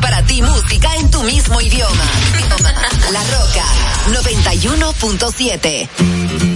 para ti música en tu mismo idioma. La Roca 91.7.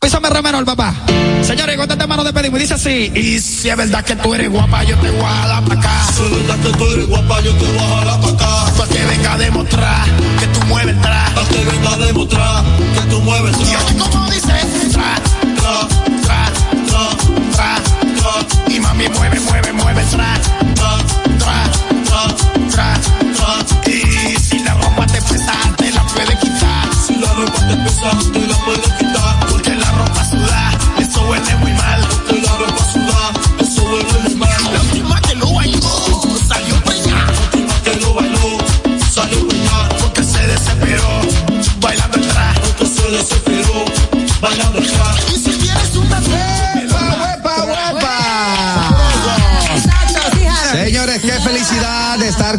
Písame remero el papá. Señores, con este mano de pedir me dice así. Y si es verdad que tú eres guapa, yo te voy a jalar pa' acá. Si es verdad que tú eres guapa, yo te voy a jalar pa' acá. Pa' que venga a demostrar que tú mueves el tra. Que venga a demostrar que tú mueves el Y oye como dice, tra, tra, tra, tra, tra. tra, Y mami mueve, mueve, mueve el tra, tra, tra,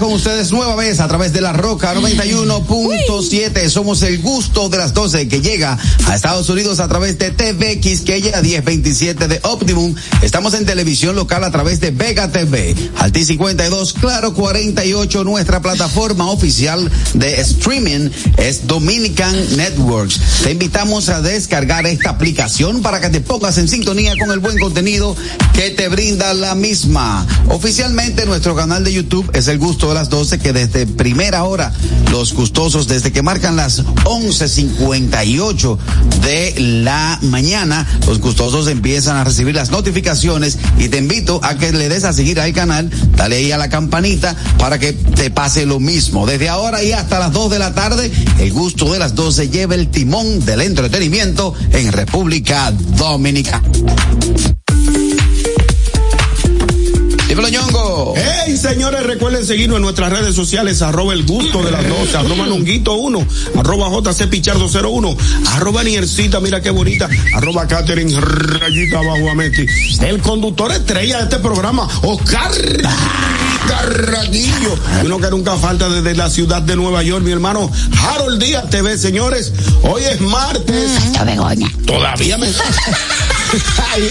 con ustedes nueva vez a través de la Roca 91.7. Somos el gusto de las 12 que llega a Estados Unidos a través de TV Quisqueya 1027 de Optimum. Estamos en televisión local a través de Vega TV, Alti 52, Claro 48. Nuestra plataforma oficial de streaming es Dominican Networks. Te invitamos a descargar esta aplicación para que te pongas en sintonía con el buen contenido que te brinda la misma. Oficialmente nuestro canal de YouTube es el gusto de las 12 que desde primera hora los gustosos desde que marcan las 11:58 de la mañana los gustosos empiezan a recibir las notificaciones y te invito a que le des a seguir al canal, dale ahí a la campanita para que te pase lo mismo. Desde ahora y hasta las 2 de la tarde, el gusto de las 12 lleva el timón del entretenimiento en República Dominicana. Dímelo, Ñongo. Hey, señores, recuerden seguirnos en nuestras redes sociales, arroba el gusto de las 12, arroba nonguito 1, arroba JC Pichardo 01, arroba Niercita, mira qué bonita, arroba Catherine Rayita abajo a Meti. El conductor estrella de este programa, Oscar Carraquillo. Y uno que nunca falta desde la ciudad de Nueva York, mi hermano Harold Díaz TV, señores. Hoy es martes. Todavía me. Ay,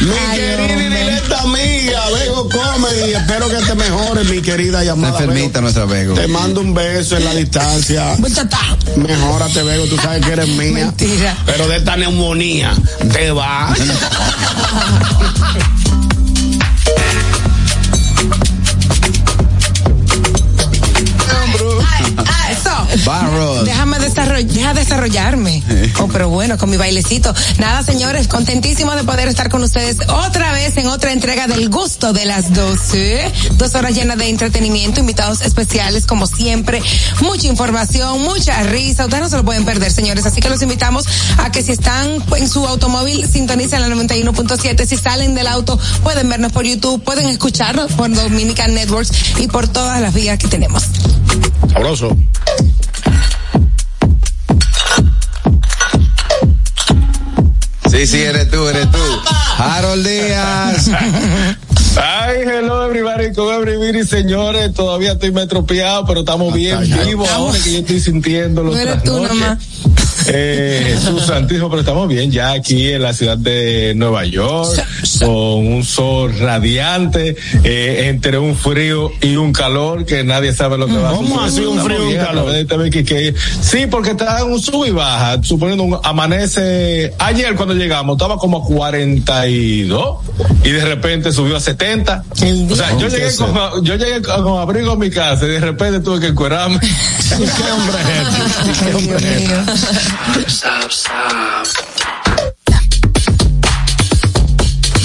mi querida y directa amiga, Bego Come, y espero que te mejores, mi querida llamada. enfermita Bego. nuestra Bego. Te mando un beso en la distancia. Mejórate, Bego, tú sabes que eres mía. Mentira. Pero de esta neumonía, te va. Barros. Déjame desarroll- deja desarrollarme. Oh, pero bueno, con mi bailecito. Nada, señores, contentísimo de poder estar con ustedes otra vez en otra entrega del gusto de las 12. Dos horas llenas de entretenimiento, invitados especiales como siempre, mucha información, mucha risa. Ustedes no se lo pueden perder, señores. Así que los invitamos a que si están en su automóvil, sintonicen la 91.7. Si salen del auto, pueden vernos por YouTube, pueden escucharnos por Dominican Networks y por todas las vías que tenemos. Sabroso. Sí, sí, eres tú, eres tú. Harold Díaz. Ay, hello everybody, con everybody, señores, todavía estoy metropeado, pero estamos bien vivos ahora que yo estoy sintiendo los No eres tú nomás. Eh, Jesús Santísimo, pero estamos bien ya aquí en la ciudad de Nueva York, con un sol radiante, eh, entre un frío y un calor que nadie sabe lo que va a ¿Cómo suceder. así un frío y un calor? Sí, porque está en un sub y baja, suponiendo un amanece, ayer cuando llegamos estaba como a 42 y de repente subió a 70. El O sea, yo llegué con, yo llegué con abrigo a mi casa y de repente tuve que encuerarme. ¿Qué hombre es? ¿Qué hombre es este? mío.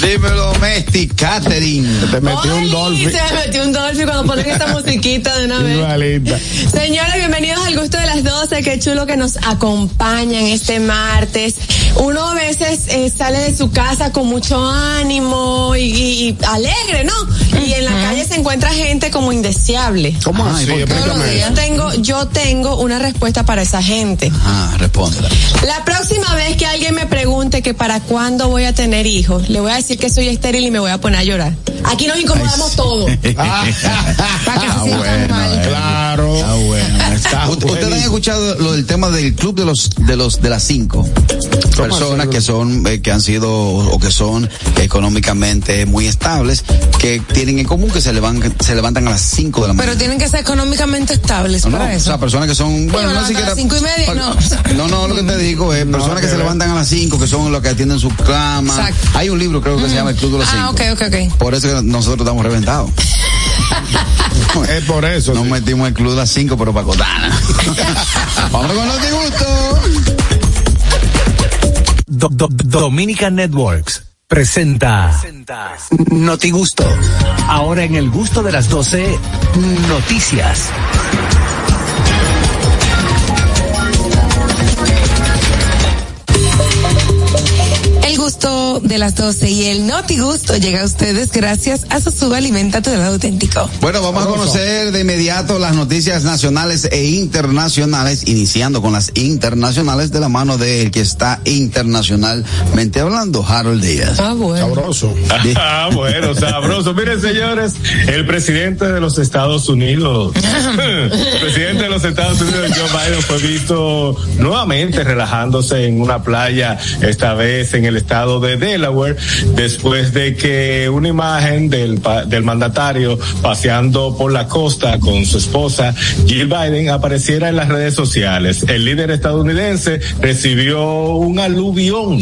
Dímelo, Messi, Catherine. Te metió un Oli, dolphin. Se me metió un dolphin cuando ponen esta musiquita de una vez. Igualita. Señores, bienvenidos al gusto de las 12. Qué chulo que nos acompañan este martes. Uno a veces eh, sale de su casa con mucho ánimo y, y- y alegre, ¿no? Y en la calle se encuentra gente como indeseable. ¿Cómo así? Yo tengo, yo tengo una respuesta para esa gente. Ah, respóndela. La próxima vez que alguien me pregunte que para cuándo voy a tener hijos, le voy a decir que soy estéril y me voy a poner a llorar. Aquí nos incomodamos todos. Para que se Ah, sientan bueno, mal. eh. Claro. Está bueno. Está Ut- Ustedes han escuchado lo del tema del club de los de los de las cinco personas que son eh, que han sido o que son económicamente muy estables que tienen en común que se levantan se levantan a las cinco de la mañana. Pero tienen que ser económicamente estables No, no, para o eso. sea, personas que son, bueno, no levanto a siquiera. las cinco y media, no. No, no, lo que te digo es personas que que se levantan a las 5, que son los que atienden su cama. Exacto. Hay un libro, creo que se llama El Club de los Ah, Cinco. ok, ok, ok. Por eso que nosotros estamos reventados. Es por eso. Nos sí. metimos en el Club de las 5, pero para Cotana. Vamos con los disgustos. Do- Do- Dominican Networks presenta Noti Gusto. Ahora en el gusto de las 12, noticias. Gusto de las 12 y el noti gusto llega a ustedes gracias a su alimenta tu lado auténtico. Bueno, vamos a conocer de inmediato las noticias nacionales e internacionales, iniciando con las internacionales de la mano del que está internacionalmente hablando, Harold Díaz. Ah, bueno. Sabroso. Ah, bueno, sabroso. Miren, señores, el presidente de los Estados Unidos, el presidente de los Estados Unidos, Joe Biden, fue visto nuevamente relajándose en una playa, esta vez en el estado de Delaware, después de que una imagen del, del mandatario paseando por la costa con su esposa, Jill Biden, apareciera en las redes sociales. El líder estadounidense recibió un aluvión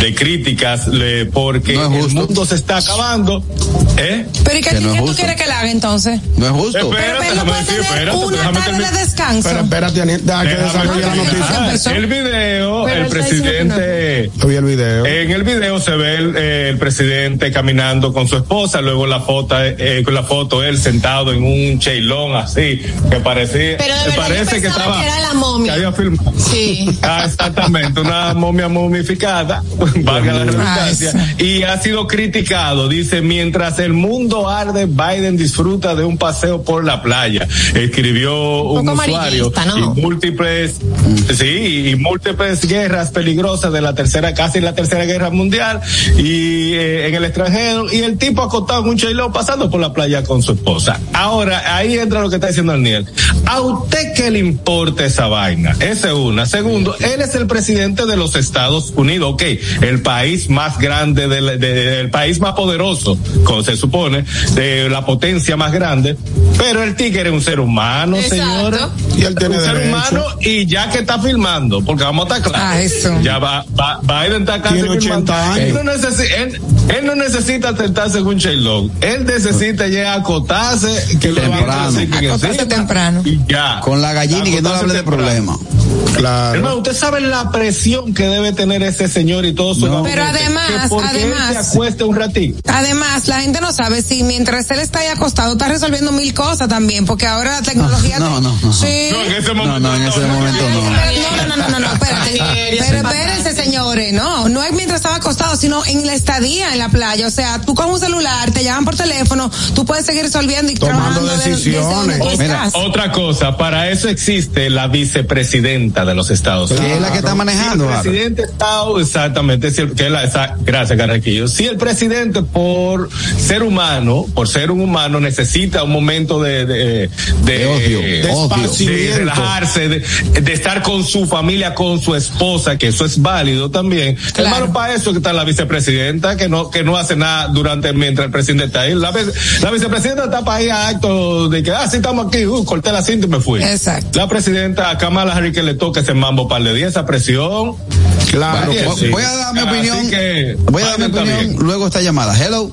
de críticas le- porque No el justo. mundo se está acabando. ¿Eh? Pero ¿y qué, Que no es qué tú quieres que la haga entonces? No es justo. Pero Espérate, puede decir, espérate, una tarde de descanso. Pero espérate, Anieta, deja que desarrolle la noticia. Empezó. El video, Pero el presidente. Vi el video. En el video se ve el, eh, el presidente caminando con su esposa, luego la foto, eh, con la foto él sentado en un cheilón así, que parecía, Pero de verdad parece yo que estaba, que era la momia. que había filmado. Sí. Ah, exactamente, una momia momificada, valga la redundancia, y ha sido criticado. Dice, mientras el mundo arde, Biden disfruta de un paseo por la playa. Escribió un, usuario y múltiples, sí, y múltiples guerras peligrosas de la tercera, casi la tercera guerra mundial, y eh, en el extranjero, y el tipo acostado en un cheilón pasando por la playa con su esposa. Ahora, ahí entra lo que está diciendo Daniel. ¿A usted qué le importa esa vaina? Esa es una. Segundo, él es el presidente de los Estados Unidos, ok, el país más grande, del, de- el país más poderoso, como se supone, de la potencia más grande, pero el tigre es un ser humano, Exacto. señores. Y él tiene un ser derecho. humano y ya que está filmando, porque vamos a estar claros. Ah, eso. Ya va, va, Biden está casi Tiene 80 filmando. años. Él no, necesita, él, él no necesita sentarse en un cheilón. Él necesita ya acotarse, que lo Temprano. Acostarse temprano. Y ya. Con la gallina y que no le hable de problema. Claro. Hermano, usted sabe la presión que debe tener ese señor y todo su No. Pero además, además- él se acueste un ratito. Además, la gente no sabe si mientras él está ahí acostado está resolviendo mil cosas también, porque ahora la tecnología... No, no, no. Sí. No, en ese No, momento. no, en ese momento no. No, no, no, no, no, espérate. Pero espérense, señores, no, no es mientras estaba acostado, sino en la estadía en la playa. O sea, tú con un celular, te llaman por teléfono, tú puedes seguir resolviendo y Tomando de- decisiones. Mira. Otra cosa, para eso existe la vicepresidenta de los Estados Unidos. Que es la que está manejando. Si el presidente está exactamente, si el- que es la- esa- gracias Carraquillo. Si el presidente por ser humano, por ser un humano necesita un momento de de, de, De odio, de de odio. de relajarse, de, de estar con su familia, con su esposa, que eso es válido también. Claro. Hermano, para eso que está la vicepresidenta, que no que no hace nada durante mientras el presidente está ahí. La, vicepresidenta está para ir a acto de que, ah, sí, estamos aquí, uh, corté la cinta y me fui. Exacto. La presidenta a Kamala Harris que le toca ese mambo par de días, esa presión. Claro. Sí. Voy a dar mi Así opinión. que, Voy a dar mi opinión bien. luego esta llamada. Hello.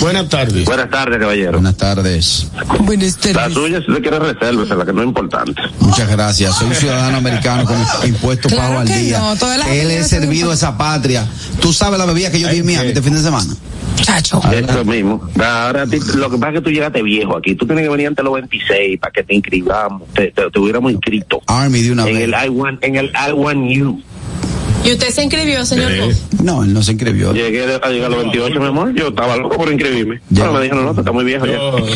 Buenas tardes. Buenas tardes, caballero. Buenas tardes. Buenas La tardes. suya, si usted quiere reserva, la que no es importante. Muchas gracias. Soy un ciudadano americano con impuestos Claro pagos al día. no, la Él es servido a esa patria. Tú sabes la bebida que yo di en Miami este fin de semana. Chacho. Eso mismo. Ahora lo que pasa es que tú llegaste viejo aquí. Tú tienes que venir ante los 26 para que te inscribamos. Te, te, te hubiéramos inscrito. Army de una En vez. el I1, en el I1U. ¿Y usted se inscribió, señor? No, él no se inscribió. Llegué a llegar a los 28, mi amor. Yo estaba loco por inscribirme. Ya. Pero me dijeron, no, tú estás muy viejo ya. Yo,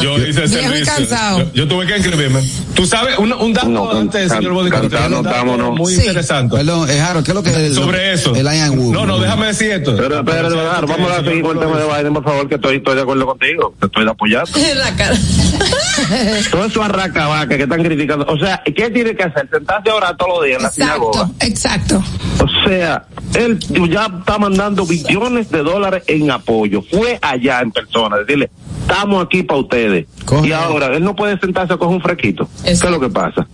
yo hice ese Viejo y servicio. cansado. Yo, yo tuve que inscribirme. Tú sabes, un, un dato No, antes, can- señor Bodico, cansado no estamos, no. muy Sí. interesante. Perdón, eh, Harold, ¿qué es lo que es Sobre eso. El Ian Wu. No, no, déjame decir esto. Pero espérate, Bernardo, vamos a seguir con el tema de Biden, por favor, que estoy, estoy de acuerdo contigo. Te estoy apoyando. La cara. Todo eso arracabaca que están criticando. O sea, ¿qué tiene que hacer? Sentarse ahora todos los días en la sinagoga. Exacto, exacto. O sea, él ya está mandando billones de dólares en apoyo. Fue allá en persona, decirle, estamos aquí para ustedes. Y ahora, él no puede sentarse a coger un fresquito. ¿Qué es lo que pasa?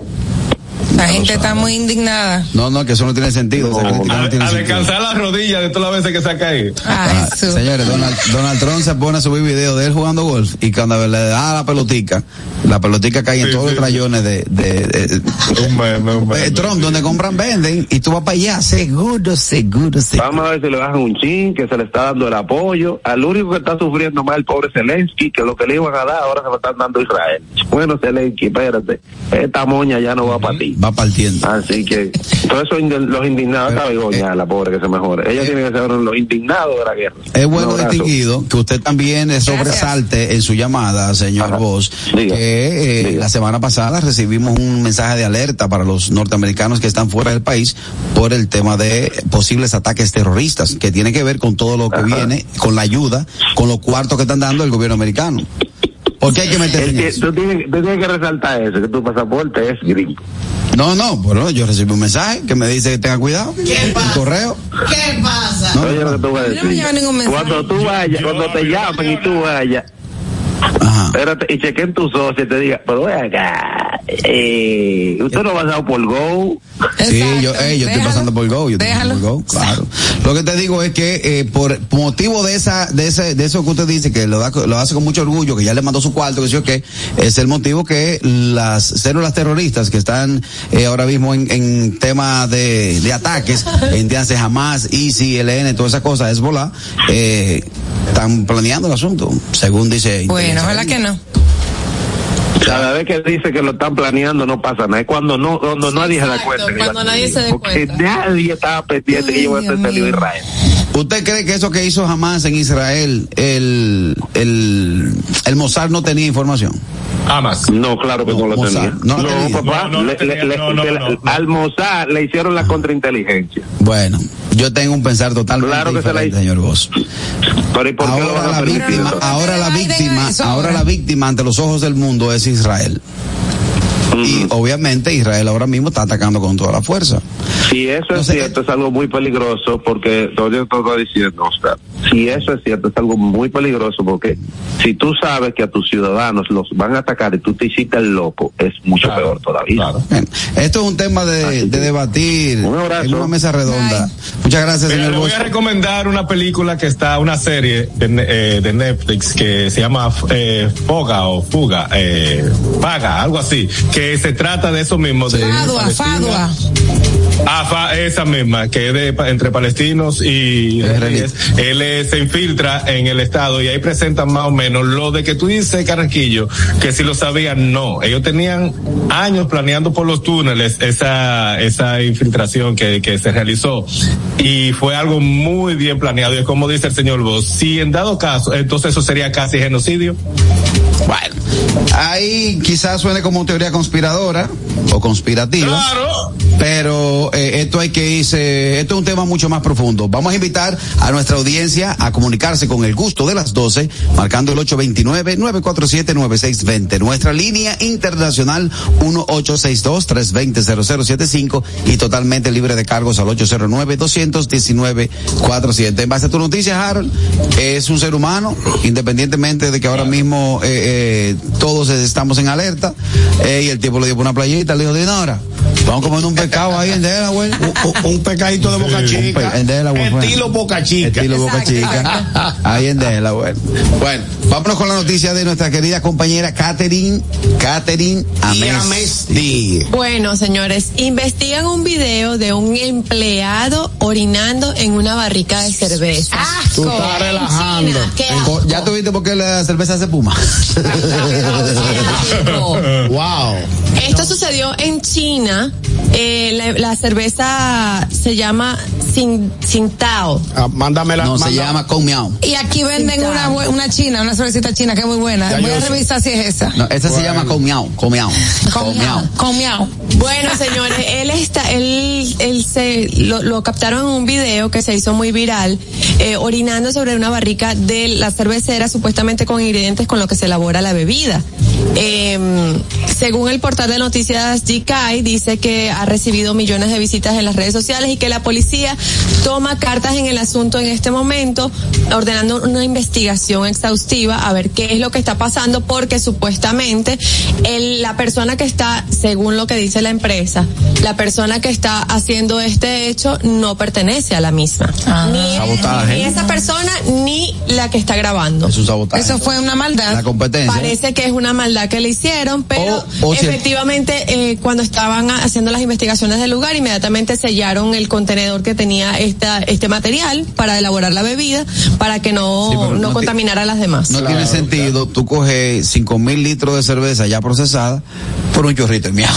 La gente está muy indignada. No, no, que eso no tiene sentido. esa A, no tiene a sentido. descansar las rodillas de todas las veces que se ha caído. Ah, señores, Donald, Donald Trump se pone a subir videos de él jugando golf y cuando le da la pelotica, la pelotica cae en Sí, todos sí, los rayones de, de, de- Un meme, un meme. Eh, Trump, donde compran, venden y tú vas para allá, seguro, seguro, seguro. Vamos a ver si le bajan un chin, que se le está dando el apoyo. Al único que está sufriendo más el pobre Zelensky, que lo que le iban a dar ahora se lo están dando a Israel. Bueno, Zelensky, espérate. Esta moña ya no va para ti. Partiendo. Así que, todos esos indi- los indignados, esta begoña, la pobre que se mejore. Ella tiene que ser los indignados de la guerra. Es bueno distinguido que usted también eh, sobresalte en su llamada, señor. Vos, que eh, la semana pasada recibimos un mensaje de alerta para los norteamericanos que están fuera del país por el tema de posibles ataques terroristas, que tiene que ver con todo lo que Ajá. viene, con la ayuda, con los cuartos que están dando el gobierno americano. ¿Por qué hay que meterse en eso? tú, tienes, tú tienes que resaltar eso, que tu pasaporte es gringo. No, no, bueno, yo recibí un mensaje que me dice que tenga cuidado. ¿Qué correo. ¿Qué pasa? No, Oye, lo que tú vas a Yo no me decir. llevo ningún mensaje. Cuando tú vayas, cuando te llamen y tú vayas. Espérate, y chequen tu socio y te diga, pero ven acá, eh, usted no ha pasado por Go. Sí, Exacto. yo, eh, yo estoy pasando por Go, yo estoy pasando por Go, claro. Lo que te digo es que eh, por motivo de esa, de ese, de eso que usted dice que lo, da, lo hace con mucho orgullo, que ya le mandó su cuarto, que sí o qué, es el motivo que las células terroristas que están eh, ahora mismo en, en tema de, de ataques, entiéndase Hamas, ISI, LN, todas esas cosas, Hezbollah, eh, están planeando el asunto, según dice. Bueno, ojalá que Cada vez que dice que lo están planeando no pasa nada. Es cuando no, cuando nadie se da cuenta. que cuando nadie se Porque nadie estaba pendiente que Ay, yo iba a hacer. Israel. ¿Usted cree que eso que hizo Hamas en Israel, el, el, el Mossad no tenía información? Amas. No, claro que No, no, lo tenía. no No, tenía. papá, No, le- tenía, le- le- al Mossad le hicieron la contrainteligencia. Bueno, yo tengo un pensar totalmente Claro que se la señor Voss. Pero ¿y por qué lo Ahora van a la permitir? víctima, entonces? ahora la víctima, ahora ahora. la víctima ante los ojos del mundo es Israel. Y obviamente Israel ahora mismo está atacando con toda la fuerza. Si eso es cierto, es algo muy peligroso porque todavía te estoy diciendo, Oscar. Si eso es cierto, es algo muy peligroso porque si tú sabes que a tus ciudadanos los van a atacar y tú te hiciste el loco, es mucho Claro, peor todavía. claro. Esto es un tema de, de debatir Un en una mesa redonda. Muchas gracias, Mira, señor le voy a recomendar una película que está, una serie de, ne- eh, de Netflix que se llama eh, Foga o Fuga, eh, Paga, algo así, que se trata de eso mismo. De Fadua. Fadua. Ah, fa- esa misma, que es de, entre palestinos y israelíes. Él se infiltra en el Estado y ahí presentan más o menos lo de que tú dices, Carraquillo, que si lo sabían, no. Ellos tenían años planeando por los túneles esa, esa infiltración que, que se realizó y fue algo muy bien planeado. Y es como dice el señor Vos, si en dado caso, entonces eso sería casi genocidio. Bueno, ahí quizás suene como teoría conspiradora o conspirativa. Claro. Pero eh, esto hay que irse, esto es un tema mucho más profundo. Vamos a invitar a nuestra audiencia a comunicarse con el gusto de las 12, marcando el 829-947-9620. Nuestra línea internacional 1862-320-0075 y totalmente libre de cargos al 809-219-47. En base a tu noticia, Harold, es un ser humano, independientemente de que ahora mismo eh, eh, todos estamos en alerta, eh, y el tipo le dio por una playita, le dijo, Dinora, Vamos comiendo un pescado ahí en Delaware. Un, un pescadito de boca chica. pe- en Delaware, fue. Estilo boca chica. Estilo Boca Chica. Ahí en Delaware. Bueno, vámonos con la noticia de nuestra querida compañera Catherine, Catherine Amesti. Bueno, señores, investigan un video de un empleado orinando en una barrica de cerveza. Tú estás relajando. ¿Ya tuviste por qué la cerveza se puma? Wow. Esto sucedió en China. Eh, la, la cerveza se llama Sin, Tsingtao. Ah, mándame la. No, se manda- llama Con Miau. Y aquí venden una, una china, una cervecita china que es muy buena. Ya Voy a sé. revisar si es esa. No, esta se llama Con Miau. Con Miau. Con miau. Con miau. Bueno, señores, él está, él, él se lo, lo captaron en un video que se hizo muy viral, eh, orinando sobre una barrica de la cervecera, supuestamente con ingredientes con los que se elabora la bebida. Eh, según el portal de noticias GKI, dice que ha recibido millones de visitas en las redes sociales y que la policía toma cartas en el asunto en este momento, ordenando una investigación exhaustiva a ver qué es lo que está pasando, porque supuestamente el, la persona que está, según lo que dice la empresa, la persona que está haciendo este hecho no pertenece a la misma. Ni, Sabotaje. ni esa persona ni la que está grabando. Es un sabotaje. Eso fue una maldad. La competencia. Parece que es una maldad que le hicieron, pero O- o si el- efectivamente eh, cuando estaban haciendo las investigaciones del lugar, inmediatamente sellaron el contenedor que tenía esta, este material para elaborar la bebida, para que no, Sí, no, contaminara a las demás. No tiene sentido tú coges cinco mil litros de cerveza ya procesada por un chorrito de miau.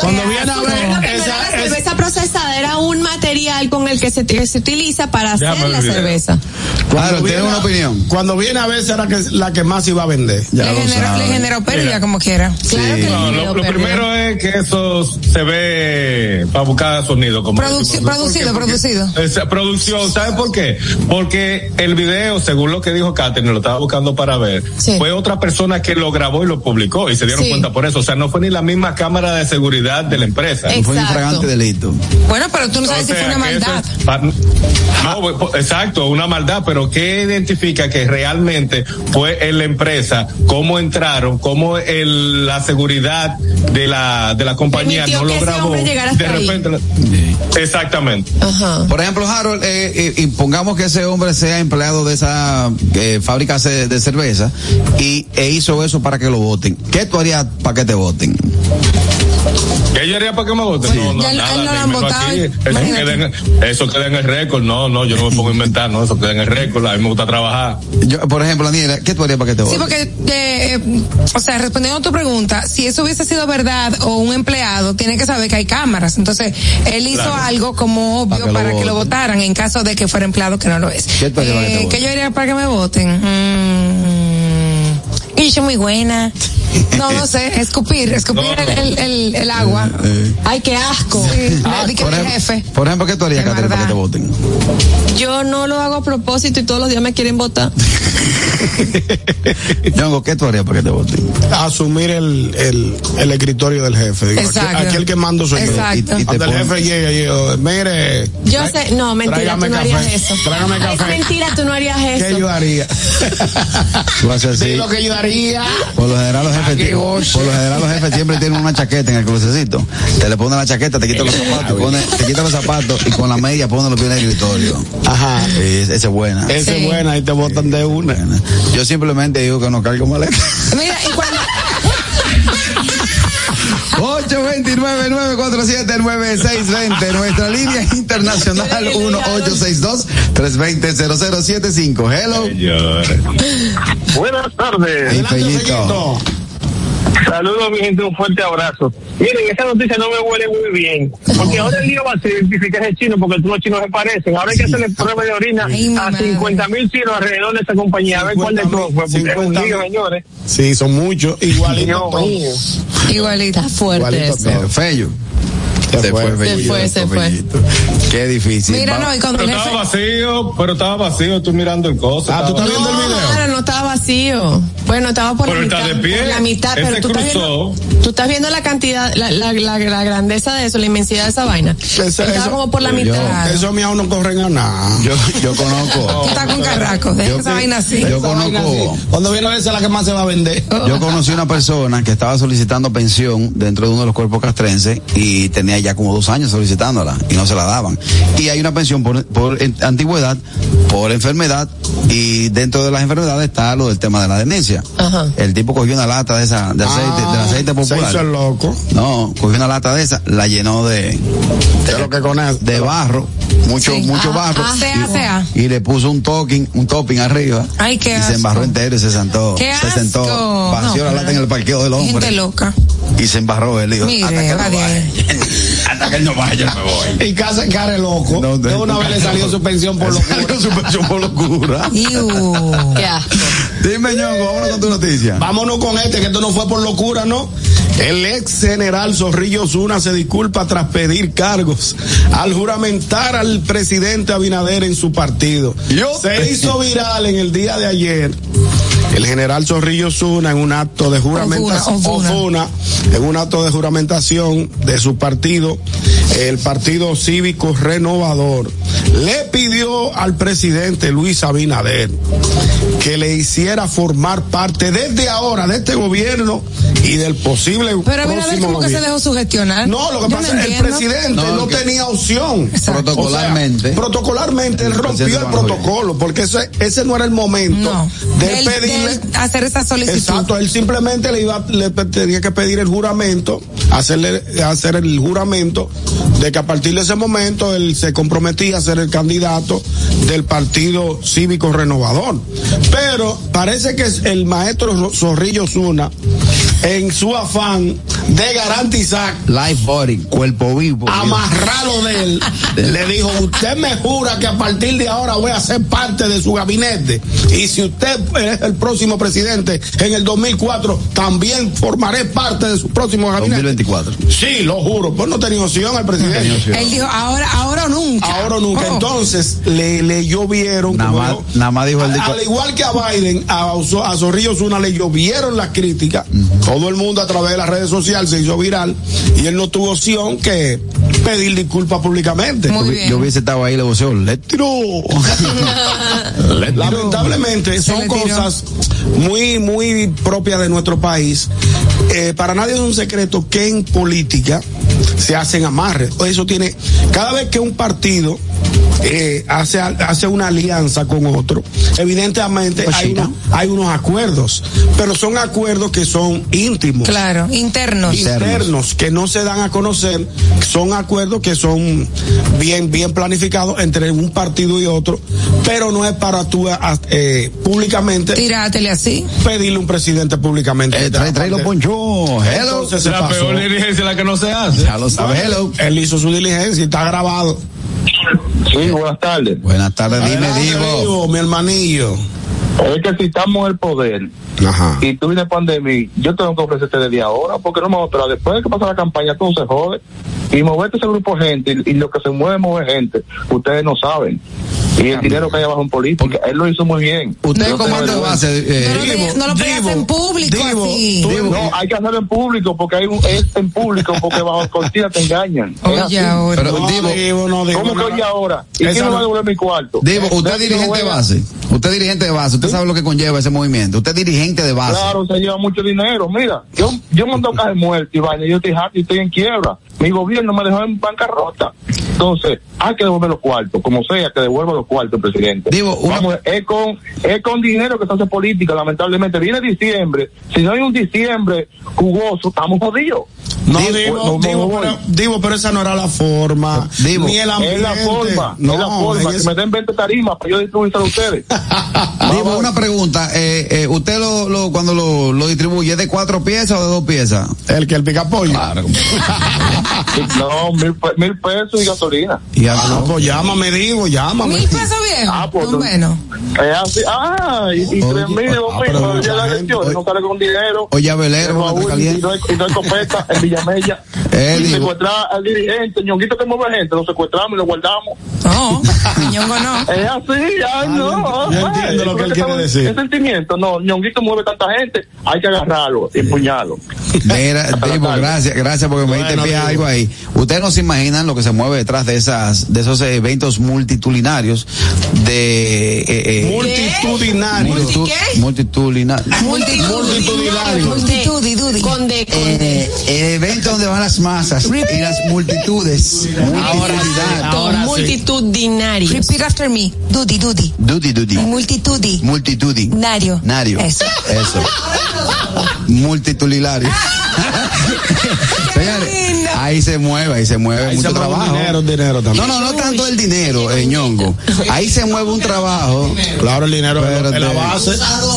Cuando viene a ver, la esa, esa- cerveza procesada material con el que se, que se utiliza para hacer la cerveza. Claro, tiene una opinión. Cuando viene a ver, será que la que más iba a vender. Ya le, saben. le generó pérdida Mira. como quiera. Claro que No, le lo, primero es que eso se ve para buscar sonido. Como producido, producido. Esa producción, ¿sabes por qué? Porque el video, según lo que dijo Katherine, lo estaba buscando para ver, Sí. fue otra persona que lo grabó y lo publicó y se dieron Sí. cuenta por eso. O sea, no fue ni la misma cámara de seguridad de la empresa. Exacto. Fue un infragante delito. Bueno, pero tú no sabes Fue una maldad. es no, exacto, una maldad, pero ¿qué identifica que realmente fue en la empresa? ¿Cómo entraron? ¿Cómo el, la seguridad de la, de la compañía Permitió no que lo ese grabó? hombre llegara De ahí. repente. Exactamente. Ajá. Por ejemplo, Harold, eh, eh, impongamos que ese hombre sea empleado de esa eh, fábrica de, de cerveza y e hizo eso para que lo voten. ¿Qué tú harías para que te voten? ¿Qué yo haría para que me voten? No, no, Ya nada, no lo han dímelo votado, aquí. Eso queda, en, eso queda en el récord. No, no, yo no me pongo a inventar, no, eso queda en el récord. A mí me gusta trabajar. Yo, por ejemplo, Daniela, ¿qué tú harías para que te Sí, voten? porque, eh, o sea, respondiendo a tu pregunta, si eso hubiese sido verdad o un empleado, tiene que saber que hay cámaras. Entonces, él hizo Claro. algo como obvio Para que lo que votaran en caso de que fuera empleado que no lo es. ¿Qué tú harías para que te Eh, voten? ¿Qué yo haría para que me voten? Mm, y yo soy muy buena. No, no sé, escupir, escupir No, no. El, el, el, el agua. Ay, qué asco. Sí, Ah, le por, ejemplo, jefe. por ejemplo, ¿qué tú harías, Qué Catherine, para que te voten? Yo no lo hago a propósito y todos los días me quieren votar. ¿qué tú harías para que te voten? Asumir el, el, el escritorio del jefe. Digo, aquí, Exacto. aquí el que mando soy Exacto. yo. Y- y te Cuando el jefe llega y yo, mire. Yo sé, no, mentira, tú no café, harías eso. Tráigame Es café. mentira, tú no harías ¿Qué eso. yo haría? Tú haces así. Sí, lo que yo haría. Por lo general los jefes, Por lo general los jefes siempre tienen una chaqueta en el crucecito. Te le ponen la chaqueta, te quitan los zapatos, pone- te quitan los zapatos y con la media ponen los pies en el escritorio. Ajá. Sí, esa es buena. Esa Sí. es buena y te botan de una. Buena. Yo simplemente digo que no cargo maleta. Mira, y cuando, 829-947-9620. Nuestra línea internacional 1862-320-0075. Hello. Buenas tardes. Hey, Fellito. Saludos, mi gente, un fuerte abrazo. Miren, esa noticia no me huele muy bien. Porque ahora el lío va a ser identificar ese chino, porque todos los chinos se parecen. Ahora hay que hacerle prueba de orina Ay, a madre. 50 mil chinos alrededor de esa compañía. A ver cuál de todos fue, porque es un 50.000. lío, señores. Sí, son muchos. Igualito. Dios todos. mío. igualita. Fello. Se fue. Se fue. Qué difícil. Mira, no, y cuando Pero estaba vacío, pero estaba vacío, tú mirando el coso. Ah, tú estás viendo el video. Claro, no estaba vacío. Bueno, estaba por Pero la está mitad. de pie. por la mitad, pero tú estás, cruzó. viendo, tú estás viendo la cantidad, la, la, la, la grandeza de eso, la inmensidad de esa vaina. Eso- estaba eso- como por la yo- mitad. Eso mío no corren a nada. Yo, yo conozco. Tú estás con carraco, deja esa vaina así. yo Esa conozco-. Cuando viene a verse la que más se va a vender. Yo conocí una persona que estaba solicitando pensión dentro de uno de los cuerpos castrenses y tenía ya como dos años solicitándola y no se la daban. Y hay una pensión por, por en- antigüedad, por enfermedad y dentro de las enfermedades está lo del tema de la demencia. Ajá. El tipo cogió una lata de esa, de aceite, del aceite Ah, Se popular. hizo el loco. No, cogió una lata de esa, la llenó de, De lo que con eso. de barro, mucho, Sí. mucho Ah, barro. ah, sea, sea. Y le puso un topping, un topping arriba. Ay, qué Y se embarró entero y se sentó. Qué se sentó, vació No, la lata en el parqueo del Gente hombre. loca. Y se embarró él. Dijo, Mire, hasta que hasta que él no vaya, me voy. Y casa care loco. No, de una vez le salió su pensión por locura. Salió su pensión por locura. Qué asco. Dime, Ñongo, vámonos con tu noticia. Vámonos con este, que esto no fue por locura, ¿no? El ex general Zorrillo Zuna se disculpa tras pedir cargos al juramentar al presidente Abinader en su partido. Yo- Se hizo viral en el día de ayer. El general Zorrillo Zuna en un acto de juramentación, en un acto de juramentación de su partido, el Partido Cívico Renovador, le pidió al presidente Luis Abinader que le hiciera formar parte desde ahora de este gobierno y del posible Pero a ver, a ver próximo cómo que se gobierno. dejó sugestionar. No, lo que Yo pasa no es que el presidente No, no, que- tenía opción. Exacto. Protocolarmente. O sea, protocolarmente él El rompió el protocolo porque ese, ese no era el momento No. de Del- pedirle. hacer esa solicitud. Exacto, él simplemente le iba, le tenía que pedir el juramento, hacerle, hacer el juramento de que a partir de ese momento él se comprometía a ser el candidato del Partido Cívico Renovador. Pero parece que es el maestro Zorrillo Zuna, en su afán de garantizar Life body, cuerpo vivo. amarrado de él, le dijo, usted me jura que a partir de ahora voy a ser parte de su gabinete. Y si usted es el próximo presidente en el 2004, también formaré parte de su próximo gabinete. 2024. Sí, lo juro, pues no tenía opción al presidente. Él dijo, ahora, ahora o nunca. Ahora o nunca. Oh. Entonces le, le llovieron. Nada más- dijo- nada más dijo el al igual que a Biden, a, a Zorrillo Zuna le llovieron las críticas. Todo el mundo a través de las redes sociales se hizo viral y él no tuvo opción que pedir disculpas públicamente. Muy Yo, bien. yo hubiese estado ahí y le voceo, le tiró. Le tiró. Lamentablemente son cosas muy, muy propias de nuestro país. Eh, para nadie es un secreto que en política se hacen amarres. Eso tiene, cada vez que un partido eh, hace, hace una alianza con otro, evidentemente Pues hay, unos, hay unos acuerdos, pero son acuerdos que son íntimos Claro, internos. internos que no se dan a conocer son acuerdos que son bien bien planificados entre un partido y otro pero no es para tú a- eh, públicamente Tírátele así. pedirle a un presidente públicamente Eh, trae, trae los ponchos. Hello. La peor dirigencia es la que no se hace. Ya lo sabes, hello. él hizo su diligencia y está grabado Sí, buenas tardes. Buenas tardes, dime, Divo. Divo, mi hermanillo Es que si estamos en el poder ajá y tú vienes pandemia, yo tengo que ofrecerte desde ahora, porque no me voy a esperar. Después de que pasa la campaña, todo se jode. Y moverte ese grupo de gente, y, y lo que se mueve, mueve gente, ustedes no saben. Y el dinero que hay abajo en política, él lo hizo muy bien. Usted Yo comando tengo de base, eh, No lo pedías- no lo Divo, en público Divo, así. tú- No, hay que hacerlo en público, porque hay un, es en público, porque bajo cortina te engañan. Oye, ahora. Pero, no, Divo, Divo, no, Divo, ¿Cómo no, que oye ahora? ¿Y quién me va a no- devolver mi cuarto? Divo, usted es dirigente de base. Usted es dirigente de base. Usted sabe lo que conlleva ese movimiento. Usted es dirigente de base. Claro, se lleva mucho dinero. Mira, yo, yo mando caja de muerte y vaina, yo estoy harto y estoy en quiebra. Mi gobierno me dejó en bancarrota. Entonces, hay que devolver los cuartos, como sea, que devuelva los cuartos, presidente. Digo, una- Vamos, es con, es con dinero que se hace política, lamentablemente. Viene diciembre, si no hay un diciembre jugoso, estamos jodidos. No, Digo, Divo, Divo, voy. pero, Divo, pero esa no era la forma. Divo, ni el ambiente. Es la forma, No, es la forma, en que me den 20 tarimas para yo distribuírselo a ustedes. Divo, una pregunta. Eh, eh, ¿Usted lo, lo, cuando lo, lo distribuye es de cuatro piezas o de dos piezas? El que el pica pollo. no, mil, mil pesos y gasolina. Y Ah, no, pues llámame, Divo, llámame. Mil pesos viejo. Ah, pues, No, bueno. Es así, ah, y, y Oye, tres mil, dos ah, mil, no sale con dinero. Oye, Abelero, En ¿no está Baúl, y no hay, y no hay copeta en Villamella. Él y secuestrar al dirigente, ñonguito que mueve gente, lo secuestramos y lo guardamos. No, ñongo no. Es así, ay, no. yo entiendo lo que él quiere estamos- decir. Es sentimiento, no, ñonguito mueve tanta gente, hay que agarrarlo y empuñarlo. Mira, tipo, gracias, gracias porque me diste Bueno, pie algo ahí. Ustedes no se imaginan lo que se mueve detrás de esas, de esos eventos multitudinarios de eh, eh, Multitudinario. multitu- qué? multitudinarios. Evento donde van las masas y las multitudes. Ahora sí. multitudinario. Repeat after me. Dudi, dudi. Duty, duty. Multitudi. Multitudinario. Nario. Eso. Eso. Multitudinario. Señores, ahí se mueve, ahí se mueve Ahí mucho se mueve trabajo. dinero, dinero también. No, no, no tanto el dinero, eh, ñongo. Ahí se mueve un trabajo. Claro, el dinero es la base.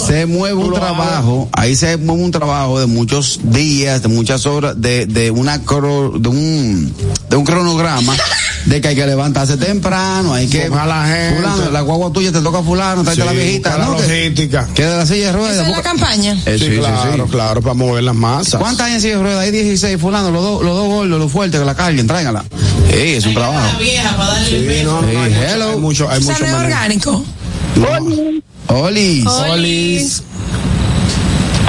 Se mueve un trabajo, ahí se mueve un trabajo de muchos días, de muchas horas, de, de una cro- de un de un cronograma de que hay que levantarse temprano, hay que a la gente. fulano, la guagua tuya te toca fulano, Sí, la viejita, la ¿no? Que, logística. que de la silla de ruedas. Esa es la campaña. Eh, Sí, sí, sí, claro, sí. claro, para mover las masas. ¿Cuántas hay en silla de ruedas? Hay 16, fulano, los dos, los dos gordos, los fuertes que la carguen, tráiganla. Ey, es un trabajo. Sí, no, no, Sí, hay, mucho, hello. hay mucho, hay no orgánico. Olis. Olis.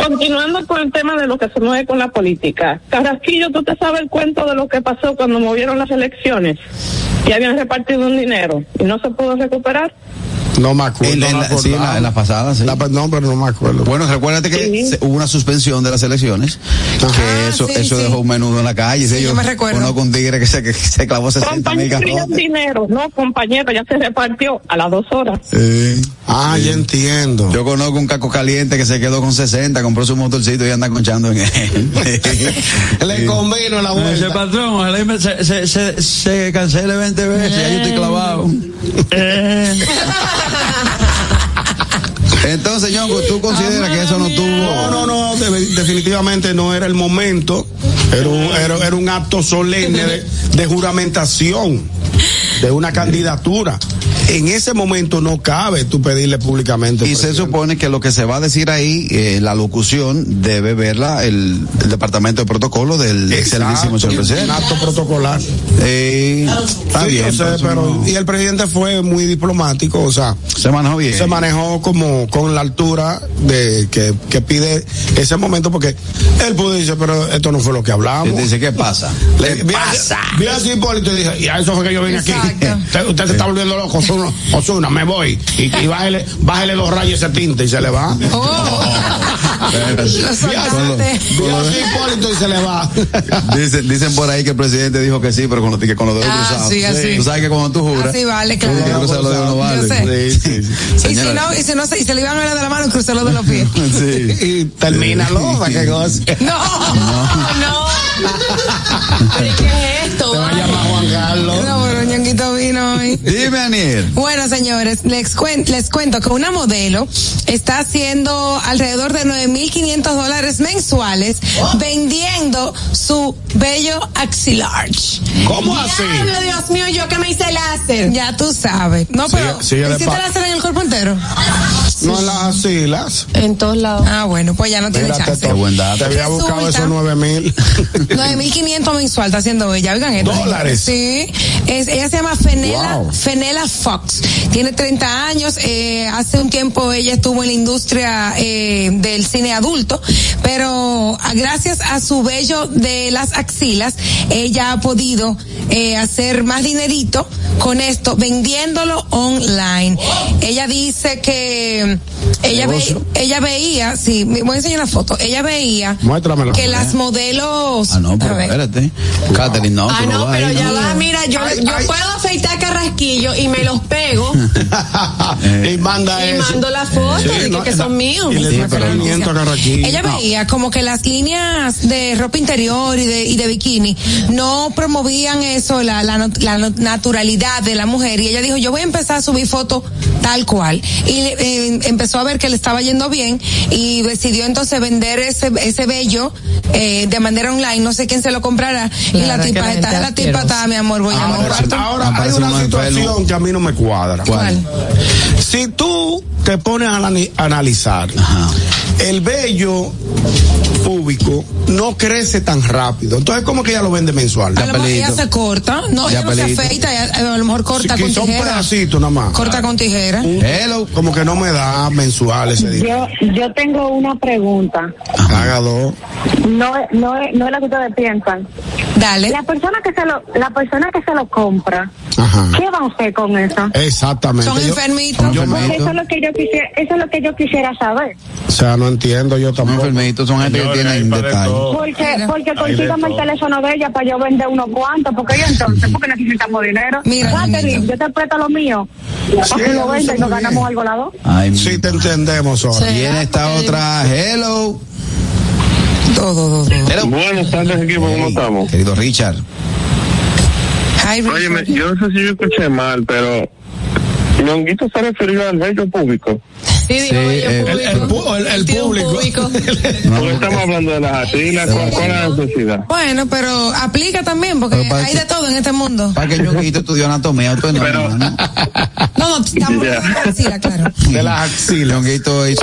Continuando con el tema de lo que se mueve con la política. Carrasquillo, ¿tú te sabes el cuento de lo que pasó cuando movieron las elecciones? Y habían repartido un dinero y no se pudo recuperar. No me acuerdo. En, en no me sí, en la, en la pasada, sí. La- no, pero no me acuerdo. Bueno, recuérdate que Sí. hubo una suspensión de las elecciones, que Ah, eso, sí, eso sí. dejó un menudo en la calle. Sí, sí, yo me recuerdo. Conozco un tigre que se, que se clavó 60 mil dinero, no, compañero, ya se repartió a las dos horas. Sí. Ah, ya entiendo. Yo conozco un caco caliente que se quedó con 60, compró su motorcito y anda conchando en él. Le convino la Ese vuelta. patrón, y me- se, se, se, se cancele 20 veces, ya yo estoy clavado. Entonces, Ñongo, ¿tú consideras que eso no tuvo? No, no, no, de- definitivamente no era el momento. Era un, era, era un acto solemne de, de juramentación de una candidatura. En ese momento no cabe tú pedirle públicamente. Y se supone que lo que se va a decir ahí, eh, la locución, debe verla el, el departamento de protocolo del Exacto, excelentísimo señor Un presidente. acto protocolar. Eh, está Sí, bien, yo sé, pero no- y el presidente fue muy diplomático, o sea, se manejó bien. se manejó como con la altura de que, que pide ese momento porque él pudo decir, pero esto no fue lo que hablamos. Él dice, ¿qué pasa? Le, vi, a- vi así Hipólito y dije, y a eso fue que yo vine aquí. Exacto. Usted, usted se está volviendo loco, Osuna, Osuna, me voy. Y, y bájele, bájele dos rayos ese tinte y se le va. Oh, Hipólito y se le va. Dicen, dicen por ahí que el presidente dijo que sí, pero con los, que con los dedos Ah, cruzados. sí, así. Tú sabes que cuando tú juras, vale, los dedos no. Sí, sí, sí. Y si no, y si no, se- y se le iban a ver de la mano, crucé los de los pies. sí. y que goce. No, No. ¿Pero qué es esto? Te va a llamar Juan Carlos. no, ñonguito vino hoy. Dime, Aniel. Bueno, señores, les, cuen- les cuento que una modelo está haciendo alrededor de 9.500 dólares mensuales vendiendo su bello axilar. ¿Cómo así? Diablo, Dios mío, yo que me hice láser. Ya tú sabes. No, pero de ¿hiciste láser en el cuerpo entero? No en las asilas. En todos lados. Ah, bueno, pues ya no tiene chance. Qué buen dato. te había Resulta- buscado esos nueve mil. 9.500 mensual está haciendo ella, oigan esto. ¿Dólares? Sí, es, ella se llama Fenela, Wow. Fenela Fox, tiene 30 años, eh, hace un tiempo ella estuvo en la industria eh, del cine adulto, pero ah, gracias a su vello de las axilas, ella ha podido eh, hacer más dinerito con esto, vendiéndolo online. Ella dice que soon. Ella, ve- ella veía, sí, me- voy a enseñar una foto, ella veía que las modelos... Ah, no, pero espérate. Catherine, no, Ah, no, pero ahí, ya ¿no? va, mira, yo, Ay, yo ay. puedo afeitar carrasquillo y me los pego y manda y eso. mando la foto que, son míos. Y le Sí, saca pero no. 500 a Carraquillo. Ella veía como que las líneas de ropa interior y de, y de bikini no promovían eso, la, la, la nat- naturalidad de la mujer. Y ella dijo, yo voy a empezar a subir fotos tal cual. Y eh, empezó a ver que le estaba yendo bien y decidió entonces vender ese, ese vello eh, de manera online. No sé quién se lo comprará. y la tipa la está, la tipa está, mi amor, voy a Ahora, cuarto. ahora hay una enfermo. situación que a mí no me cuadra. ¿Cuál? Si tú te pones a analizar, Ajá. el vello no crece tan rápido. Entonces, ¿cómo que ella lo vende mensual? A lo mejor ella se corta, no, ella no se afeita, ella, a lo mejor corta Sí, con que son tijera. pedacitos nada más. Corta con tijera. Hello. Como que no me da mensual ese día. Yo, yo tengo una pregunta. Haga dos. No, es- no, es- no es la que ustedes piensan. Dale. La persona que se lo, la persona que se lo compra, Ajá. ¿qué va a hacer con eso? Exactamente. Son Yo- enfermitos. Me, eso es lo que yo quisiera, eso es lo que yo quisiera saber. o sea, no entiendo yo tampoco. enfermitos, son gente que Señores, detalle. todo. Porque, porque consígame el teléfono de ella para yo vender unos cuantos, porque yo entonces, porque necesitamos dinero. Mira, Catherine, yo te presto lo mío, para que lo venda y nos ganamos algo la dos. Ay, Sí, te entendemos, Sora. ¿Quién está otra? Hello. Todo, todo, todo. Hello. Buenas tardes, equipo, ¿cómo estamos? Querido Richard. Óyeme, yo no sé si yo escuché mal, pero Ñonguito se refirió al bello público. Sí, Sí, bello eh, público. el- el el- el un público. Porque estamos hablando de las atilas, ¿cuál, cuál es la necesidad? Bueno, pero aplica también, porque Pero hay que- de todo en este mundo. Para que yo estudió anatomía, tú no, Pero-. No, no, estamos Ya. hablando de axila, claro. De las axilas.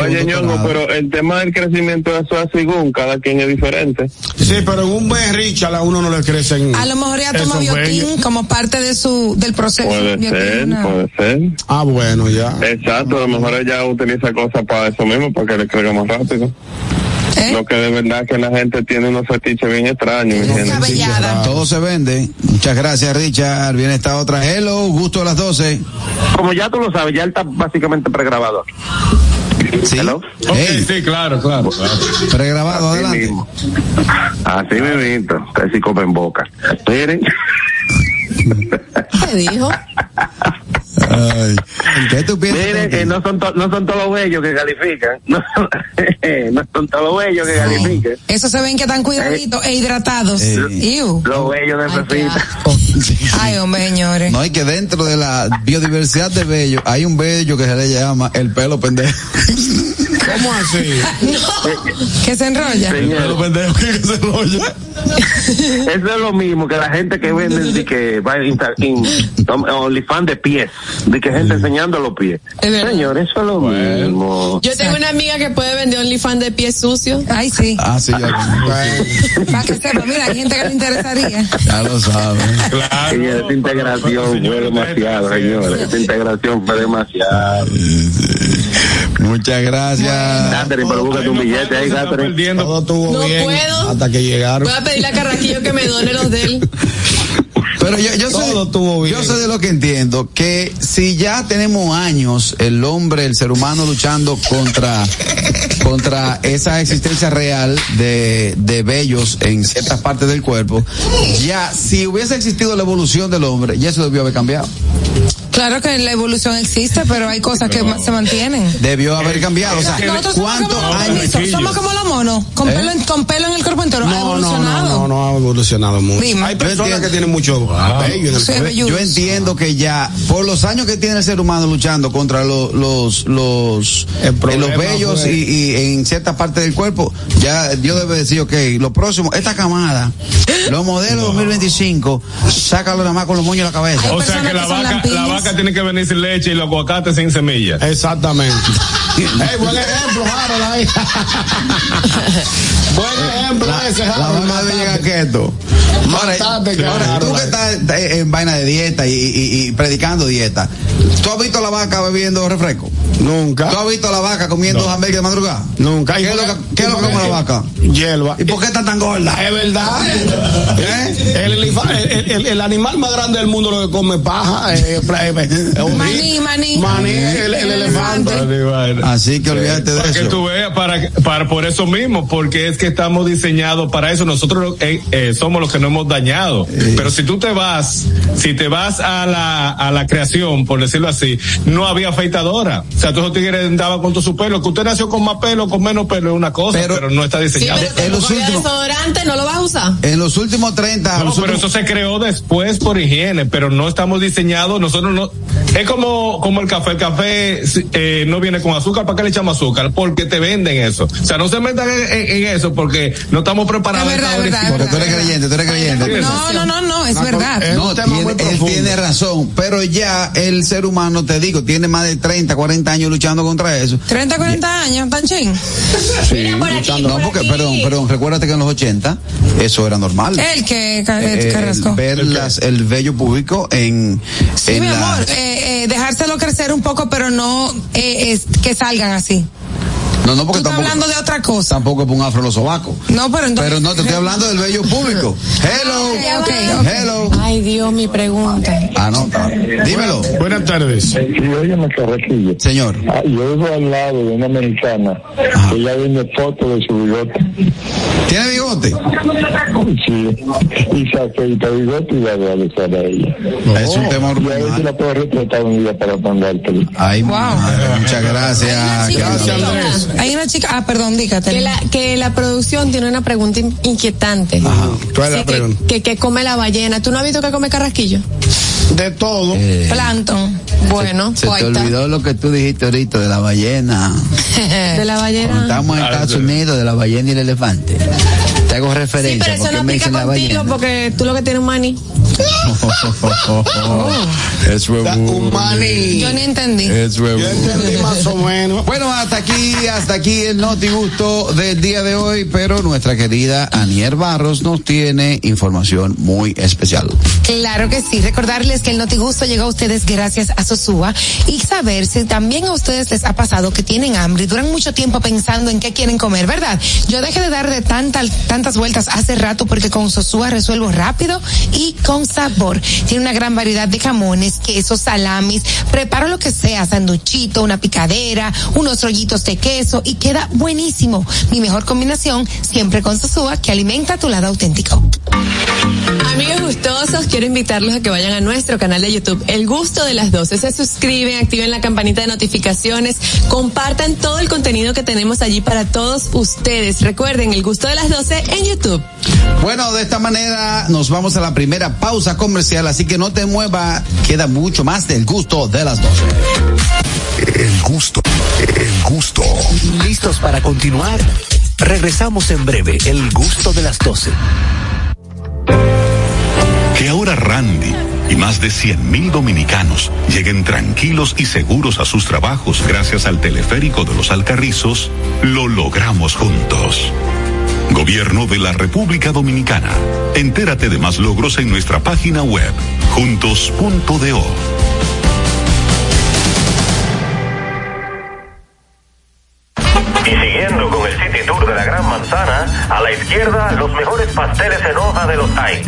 Oye, Ñongo, pero el tema del crecimiento de eso es según, cada quien es diferente. Sí, pero en un mes Richard a uno no le crecen. A lo mejor ella toma vellos. como parte de su del proceso. Puede ser, puede ser. Ah, bueno, ya. Exacto, a lo mejor ella utiliza cosas para eso mismo, para que le crezca más rápido. ¿Eh? Lo que de verdad que la gente tiene unos fetiches bien extraños. Descabellada. Todo se vende. Muchas gracias, Richard. Viene esta otra. Hello, gusto a las 12. Como ya tú lo sabes, ya él está básicamente pregrabado. Sí. Hello. Ok, Hey, sí, claro, claro. claro. pregrabado, Así adelante. mismo. Así mismo. Ustedes sí comen boca. Miren. ¿Qué dijo? Ay, ¿Qué tú piensas? Miren que no son, to- no son todos los bellos que califican. No, no son todos los bellos que No. califican. Eso se ven que están cuidaditos e hidratados. Eh. Los bellos de Pepita. asco. Ay, hombre, señores. No, y que dentro de la biodiversidad de bello hay un bello que se le llama el pelo pendejo. ¿Cómo así? Que se enrolla. El pelo pendejo que se enrolla. Eso es lo mismo que la gente que vende de que va en OnlyFans de pies, de que gente enseñando los pies. Es. Señor, eso es lo mismo. Yo tengo una amiga que puede vender OnlyFans de pies sucios. Ay, sí. Ah, sí, ya, Para que sepa, mira, hay gente que le interesaría. ya lo saben. Claro. Esta integración fue demasiado, señores. Esta integración fue demasiado. Muchas gracias. Catherine, pero búscate un billete ahí, Catherine. perdiendo. Todo estuvo No bien puedo. hasta que llegaron. Voy a pedirle a Carraquillo que me done los de él. Pero yo, yo Todo sé, bien. yo sé de lo que entiendo, que si ya tenemos años el hombre, el ser humano luchando contra, contra esa existencia real de, de vellos en ciertas partes del cuerpo, ya si hubiese existido la evolución del hombre, ya eso debió haber cambiado. Claro que la evolución existe, pero hay cosas que se mantienen. Debió haber cambiado. O sea, ¿cuántos como, años? somos como los monos, con, ¿Eh? pelo, en, con pelo en el cuerpo entero. ha No, no, no, evolucionado. no, no ha evolucionado mucho. Dime. Hay personas que tienen mucho vello en el Sí, cabello. velludos. Yo entiendo que ya, por los años que tiene el ser humano luchando contra lo- los, los, El eh, los vellos fue- y, y en ciertas partes del cuerpo, ya Dios debe decir, ok, lo próximo, esta camada, los modelos 2025, sácalo nada más con los moños en la cabeza. Hay O sea que la que vaca, la vaca tiene que venir sin leche y los aguacates sin semillas. Exactamente. Buen ejemplo, Harold, ahí. buen ejemplo ese, La Harold. vaca debe llegar matate. keto. Ahora, tú que estás eh, en vaina de dieta y, y- y predicando dieta, ¿tú has visto a la vaca bebiendo refresco? Nunca. ¿Tú has visto a la vaca comiendo No. de madrugada? Nunca. ¿Qué es lo que, qué es lo que come la vaca? Hierba. ¿Y por qué está tan gorda? Es verdad. ¿Eh? El, elifa- el- el- el animal más grande del mundo lo que come paja. eh, eh, eh, Maní, maní. Maní, el, el elefante. Así que olvídate de Para que eso. tú veas, para, para por eso mismo, porque es que estamos diseñados para eso. Nosotros eh, eh, somos los que nos hemos dañado. Pero si tú te vas, si te vas a la, a la creación, por decirlo así, no había afeitadora. O sea, todos los tigres andaban con todo su pelo. Que usted nació con más pelo, con menos pelo, es una cosa, Pero- pero, no está Sí, diseñado. pero en los tampoco había últimos- desodorante, no lo vas a usar. En los últimos 30, No, los pero últimos- eso se creó después por higiene, pero no estamos diseñados, nosotros no, Es como, como el café. El café eh, no viene con azúcar. ¿Para qué le echamos azúcar? Porque te venden eso. O sea, no se metan en, en- en eso porque no estamos preparados. Es verdad, Porque tú eres creyente, tú eres creyente. No, no, no, no, es verdad. No, tiene- él tiene razón, pero ya el ser humano, te digo, tiene más de 30, 40 años luchando contra eso. 30, 40 años, tan ching. Sí, luchando. No, porque, perdón, perdón, recuérdate que en los 80 eso era normal. El que, Ca- Eh, Carrasco. el ver las, el vello público en, Sí, en mi la- amor, eh, eh, dejárselo crecer un poco, pero no eh, es que salgan así. No, no, porque Tú estás tampoco, hablando de otra cosa. tampoco es un afro los sobacos. No, pero entonces. Pero no, te estoy hablando del vello público. Hello. Ok, ok, ok. Hello. Ay, Dios, mi pregunta. Ah, no. Dímelo. Buenas tardes. Óyeme, Carraquillo. Señor. Ah, yo vivo al lado de una americana. Ella vende fotos de su bigote. ¿Tiene bigote? Sí. Y se afeita bigote y la voy a besar a ella. Es un tema Y a ver si la puedo retratar un día para mandártelo. Ay, Wow. madre, muchas gracias. Gracias, Andrés. Hay una chica, ah, perdón, dígate. Que la, que la producción tiene una pregunta in- inquietante. ¿Cuál es la Sí, que- pregunta? Que, que come la ballena. ¿Tú no has visto que come carrasquillo? De todo. Eh, Plankton. Bueno, se pues te está. olvidó lo que tú dijiste ahorita de la ballena. De la Cuando ballena. estamos en Estados Unidos, de la ballena y el elefante. Te hago Sí, referencia pero eso porque no me aplica contigo ballena. porque tú lo que tienes un maní. Es Un maní. Yo ni entendí. Es Yo entendí más o menos. Bueno, hasta aquí, hasta aquí el noti gusto del día de hoy, pero nuestra querida Anier Barros nos tiene información muy especial. Claro que sí. Recordarles que el Notigusto llegó a ustedes gracias a Sosúa y saber si también a ustedes les ha pasado que tienen hambre y duran mucho tiempo pensando en qué quieren comer, ¿verdad? Yo dejé de dar de tantas tantas vueltas hace rato porque con Sosúa resuelvo rápido y con sabor. Tiene una gran variedad de jamones, quesos, salamis, preparo lo que sea, sanduchito, una picadera, unos rollitos de queso y queda buenísimo. Mi mejor combinación siempre con Sosúa que alimenta tu lado auténtico. Amigos gustosos, quiero invitarlos a que vayan a nuestro canal de YouTube, El Gusto de las 12. Se suscriben, activen la campanita de notificaciones, compartan todo el contenido que tenemos allí para todos ustedes. Recuerden, El Gusto de las 12 en YouTube. Bueno, de esta manera nos vamos a la primera pausa comercial, así que no te mueva, queda mucho más del gusto de las 12. El gusto, el gusto. ¿Listos para continuar? Regresamos en breve, el gusto de las 12. Que ahora Randy y más de 100.000 dominicanos lleguen tranquilos y seguros a sus trabajos gracias al teleférico de los Alcarrizos, lo logramos juntos. Gobierno de la República Dominicana. Entérate de más logros en nuestra página web, juntos.do. Y siguiendo con el City Tour de la Gran Manzana, a la izquierda los mejores pasteles en hoja de los Heights.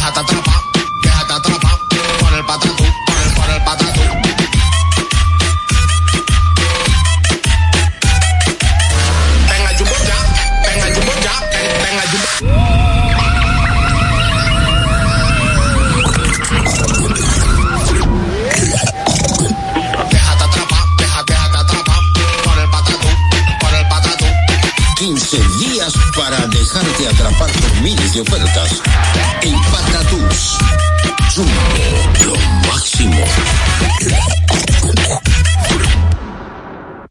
Déjate atrapar, para dejarte atrapar por miles de ofertas. En Patatús. Jumbo, lo máximo.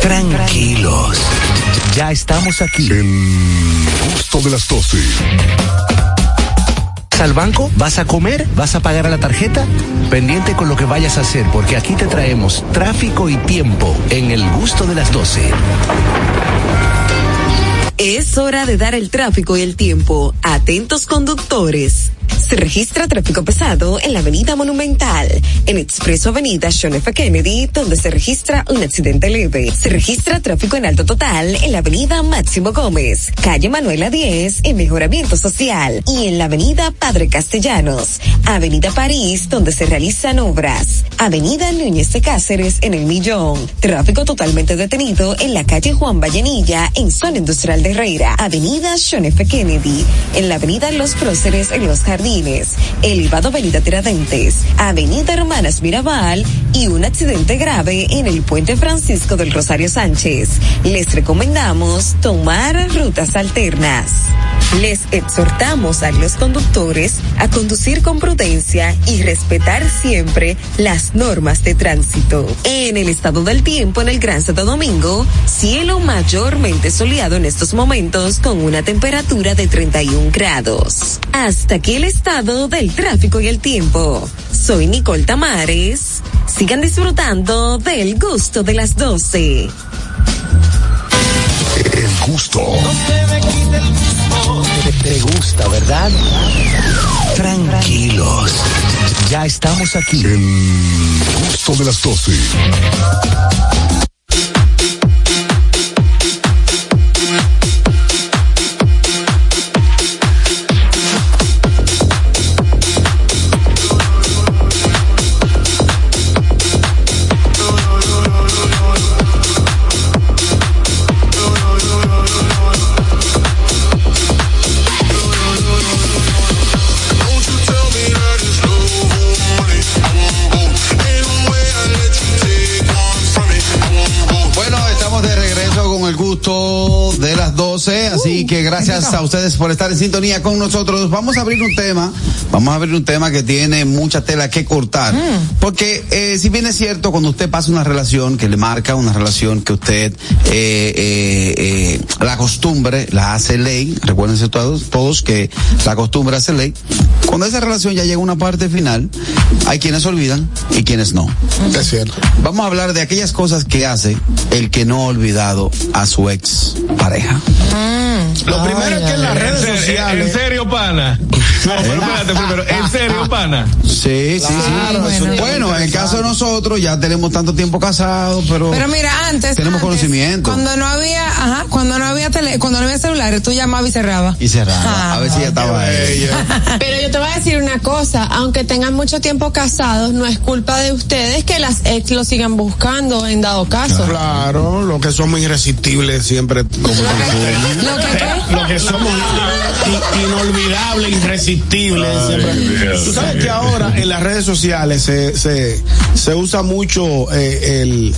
Tranquilos. Ya estamos aquí. El gusto de las 12. ¿Vas al banco? ¿Vas a comer? ¿Vas a pagar a la tarjeta? Pendiente con lo que vayas a hacer, porque aquí te traemos tráfico y tiempo en el gusto de las 12. Es hora de dar el tráfico y el tiempo. Atentos conductores. Se registra tráfico pesado en la Avenida Monumental, en Expreso Avenida John F. Kennedy, donde se registra un accidente leve. Se registra tráfico en alto total en la Avenida Máximo Gómez, calle Manuela 10, en Mejoramiento Social, y en la Avenida Padre Castellanos, Avenida París, donde se realizan obras, Avenida Núñez de Cáceres, en El Millón. Tráfico totalmente detenido en la calle Juan Vallenilla, en Zona Industrial de Herrera, Avenida John F. Kennedy, en la Avenida Los Próceres, en Los Jardines, elevado Avenida Tiradentes, Avenida Hermanas Mirabal y un accidente grave en el puente Francisco del Rosario Sánchez. Les recomendamos tomar rutas alternas. Les exhortamos a los conductores a conducir con prudencia y respetar siempre las normas de tránsito. En el estado del tiempo en el Gran Santo Domingo, cielo mayormente soleado en estos momentos con una temperatura de 31 grados. Hasta aquí el estado del tráfico y el tiempo. Soy Nicole Tamares. Sigan disfrutando del gusto de las 12. El gusto. Te, te gusta, ¿verdad? Tranquilos. Ya estamos aquí. El gusto de las 12. De las 12, así que gracias a ustedes por estar en sintonía con nosotros. Vamos a abrir un tema, vamos a abrir un tema que tiene mucha tela que cortar, porque eh, si bien es cierto, cuando usted pasa una relación que le marca, una relación que usted, eh, eh, eh, la costumbre la hace ley, recuérdense todos, todos que la costumbre hace ley, cuando esa relación ya llega a una parte final, hay quienes olvidan y quienes no. Es cierto. Vamos a hablar de aquellas cosas que hace el que no ha olvidado a su ex pareja. Lo primero es que en las ¿En redes serio, sociales. ¿En serio, pana? No, pero espérate primero. ¿En serio, pana? Sí, sí, Claro, sí. Bueno, en el caso de nosotros ya tenemos tanto tiempo casados, pero, Pero mira, antes. tenemos antes, conocimiento. Cuando no había, ajá, cuando no había tele, cuando no había celulares, tú llamabas y cerrabas. Y cerraba. a ver si ya estaba ahí. Pero yo te voy a decir una cosa, aunque tengan mucho tiempo casados, no es culpa de ustedes que las ex lo sigan buscando en dado caso. Claro, lo que somos irresistibles siempre. Como ¿Lo que qué? lo que somos i- inolvidables, irresistibles. siempre. Tú sabes que ahora en las redes sociales se, se, se usa mucho eh, el,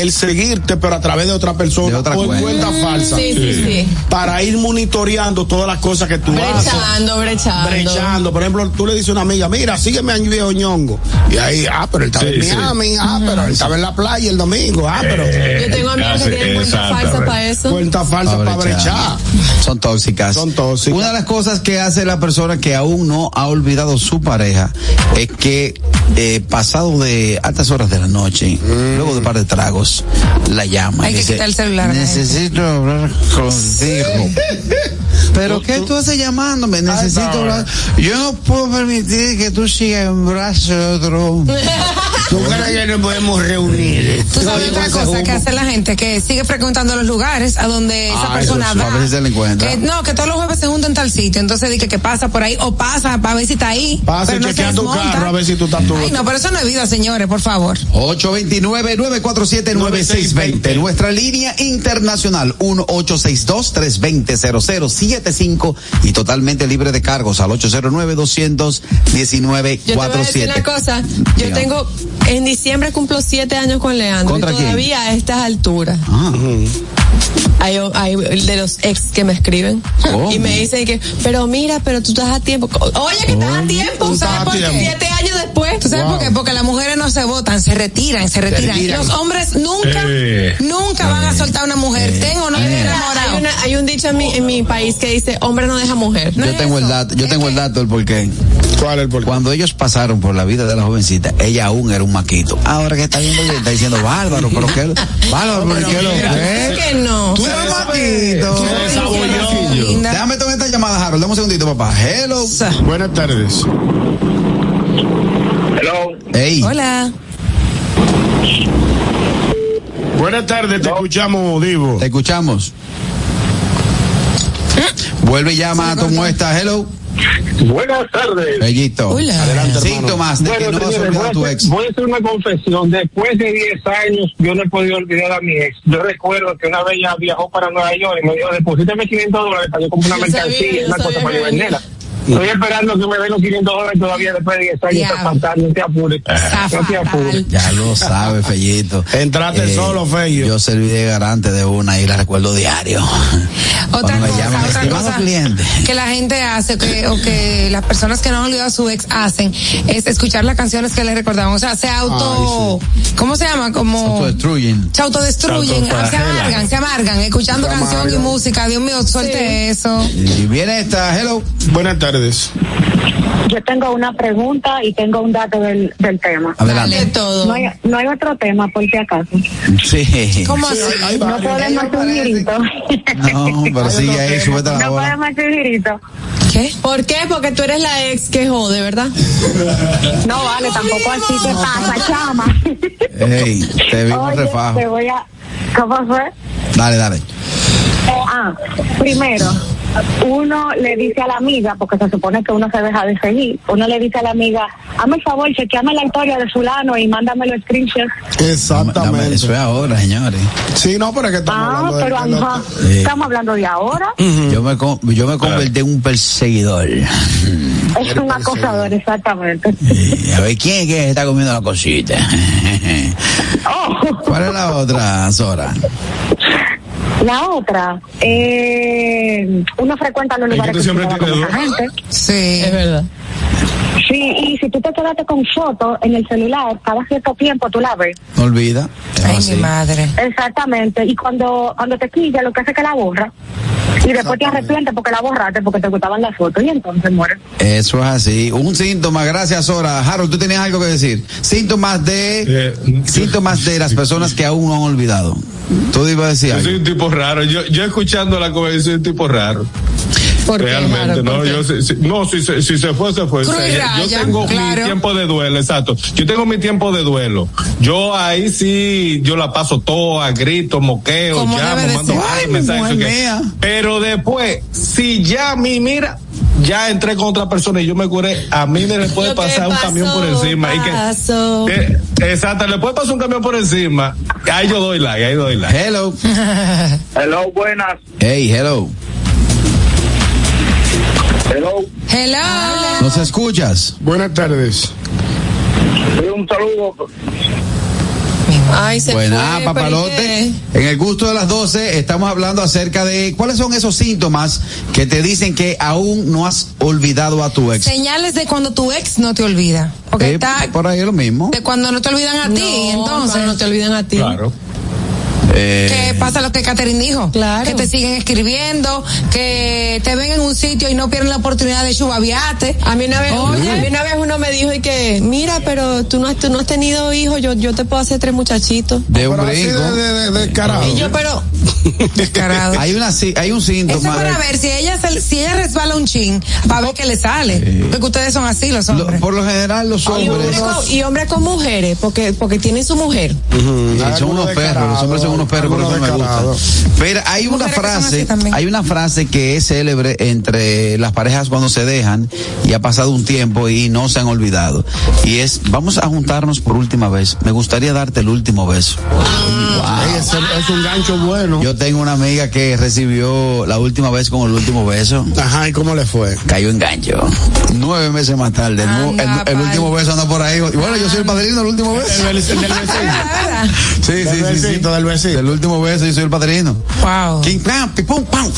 el seguirte, pero a través de otra persona De otra o en cuenta. falsa. Sí, sí, sí. Para ir monitoreando todas las cosas que tú haces. Brechando, brechando. brechando. Por ejemplo, tú le dices a una amiga, mira, sígueme a un viejo ñongo. Y ahí, ah, pero él estaba Sí, en sí. Miami, ah, pero él estaba en la playa el domingo, ah, pero Yo tengo amigos que tienen cuenta falsa para eso. cuenta falsa para brechar. Son tóxicas. Son tóxicas. Una de las cosas que hace la persona que aún no ha olvidado su pareja es que eh, pasado de altas horas de la noche, luego de un par de tragos, la llama. Hay y que dice, quitar el celular. Necesito hablar contigo. Pero ¿qué tú haces llamándome? Necesito hablar. Yo no puedo permitir que tú sigas en brazos de otro. ¿Tú crees que no podemos reunir? Tú sabes otra cosa que hace la gente que sigue frecuentando los lugares a donde esa Ah, persona eso sí, va. a veces se le encuentra. Que, no, que todos los jueves se juntan en tal sitio. Entonces dice que pasa por ahí o pasa para ver si está ahí. Pasa y no chequea tu desmonta. carro a ver si tú estás tú. Ay, no, pero eso no es vida, señores, por favor. 829-947-9620. Nuestra línea internacional 1862-320-0075 y totalmente libre de cargos al 809-219-47. Yo te voy a decir una cosa. Yo tengo, en diciembre cumplo siete años con Leandro. ¿Contra y quién? todavía a estas alturas. Ah. Hay, hay de los ex que me escriben. ¿Cómo? Y me dicen que, pero mira, pero tú estás a tiempo. Oye, que estás a tiempo. ¿Tú ¿Sabes por qué? tiempo. Siete años después. ¿Tú sabes por qué? Porque las mujeres no se votan, se retiran, se retiran. retiran. Los hombres nunca, Eh. nunca van a soltar a una mujer. Tengo o no tengo Hay, enamorado. una- hay un dicho en mi, en mi país que dice, hombre no deja mujer. Yo tengo el dato, yo tengo el dato del porqué. ¿Cuál es el porqué? Cuando ellos pasaron por la vida de la jovencita, ella aún era un maquito. Ahora que está viendo, está diciendo bárbaro, pero qué, bárbaro, pero qué lo que. que no. Tú eres un maquito. Déjame tomar esta llamada, Harold. Dame un segundito, papá. Hello. Buenas tardes. Hello. Ey. Hola. Buenas tardes, te escuchamos, Divo. Te escuchamos. Vuelve y llama a tu muestra. Hello. Buenas tardes. Bellito. Hola. Adelante. Síntomas de que Bueno, no vas a señores, olvidar a tu ex. voy a hacer una confesión. Después de 10 años, yo no he podido olvidar a mi ex. Yo recuerdo que una vez ella viajó para Nueva York y me dijo, deposítame 500 dólares para yo comprar una sabía, mercancía, yo una cosa sabía para yo que venderla. Estoy esperando que me den los 500 dólares todavía después de 10 años. Está fatal, no te apures. No te apures. Ya lo sabe, Fellito. Entraste solo, Fello. Yo serví de garante de una y la recuerdo diario. Otra Cuando cosa, llaman, otra estimado cosa cliente. que la gente hace que, o que las personas que no han olvidado a su ex hacen es escuchar las canciones que les recordaban. O sea, se auto, ¿cómo se llama? Como Autodestruyen. se autodestruyen, Se se autoflagelan. amargan, se amargan, escuchando Se canción y música. Dios mío, suelte eso. Y viene esta, hello. Buenas tardes. Yo tengo una pregunta y tengo un dato del, del tema. De Adelante. todo. No hay, no hay otro tema, por si acaso. Sí. ¿Cómo así? No podemos hacer un girito. No, pero sigue ahí, súbete a la No bola. podemos hacer un girito. ¿Qué? ¿Por qué? Porque tú eres la ex que jode, ¿verdad? No vale, tampoco así te pasa, chama. Ey, te vimos Oye, refajo. te voy a... ¿Cómo fue? Dale, dale. Ah, primero, uno le dice a la amiga, porque se supone que uno se deja de seguir, uno le dice a la amiga, hazme el favor, chequeame la historia de fulano y mándame los screenshots. Dame- Exactamente. Eso es ahora, señores. Sí, no, pero es que estamos Ah, hablando de pero de ajá, Sí. estamos hablando de ahora. Yo me, con- yo me convertí en un perseguidor. Es un acosador, exactamente. A ver quién es que está comiendo la cosita. Oh. ¿Cuál es la otra, Sora? La otra, eh, uno frecuenta los lugares que siempre dos. gente. Sí. Es verdad. Sí, y si tú te quedaste con fotos en el celular, cada cierto tiempo tú la ves. No olvida. Es Ay, así. mi madre. Exactamente, y cuando cuando te quilla lo que hace es que la borra y después te arrepientes porque la borraste porque te gustaban las fotos y entonces muere. Eso es así. Un síntoma, gracias, Sora. Harold, tú tenías algo que decir. Síntomas de, Eh, síntomas de las personas que aún no han olvidado. Tú ibas a decir Yo soy un tipo raro. Yo, yo escuchando la conversación soy un tipo raro. ¿Por qué, Realmente, no, yo, si, si- no, si, se- si se fue, se fue. Yo tengo claro. mi tiempo de duelo, exacto. Yo tengo mi tiempo de duelo. Yo ahí sí, yo la paso toda, grito, moqueo, Como llamo, mando ay, mensajes. mujer ok. mía. Pero después, si ya a mí, mira, ya entré con otra persona y yo me curé, a mí me le puede pasar un camión por pasó, encima. Y que, eh, exacto, le puede pasar un camión por encima. Ahí yo doy like, ahí doy like. Hello. Hello, buenas. Hey, hello. Hello. Hello. ¿Nos escuchas? Buenas tardes. Un saludo. Ay, se Buena, fue, pero ¿y papalote. En el gusto de las 12 estamos hablando acerca de cuáles son esos síntomas que te dicen que aún no has olvidado a tu ex. Señales de cuando tu ex no te olvida. Porque Eh, está por ahí lo mismo. de cuando no te olvidan a ti, entonces. no te olvidan a ti. Claro. Eh, Que pasa lo que Catherine dijo. Claro. Que te siguen escribiendo, que te ven en un sitio y no pierden la oportunidad de chubaviate. A mí una vez, Oye. a mí una vez uno me dijo y que, mira, pero tú no has, tú no has tenido hijos, yo, yo te puedo hacer tres muchachitos. de un brinco. de, de, de descarado. Y yo, pero, Descarado. Hay una hay un Eso síntoma. para ver si ella se- si ella resbala un chin, para ver qué le sale. Porque ustedes son así los Lo- hombres. por lo general los y hombres con, y hombres con mujeres, porque, porque tienen su mujer. Sí, son unos perros, los hombres son unos perros, por eso algunos me gusta. descarados. Pero hay una frase, hay una frase que es célebre entre las parejas cuando se dejan y ha pasado un tiempo y no se han olvidado. Y es, vamos a juntarnos por última vez. Me gustaría darte el último beso. Ese- es un gancho bueno. Yo tengo una amiga que recibió la última vez con el último beso. Ajá, ¿y cómo le fue? Cayó en gancho. Nueve meses más tarde. El, el- el último beso anda por ahí. Y bueno, yo soy el padrino del último beso. del vecino. Sí, Del sí, sí, sí. besito, del Del último beso, yo soy el padrino. Wow. King, pam, pi, pum, pam.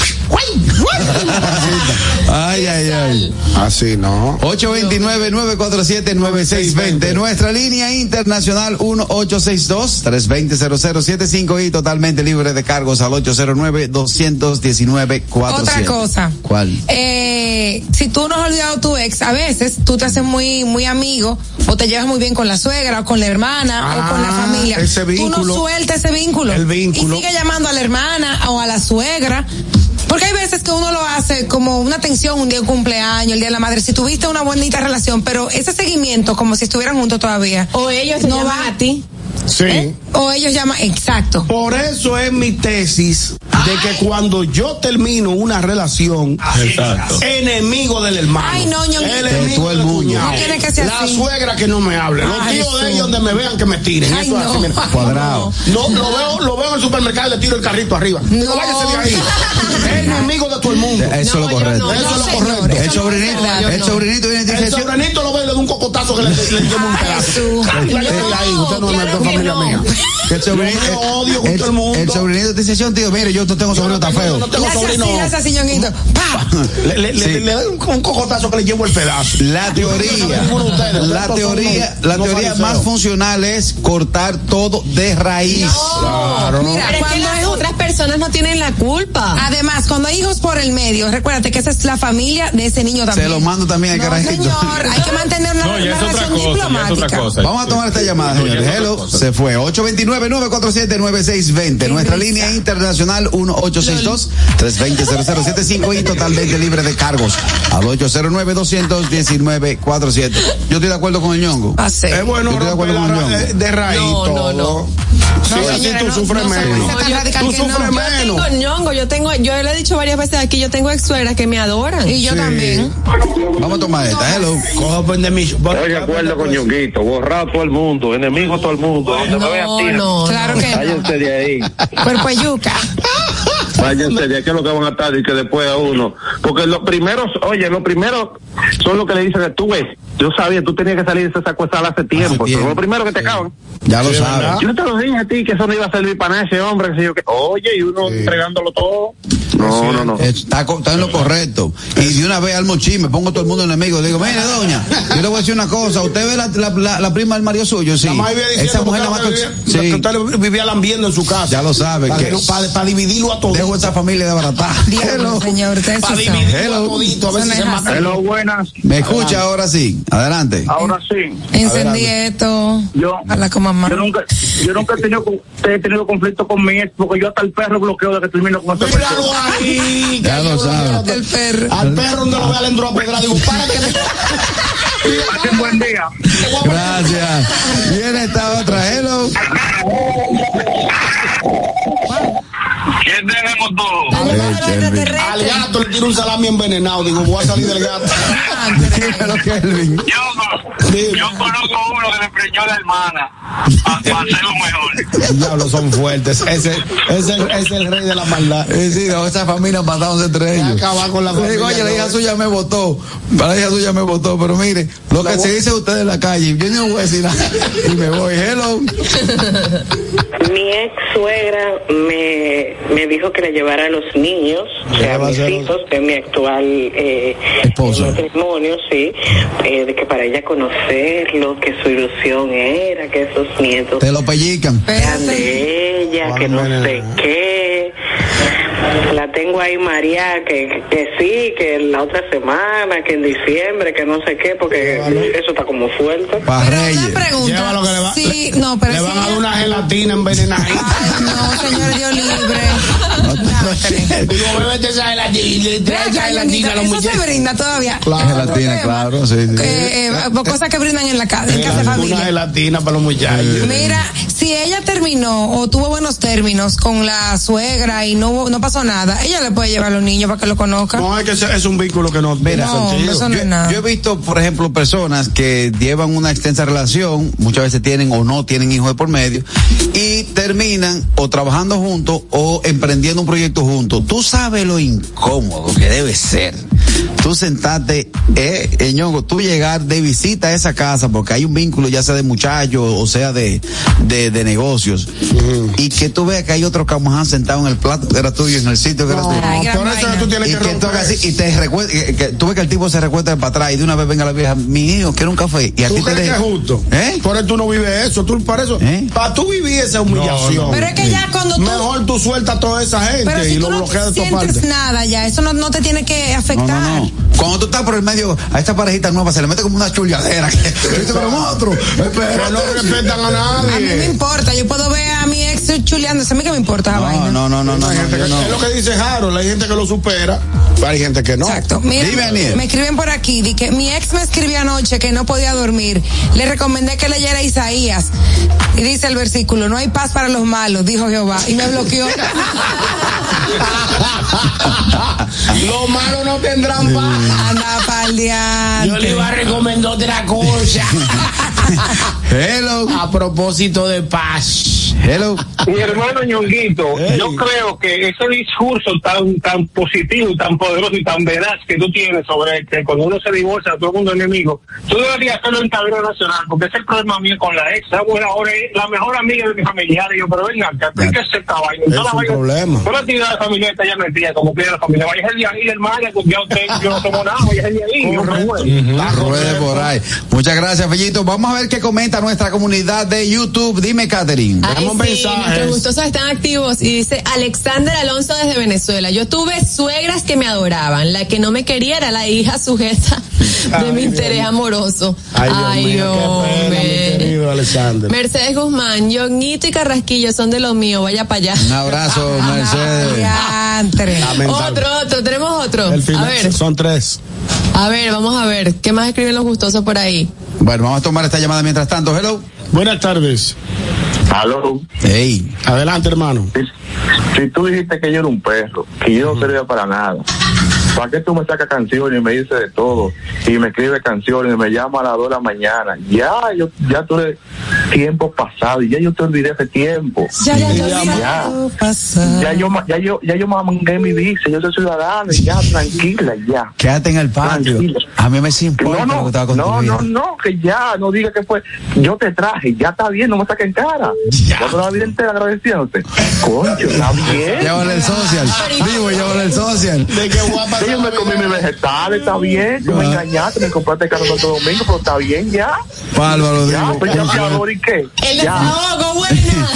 Ay, ay, ay. Así, ¿no? 829-947-9620. Nuestra línea internacional 1862-320-0075 y totalmente libre de cargos al 809-219-47. Otra cosa. ¿Cuál? Eh, si tú no has olvidado tu ex, a veces tú te haces muy, muy amigo o te llevas muy bien con la suegra o con la hermana o con la Ah, familia. ese Tú no sueltas ese vínculo. El vínculo. Y sigue llamando a la hermana o a la suegra. Porque hay veces que uno lo hace como una atención, un día de cumpleaños, el día de la madre, si tuviste una bonita relación, pero ese seguimiento como si estuvieran juntos todavía. O ellos No llaman va. a ti. Sí. ¿eh? O ellos llaman, exacto. Por eso es mi tesis de que cuando yo termino una relación, Exacto. enemigo del hermano, Ay, no, ñonguito. enemigo De el del cuñado, No tiene que ser la así. suegra que no me hable, los Ay, tíos de Jesús. ellos donde me vean que me tiren, Ay, eso es no. así, mira. Cuadrado. No, lo veo, lo veo en el supermercado y le tiro el carrito arriba. Digo, váyase de ahí. Enemigo de todo el mundo. Eso es lo yo correcto. no, Eso es lo señor. correcto. El sobrinito, el sobrinito viene y El dice, sobrinito lo ve y le da un cocotazo que le, le, le lleva un pedazo. De usted no es de que familia no. mía. el sobrinito, Yo me odio con el, todo el mundo. el sobrinito te dice, "Señor, tío, mire, yo no tengo sobrino tan feo. No tengo sobrino. le doy un, un cocotazo que le llevo el pedazo. La teoría, la teoría, la teoría más funcional es cortar todo de raíz. Claro. Mira, Pero es que cuando las otras personas no tienen la culpa. Además, cuando hay hijos por el medio, recuérdate que esa es la familia de ese niño también. Se lo mando también al no, carajito. señor, hay que mantener una, No, relación cosa, diplomática. Vamos a tomar esta llamada, señores. Hello. Se fue. 829-947-9620. Nuestra línea internacional 1862-320-0075 y totalmente libre de cargos al 809-219-47. Yo estoy de acuerdo con el ñongo. Ah, sí. Es bueno Yo estoy de acuerdo con el eh, de raíz No, no, todo. no. Sí, No, así tú no, sufres menos. Tú sufres Yo menos. tengo ñongo, yo tengo, yo le he dicho varias veces aquí, yo tengo ex suegras que me adoran. Y yo Sí. también. Vamos a tomar esta. Hello. Cojo pendemismo. Estoy de acuerdo con Ñonguito, borrado todo el mundo, enemigo todo el mundo, No, no. Claro que no. Váyanse de ahí, Cuerpo de yuca. váyanse de ahí, que es lo que van a estar y que después a uno. Porque los primeros, oye, los primeros son los que le dicen, tú ves, yo sabía, tú tenías que salir de esa cuestal hace tiempo, tiempo. son los primeros que te acaban. Ya lo Sí, sabes. Yo te lo dije a ti que eso no iba a servir para nada ese hombre, que sé yo que, oye, y uno entregándolo todo. No, no, no. Está, co- está en lo correcto. Y de una vez al mochín, me pongo todo el mundo enemigo. Digo, mire, doña, yo le voy a decir una cosa. ¿Usted ve la, la, la, la prima del marido suyo? Sí. Esa mujer la más usted tox- vivía- que Sí. usted vivía lambiendo en su casa. Ya lo sabe. Para, que que no- para, para dividirlo a todos. Dejo esa familia de barata. Diablo, señor, Para sí dividirlo Hello. a todito. A ver Eso si se es mata. Hello, buenas. Me escucha ahora sí. Adelante. Ahora sí. Encendí esto. Yo, Habla con mamá. yo nunca, yo nunca he tenido, he tenido conflicto con mi ex porque yo hasta el perro bloqueo de que termino con esta Míralo ahí. Ya lo yo- sabe. El perro. Al perro donde lo vea le entró a pedrar. Digo, para que. Pasen buen día. Gracias. Viene esta otra. Hello. ¿Quién tenemos todos? Al gato le tiro un salami envenenado. Digo, voy a salir del gato. Dímelo, Kelvin. Yo, yo conozco uno que le preñó a la hermana para hacerlo mejor. Diablos son fuertes. Ese, ese, ese es el rey de la maldad. Sí, esa familia matándose entre ellos. acabar con la Le digo, familia, oye, la hija suya me votó. La hija suya me votó, pero mire, lo que se dice usted en la calle, yo no voy a decir nada. Y me voy, hello. Mi ex suegra me, me dijo que le llevara a los niños, o sea, a a mis ser? hijos, de mi actual eh, Esposo. matrimonio, sí, eh, de que para ella conocerlo, que su ilusión era que esos nietos Te lo pellican. sean de ella que no sé qué. La tengo ahí María, que, que sí, que la otra semana, que en diciembre, que no sé qué, porque eso está como fuerte. Para Reyes. Pregunto. Llévalo que le va- Sí, no, pero Le si van a dar una gelatina envenenada. No, señor Dios libre. Digo, bébete esa gelatina y trae esa gelatina a los Eso se muchachos. brinda todavía. Gelatina, claro, sí, sí. Eh, eh, cosas que brindan en la casa, en casa de Una familia. gelatina para los muchachos. Mira, si ella terminó o tuvo buenos términos con la suegra y no no pasó nada, ella le puede llevar a los niños para que lo conozcan. No, es que es un vínculo que no tiene No, sentido. eso no es nada. Yo he visto, por ejemplo, personas que llevan una extensa relación, muchas veces tienen o no tienen hijos de por medio, y terminan o trabajando juntos o emprendiendo un proyecto juntos. Tú sabes lo incómodo que debe ser. Tú sentarte, eh, eh, Ñongo, tú llegar de visita a esa casa porque hay un vínculo ya sea de muchachos o sea de, de, de negocios y que tú veas que hay otro camuján sentado en el plato que era tuyo, en el sitio que. Ay, gran por eso tú tienes y que que tú así y te recuer- que, que tú ves que el tipo se recuesta para atrás y de una vez venga la vieja, mi hijo, quiero un café y a ¿Tú ti te que deja- es justo? ¿Eh? Por eso tú no vives eso. Tú, para eso, para tú vivir esa humillación. no. Pero es que ya cuando tú- Mejor tú sueltas a toda esa gente Pero si y tú lo no bloqueas de tu sientes parte. nada ya, eso no, no te tiene que No, afectar. no, no. Cuando tú estás por el medio, a esta parejita nueva se le mete como una chulladera. Pero otro, Pero no respetan a A mí me nadie. importa, yo puedo ver a mi ex chuleándose, a mí que me importa esa vaina. No, no, no, no, Hay no, lo que dice Harold. Hay gente que lo supera, hay gente que no. Exacto. Mira, Dime, me escriben por aquí, di que mi ex me escribió anoche que no podía dormir. Le recomendé que leyera Isaías. Y dice el versículo, no hay paz para los malos, dijo Jehová. Y me bloqueó. Los malos no tendrán paz. Anda Yo le iba a recomendar otra cosa. Hello. A propósito de paz. Hello. Mi hermano Ñonguito, yo creo que ese discurso tan tan positivo y tan poderoso y tan veraz que tú tienes sobre que cuando uno se divorcia todo el mundo es enemigo, tú deberías hacerlo en cadena nacional, porque ese es el problema mío con la ex. Mujer ahora es la mejor amiga de mi familiar. Y yo, pero venga, que explíquese esta vaina. Es Toda la un vaina- problema. Toda la actividad de familia está ya metida, como quiere la familia. Vaya el de ahí, hermano, porque ya usted, yo no tomo nada, vaya el de ahí. por ahí. Muchas gracias, Fellito. Vamos a ver qué comenta nuestra comunidad de YouTube. Dime, Catherine. Ay, sí, nuestros gustosos están activos y dice Alexander Alonso desde Venezuela. Yo tuve suegras que me adoraban. La que no me quería era la hija sujeta de mi interés amoroso. Ay, Dios mío, qué pena, mi querido Alexander. Mercedes Guzmán, Yoñito y Carrasquillo son de los míos. Vaya para allá. Un abrazo, Mercedes. Diantre. Otro, otro, tenemos otro. El A final ver, son tres. a ver, vamos a ver. ¿Qué más escriben los gustosos por ahí? Bueno, vamos a tomar esta llamada mientras tanto. Hello. Buenas tardes. Aló. Hey. Adelante, hermano. Si tú dijiste que yo era un perro, que yo no servía para nada, ¿para qué tú me sacas canciones y me dices de todo? Y me escribes canciones y me llama a las 2 de la mañana. Ya, yo, ya tú eres tiempo pasado y ya yo te olvidé ese tiempo. Ya, ya, ya, ya, ya. yo, ya yo, ya yo mangué mi visa, yo soy ciudadano, y ya, tranquila, ya. Quédate en el patio. A mí me sí importa No, lo que no, estaba con no, no, no, que ya, no diga que fue, yo te traje, ya está bien, no me saquen cara. Ya. toda la vida entera agradeciéndote. Coño, está bien. Llévale el social. Vivo, llévale el social. De que guapa Sí, yo me comí mis vegetales, está bien. Tú me engañaste, me compraste carro Santo Domingo, pero está bien ya. Bárbaro, Ya, Divo. pues ya, ¿y qué? El desahogo, buena.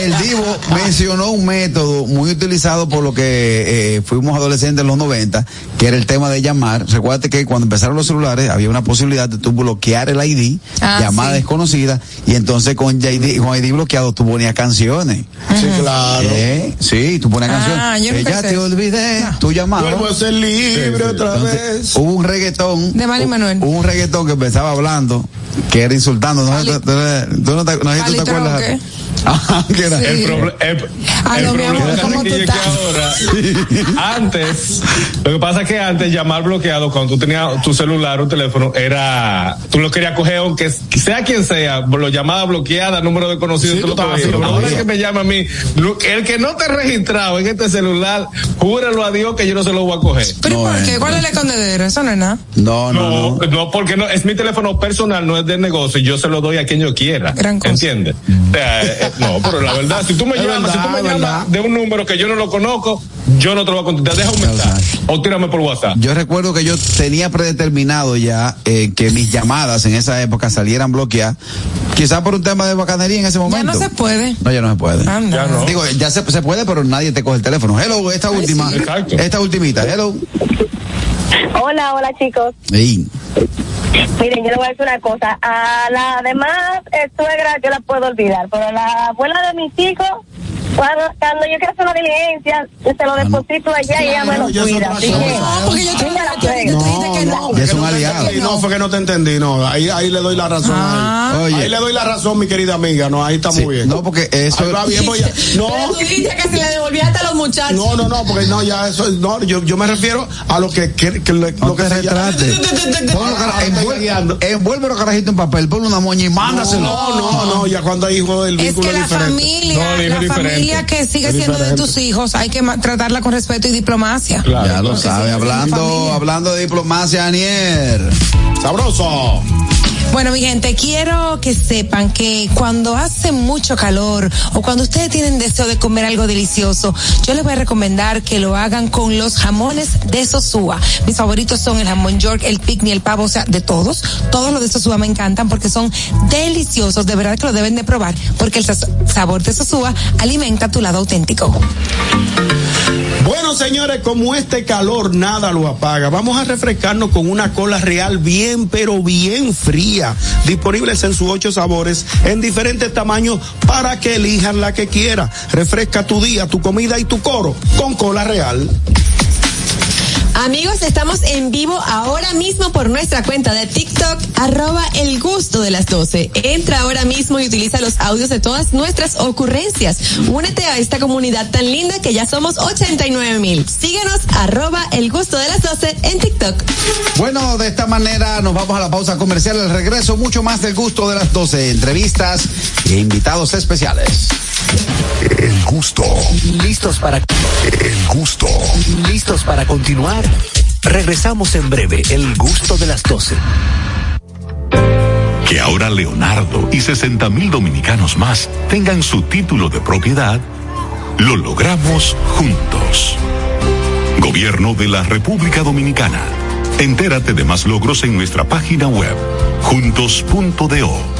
El Divo mencionó un método muy utilizado por lo que eh, fuimos adolescentes en los 90, que era el tema de llamar. Recuerda que cuando empezaron los celulares había una posibilidad de tú bloquear el ID, Ah, llamada sí. desconocida, y entonces con ID, con ID bloqueado tú ponías canciones. Sí, claro. Eh, Sí, tú ponías Ah, canciones. yo ya te olvidé, tú Vuelvo a ser libre otra Entonces, vez. Hubo un reggaetón. De Manny Manuel. Hubo un reggaetón que empezaba hablando, que era insultando. No, tú, tú- tú no te, no tú te acuerdas. ¿qué? Ajá, que era. Sí. El, proble- el- Aló, el amor, problema, ¿cómo Ricky, tú es que ahora, antes, lo que pasa es que antes llamar bloqueado, cuando tú tenías tu celular o teléfono, era, tú lo querías coger, aunque sea quien sea, lo llamada bloqueada, número desconocido, Sí, tú lo cogías. Pero haciendo ahora que me llama a mí, el que no te ha registrado en este celular, júralo a Dios que yo no se lo voy a coger. ¿Pero No, por eh, qué? ¿Cuál es el escondedero? Eso no es nada. No, no, No, no. no, porque no, es mi teléfono personal, no es de negocio, y yo se lo doy a quien yo quiera. Gran cosa. ¿Entiendes? O sea, eh, no, pero la ¿verdad? Si tú me llamas, si tú me llamas de un número que yo no lo conozco, yo no te lo voy a contestar. Deja un mensaje o tírame por WhatsApp. Yo recuerdo que yo tenía predeterminado ya eh, que mis llamadas en esa época salieran bloqueadas, quizás por un tema de bacanería en ese Ya momento. no se puede. No, ya no se puede. Anda. Ya no. Digo, ya se, se puede, pero nadie te coge el teléfono. Hello, esta última. sí. Exacto. Esta hello. Hola, hola chicos. Ey. Miren, yo le voy a decir una cosa. A la demás suegra yo la puedo olvidar, pero a la abuela de mis hijos, cuando, cuando yo quiero hacer una diligencia, se lo deposito allá y ella me lo ya es cuida. Así que. No, porque yo te dile a la tú dijiste que no. Ya es un no te aliado. entendí, No, fue que no te entendí, no. Ahí, ahí le doy la razón. Ah. ahí. Oye. Ahí le doy la razón, mi querida amiga. No, ahí está Sí, muy bien. No, porque eso. Ahí va bien, pues ya. No. Pero tú dijiste que se le devolvía hasta a los muchachos. No, no, no, porque no, ya eso, no, yo, yo me refiero a lo que, que, que No lo que te se retrates. Ponlo, cara- está envuel- guiando. Envuelve los carajitos en papel, ponle una moña y mándaselo. No, no, no, ya cuando hay hijo del vínculo la diferente. No, la diferente. Familia que sigue siendo de tus hijos, hay que tratarla con respeto y diplomacia. Claro. Ya lo sabe, hablando, hablando de diplomacia, Anier. Sabroso. Bueno, mi gente, quiero que sepan que cuando hace mucho calor o cuando ustedes tienen deseo de comer algo delicioso, yo les voy a recomendar que lo hagan con los jamones de Sosúa. Mis favoritos son el jamón York, el picnic, el pavo, o sea, de todos. Todos los de Sosúa me encantan porque son deliciosos. De verdad que lo deben de probar porque el sabor de Sosúa alimenta tu lado auténtico. Bueno, señores, como este calor nada lo apaga, vamos a refrescarnos con una cola real bien, pero bien fría. Disponibles en sus ocho sabores, en diferentes tamaños, para que elijan la que quiera. Refresca tu día, tu comida y tu coro con cola real. Amigos, estamos en vivo ahora mismo por nuestra cuenta de TikTok, arroba el gusto de las 12. Entra ahora mismo y utiliza los audios de todas nuestras ocurrencias. Únete a esta comunidad tan linda que ya somos 89 mil. Síguenos, arroba el gusto de las 12 en TikTok. Bueno, de esta manera nos vamos a la pausa comercial. Al regreso, mucho más del gusto de las 12 entrevistas e invitados especiales. El gusto, ¿Listos para, el gusto. listos para continuar? Regresamos en breve, el gusto de las 12. Que ahora Leonardo y 60 mil dominicanos más tengan su título de propiedad, lo logramos juntos. Gobierno de la República Dominicana. Entérate de más logros en nuestra página web, juntos.do.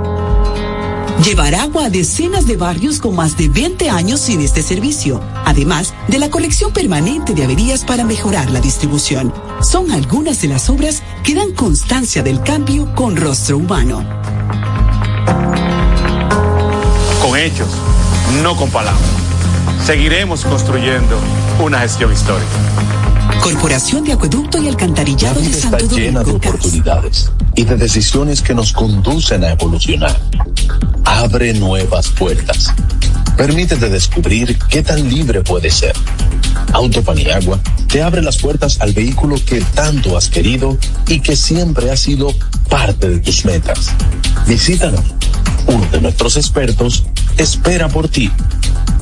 Llevar agua a decenas de barrios con más de 20 años sin este servicio, además de la colección permanente de averías para mejorar la distribución. Son algunas de las obras que dan constancia del cambio con rostro humano. Con hechos, no con palabras. Seguiremos construyendo una gestión histórica. Corporación de Acueducto y Alcantarillado de está Santo llena de oportunidades y de decisiones que nos conducen a evolucionar. Abre nuevas puertas. Permítete descubrir qué tan libre puedes ser. Auto Paniagua te abre las puertas al vehículo que tanto has querido y que siempre ha sido parte de tus metas. Visítanos. Uno de nuestros expertos espera por ti.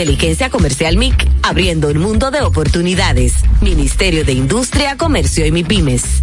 Inteligencia Comercial MIC, abriendo un mundo de oportunidades. Ministerio de Industria, Comercio y MIPIMES.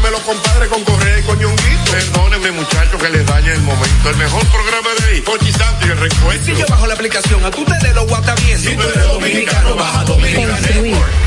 de los compadres con Correa y con Ñonguito. Perdónenme, muchachos, que les dañe el momento. El mejor programa de ahí, Pochi Santo y el recuento. Si yo bajo la aplicación, a tú te de lo guata bien. Si tú eres dominicano, baja Dominicana Construir,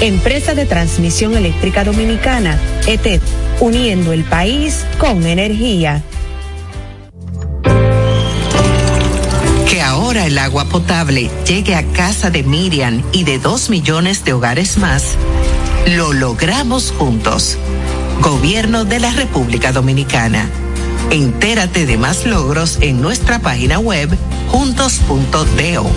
Empresa de Transmisión Eléctrica Dominicana, ETED, uniendo el país con energía. Que ahora el agua potable llegue a casa de Miriam y de dos millones de hogares más, lo logramos juntos. Gobierno de la República Dominicana. Entérate de más logros en nuestra página web juntos.do.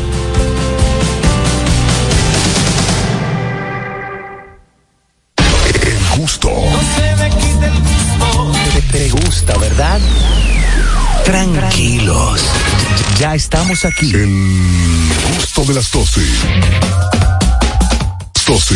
Tranquilos. Ya estamos aquí. El gusto de las 12. 12.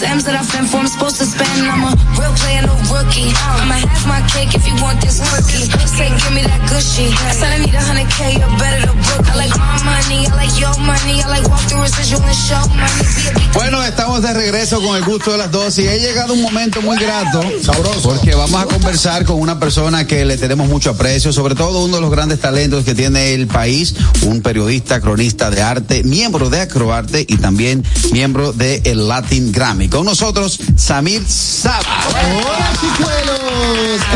These M's that I fend for, I'm supposed to spend. I'm a real player, no rookie. I'ma have my cake if you want this cookie. Say, give me that shit. I said I need a hundred K, or better to book. I like my money, I like your money, I like walk through residual and show money. Bueno, estamos de regreso con el gusto de las dos y he llegado un momento muy grato, sabroso, porque vamos a conversar con una persona que le tenemos mucho aprecio, sobre todo uno de los grandes talentos que tiene el país, un periodista, cronista de arte, miembro de Acroarte y también miembro de el Latin Grammy. Con nosotros, Samir Saba. Hola chicuelos,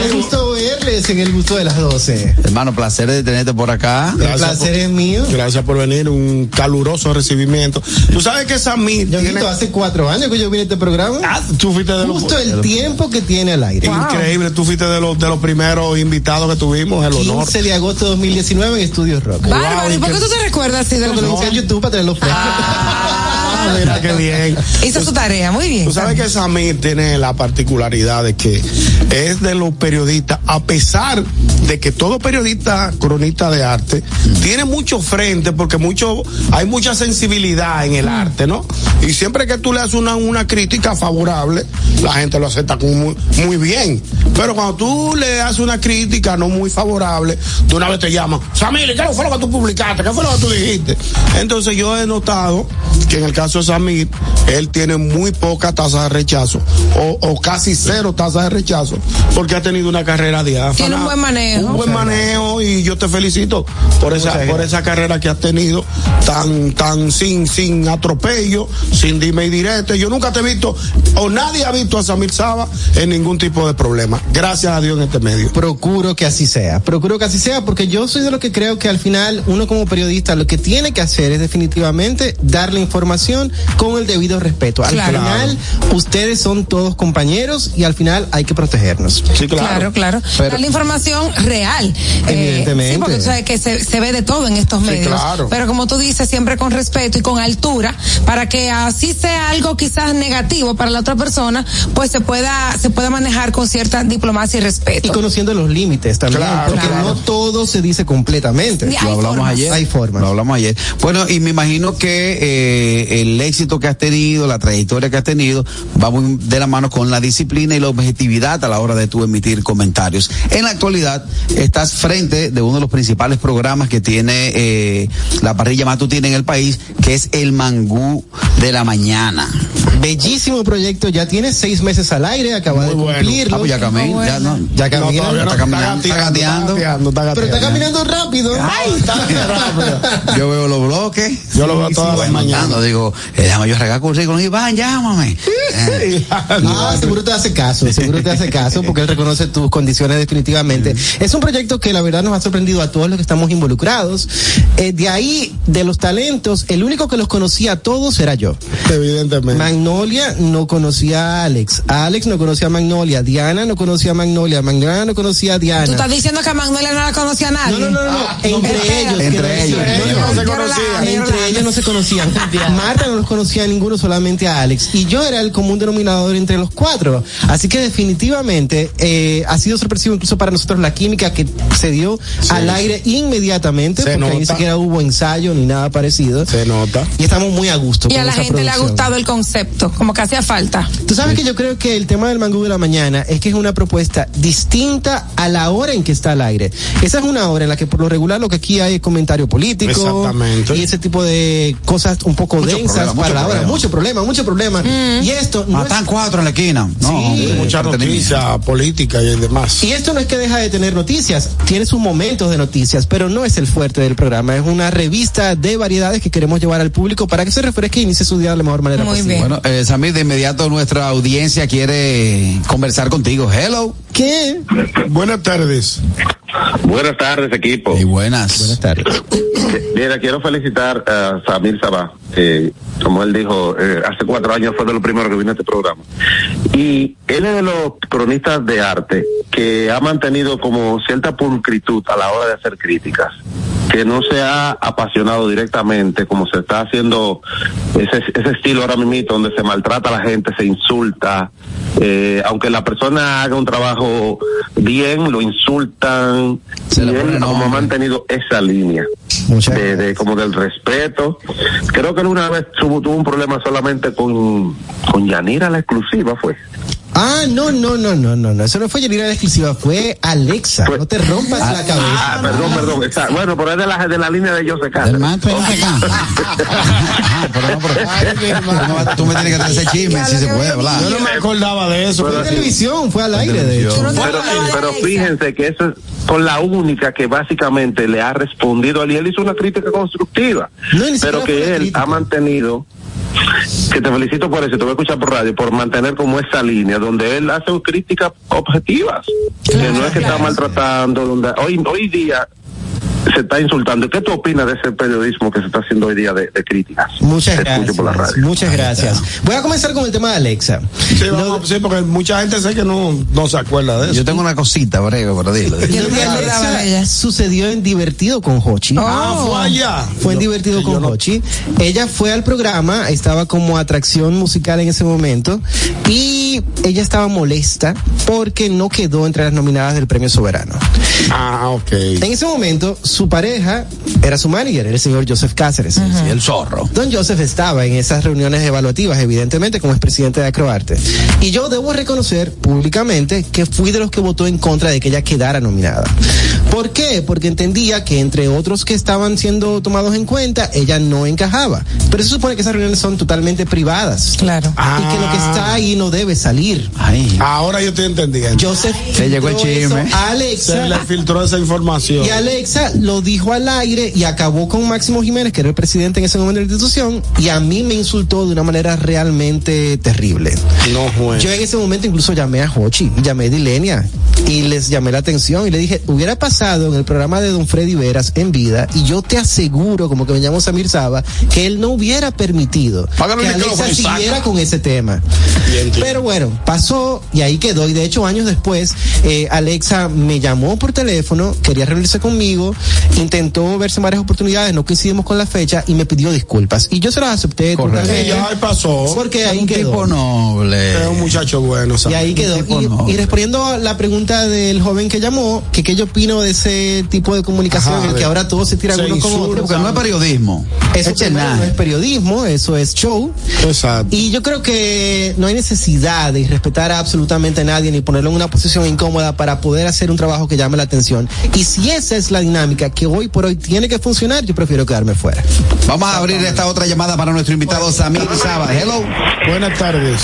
qué gusto verles en el gusto de las 12. Hermano, placer de tenerte por acá. El placer es mío. Gracias por venir, un caluroso recibimiento. Tú sabes que Samir Yo tiene- hace cuatro años que yo vine a este programa. Ah, tú fuiste de los Justo el tiempo que tiene al aire. Increíble, tú fuiste de los de los primeros invitados que tuvimos, el honor. 15 de agosto de 2019 en Estudios Rock. Bárbaro, ¿y por qué tú te recuerdas así de Porque lo los hice en YouTube para tenerlo fresco. Ah, mira qué bien. Hizo su tarea, muy bien. Tú sabes que Samir tiene la particularidad de que es de los periodistas, a pesar de que todo periodista cronista de arte tiene mucho frente, porque mucho, hay mucha sensibilidad en el arte, ¿no? Y siempre que tú le haces una, una crítica favorable, la gente lo acepta muy, muy bien. Pero cuando tú le haces una crítica no muy favorable, de una vez te llaman, Samir, ¿qué fue lo que tú publicaste? ¿Qué fue lo que tú dijiste? Entonces yo he notado que en el caso de Samir, él tiene muy poca tasa de rechazo, o, o casi cero tasa de rechazo, porque ha tenido una carrera diáfana. Tiene un buen manejo. Un buen manejo y yo te felicito por esa, por esa carrera que has tenido tan, tan sin, sin atropello, sin dime y direte. Yo nunca te he visto, o nadie ha visto a Samir Saba en ningún tipo de problema. Gracias a Dios en este medio. Procuro que así sea. Procuro que así sea porque yo soy de los que creo que al final uno como periodista lo que tiene que hacer es definitivamente dar la información con el debido respeto. Al Claro. final ustedes son todos compañeros y al final hay que protegernos. Sí, Claro, claro. Pero- Dar la información real. Eh, Evidentemente. sí, porque tú sabes que se, se ve de todo en estos Sí, medios. claro. Pero como tú dices, siempre con respeto y con altura, para que así sea algo quizás negativo para la otra persona, pues se pueda, se pueda manejar con cierta diplomacia y respeto. Y conociendo los límites también, Claro, porque claro. no todo se dice completamente. Hay Lo hablamos formas. ayer. Hay formas. Lo hablamos ayer. Bueno, y me imagino que eh, el éxito que has tenido, la trayectoria que has tenido, va muy de la mano con la disciplina y la objetividad a la hora de tú emitir comentarios. En la actualidad, estás frente de uno de los principales programas que tiene eh, la parrilla matutina en el país, que es el Mangú de la Mañana. Bellísimo proyecto, ya tiene seis meses al aire, acaba de cumplirlo. Ah, pues ya camina, ya no. Ya camina. todavía no, está caminando, está gateando. gateando, está Pero está gateando. caminando rápido. Yo veo los bloques. Yo lo veo todas las mañanas. Digo, eh, déjame yo regar currículum. Iván, llámame. Eh, Ah, seguro te hace caso, seguro te hace caso porque él reconoce tus condiciones definitivamente. Es un proyecto que la verdad nos ha sorprendido a todos los que estamos involucrados. Eh, de ahí, de los talentos, el único que los conocía a todos era yo. Evidentemente. Magnolia no conocía a Alex, Alex no conocía a Magnolia, Diana no conocía a Magnolia, Magnolia no conocía a Diana. Tú estás diciendo que a Magnolia no la conocía a nadie. No, no, no, no, entre ellos. Entre ellos. decir. Ellos no se conocían. Entre ellos no se conocían. Marta no los conocía a ninguno, solamente a Alex. Y yo era el común denominador entre los cuatro. Así que definitivamente eh, ha sido sorpresivo incluso para nosotros la química que se dio al aire inmediatamente, Se porque ahí ni nota. siquiera hubo ensayo ni nada parecido. Se nota. Y estamos muy a gusto. Y con a la esa gente le ha gustado el concepto, como que hacía falta. Tú sabes que yo creo que el tema del mangú de la mañana es que es una propuesta distinta a la hora en que está al aire. Esa es una hora en la que por lo regular lo que aquí hay es comentario político Exactamente. y ese tipo de cosas un poco Mucho densas problema, para mucho la hora. problema. Mucho problema, mucho problema. Y esto no es- Matan cuatro en la esquina. No, Sí, hombre, Mucha noticia política y demás. y esto no es que deja de tener noticias, tiene sus momentos de noticias, pero no es el fuerte del programa. Es una revista de variedades que queremos llevar al público para que se refresque y inicie su día de la mejor manera Muy posible. bien. Bueno, eh, Samir, de inmediato nuestra audiencia quiere conversar contigo. Hello. ¿Qué? Buenas tardes. Buenas tardes, equipo. Y buenas. Buenas tardes. Mira, quiero felicitar a Samir Sabah. Eh, como él dijo, eh, hace cuatro años fue de los primeros que vino a este programa. Y él es de los cronistas de arte que ha mantenido como cierta pulcritud a la hora de hacer críticas. Que no se ha apasionado directamente como se está haciendo ese, ese estilo ahora mismo donde se maltrata a la gente, se insulta. Eh, aunque la persona haga un trabajo bien, lo insultan. Se y él como ha mantenido esa línea de, de como del respeto. Creo que una vez tuvo, tuvo un problema solamente con, con Yanira la exclusiva, fue. Ah, no, no, no, no, no, no. Eso no fue Yanira la exclusiva, fue Alexa. No te rompas la Ah, cabeza. perdón, perdón. está- bueno, pero es de la, de la línea de José Cáceres. manto y no se cansa. Ah, pero no, pero- tú me tienes que traer ese chisme, si se puede hablar. Yo no me acordaba de eso. Fue en televisión, fue al aire, de hecho. Pero, pero fíjense que eso es con la única que básicamente le ha respondido a él. Y él hizo una crítica constructiva. No, pero que él crítica. ha mantenido que te felicito por eso, te voy a escuchar por radio, por mantener como esa línea donde él hace críticas objetivas, que no es que está maltratando, donde hoy hoy día se está insultando. ¿Qué tú opinas de ese periodismo que se está haciendo hoy día de, de críticas? Muchas Te gracias. por la radio. Muchas gracias. Voy a comenzar con el tema de Alexa. Sí, vamos, sí, porque mucha gente sé que no, no se acuerda de eso. Yo tengo una cosita breve para dilo. Yo Lo no de me acordaba de ella. Alexa sucedió en Divertido con Hochi. Ah, fue allá. Fue en Divertido yo con no- Hochi. Ella fue al programa, estaba como atracción musical en ese momento y ella estaba molesta porque no quedó entre las nominadas del Premio Soberano. Ah, ok. En ese momento, su pareja era su manager, el señor Joseph Cáceres. El zorro. Don Joseph estaba en esas reuniones evaluativas, evidentemente, como expresidente de Acroarte. Y yo debo reconocer públicamente que fui de los que votó en contra de que ella quedara nominada. ¿Por qué? Porque entendía que entre otros que estaban siendo tomados en cuenta, ella no encajaba. Pero se supone que esas reuniones son totalmente privadas. Claro. Y que lo que está ahí no debe salir. Ay. Ahora yo estoy entendiendo. Joseph Se llegó el chisme. Alexa. Se le filtró esa información. Y Alexa lo dijo al aire y acabó con Máximo Jiménez, que era el presidente en ese momento de la institución, y a mí me insultó de una manera realmente terrible. No, juez. Yo en ese momento incluso llamé a Hochi, llamé a Dilenia y les llamé la atención y le dije, hubiera pasado en el programa de Don Freddy Veras en vida y yo te aseguro, como que me llamo Samir Saba, que él no hubiera permitido que Alexa siguiera con ese tema. Bien. Pero bueno, pasó y ahí quedó. Y de hecho, años después, eh, Alexa me llamó por teléfono, quería reunirse conmigo intentó verse en varias oportunidades, no coincidimos con la fecha y me pidió disculpas. Y yo se las acepté. Correcto. Sí, ya ahí pasó. Porque Es ahí un quedó. tipo noble. Es un muchacho bueno, Y ¿sabes? ahí quedó. Y, y respondiendo a la pregunta del joven que llamó, que qué yo opino de ese tipo de comunicación, Ajá, en el que ahora todos se tiran se uno con. Porque no es periodismo. Eso nada. no es periodismo, eso es show. Exacto. Y yo creo que no hay necesidad de respetar a absolutamente a nadie ni ponerlo en una posición incómoda para poder hacer un trabajo que llame la atención. Y si esa es la dinámica que hoy por hoy tiene que funcionar, yo prefiero quedarme fuera. Vamos a abrir esta otra llamada para nuestro invitado Samir Saba. Hello. Buenas tardes.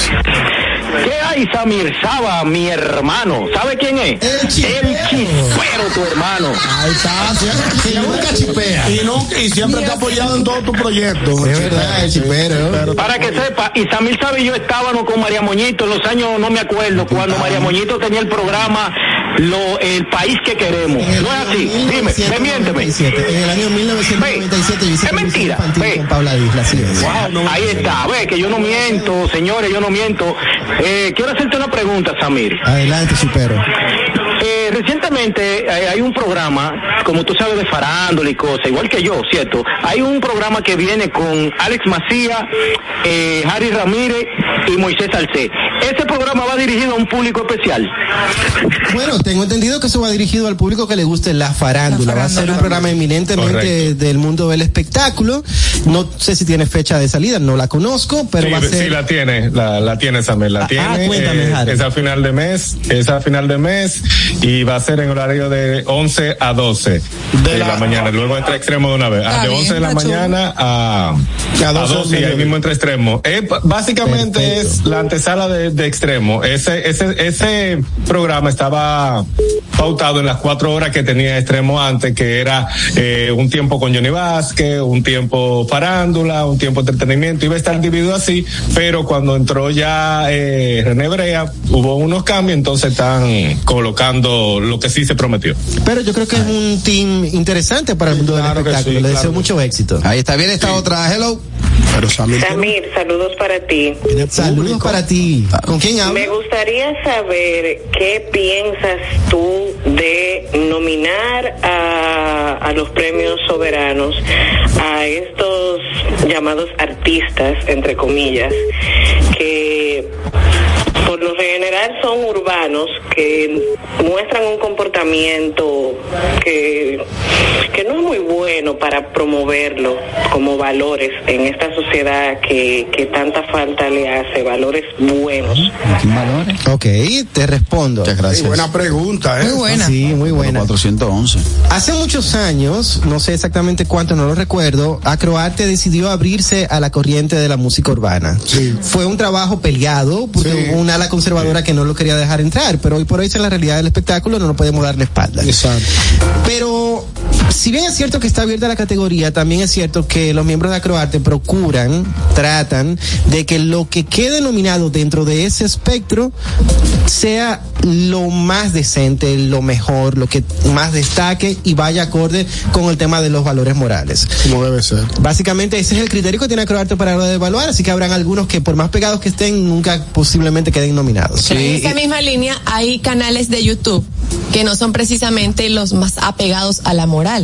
¿Qué hay, Samir Saba, mi hermano? ¿Sabe quién es? El chispero, tu hermano. Ahí está. Si nunca chipea. Y, nunca- y siempre ha apoyado en todos tus proyectos. Es verdad, el chipero. Para que sepa, y Samir Saba y yo estábamos con María Moñito en los años, no me acuerdo, cuando María Moñito tenía el programa lo, El País que Queremos. No es así. Dime, desmiénteme. En el año 1997 yo hice es mentira. con Paula Isla, ahí está, ve que yo no miento, señores, yo no miento. Eh, quiero hacerte una pregunta, Samir. Adelante, chipero. Eh, recientemente eh, hay un programa, como tú sabes, de farándula y cosas, igual que yo, ¿cierto? Hay un programa que viene con Alex Macía, eh, Harry Ramírez y Moisés Salcé. Ese programa va dirigido a un público especial. Bueno, tengo entendido que eso va dirigido al público que le guste la farándula. Va a ser un programa eminentemente Correcto. del mundo del espectáculo. No sé si tiene fecha de salida, no la conozco, pero sí, va a sí, ser. la tiene, la, la tiene Samuel, la tiene. cuéntame, eh, Harold. es a final de mes, es a final de mes y va a ser en horario de 11 a 12 de, la, mañana. Luego entra extremo de una vez. Ah, de bien, 11 de la mañana a, a 12 12 y ahí mismo entre extremo. Eh, básicamente es la antesala de, de extremo. Ese, ese, ese programa estaba pautado en las cuatro horas que tenía extremo antes, que era eh, un tiempo con Johnny Vázquez, un tiempo farándula, un tiempo entretenimiento, iba a estar dividido así, pero cuando entró ya eh, René Brea, hubo unos cambios, entonces están colocando lo que sí se prometió. Pero yo creo que es un team interesante para el mundo del espectáculo. Le deseo mucho éxito. Ahí está bien esta otra. Hello. Pero Samir. Samir, saludos para ti. Saludos para ti. ¿Con quién hablo? Me gustaría saber qué piensas tú de nominar a, a los premios soberanos a estos llamados artistas, entre comillas, que por lo general son urbanos, que muestran un comportamiento que, que no es muy bueno para promoverlo como valores en esta sociedad que, que tanta falta le hace, valores buenos. Ok, te respondo. Muchas gracias. buena pregunta, ¿eh? Muy buena. Sí, muy buena. 411. Hace muchos años, no sé exactamente cuánto, no lo recuerdo, Acroarte decidió abrirse a la corriente de la música urbana. Fue un trabajo peleado porque hubo una ala conservadora que no lo quería dejar entrar, pero hoy por hoy es la realidad del espectáculo, no nos podemos darle espalda. Exacto. Pero si bien es cierto que está abierta la categoría, también es cierto que los miembros de Acroarte procuran, tratan de que lo que quede nominado dentro de ese espectro sea lo más decente, lo mejor, lo que más destaque y vaya acorde con el tema de los valores morales. Como debe ser. Básicamente ese es el criterio que tiene Acroarte para evaluar, así que habrán algunos que por más pegados que estén nunca posiblemente queden nominados. En esa misma línea hay canales de YouTube que no son precisamente los más apegados a la moral.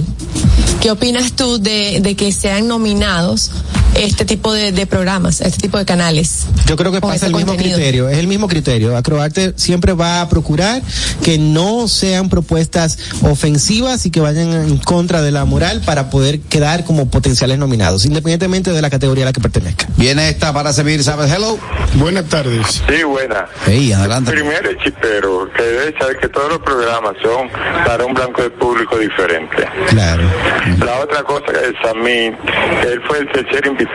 ¿Qué opinas tú de, de que sean nominados este tipo de, de programas, este tipo de canales? Yo creo que pasa ese el mismo criterio, es el mismo criterio. Acroarte siempre va a procurar que no sean propuestas ofensivas y que vayan en contra de la moral para poder quedar como potenciales nominados, independientemente de la categoría a la que pertenezca. Viene esta para servir, ¿sabes? Hello. Buenas tardes. Sí, buena. Hey, adelante. Primero chipero, que debe saber que todos los programas son para un blanco de público diferente. Claro. La otra cosa es Samir, él fue el tercer invitado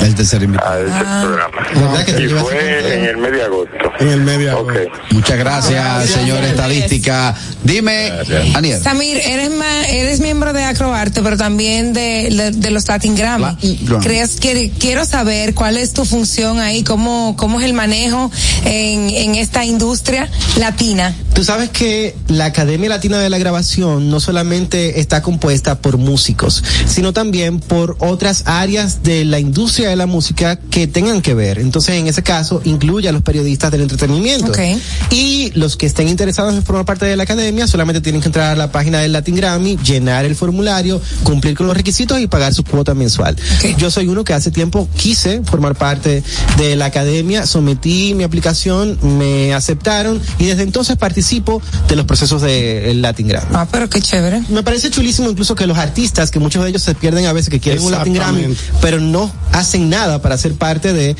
El tercer invitado. a ese Ah. programa. Y fue en el mes de agosto. En el medio. Ok. Muchas gracias, señor estadística. Dime, Aniel. Samir, eres ma- eres miembro de Acroarte, pero también de, de, de los Latin Grammy. Grammy. ¿Crees que quiero saber cuál es tu función ahí, cómo cómo es el manejo en, en esta industria latina? Tú sabes que la Academia Latina de la Grabación no solamente está compuesta por músicos, sino también por otras áreas de la industria de la música que tengan que ver. Entonces, en ese caso, incluye a los periodistas del entretenimiento. Ok. Y los que estén interesados en formar parte de la academia solamente tienen que entrar a la página del Latin Grammy, llenar el formulario, cumplir con los requisitos y pagar su cuota mensual. Yo soy uno que hace tiempo quise formar parte de la academia, sometí mi aplicación, me aceptaron y desde entonces participo de los procesos del Latin Grammy. Ah, pero qué chévere. Me parece chulísimo incluso que los artistas, que muchos de ellos se pierden a veces que quieren un Latin Grammy. Pero no hacen nada para ser parte de,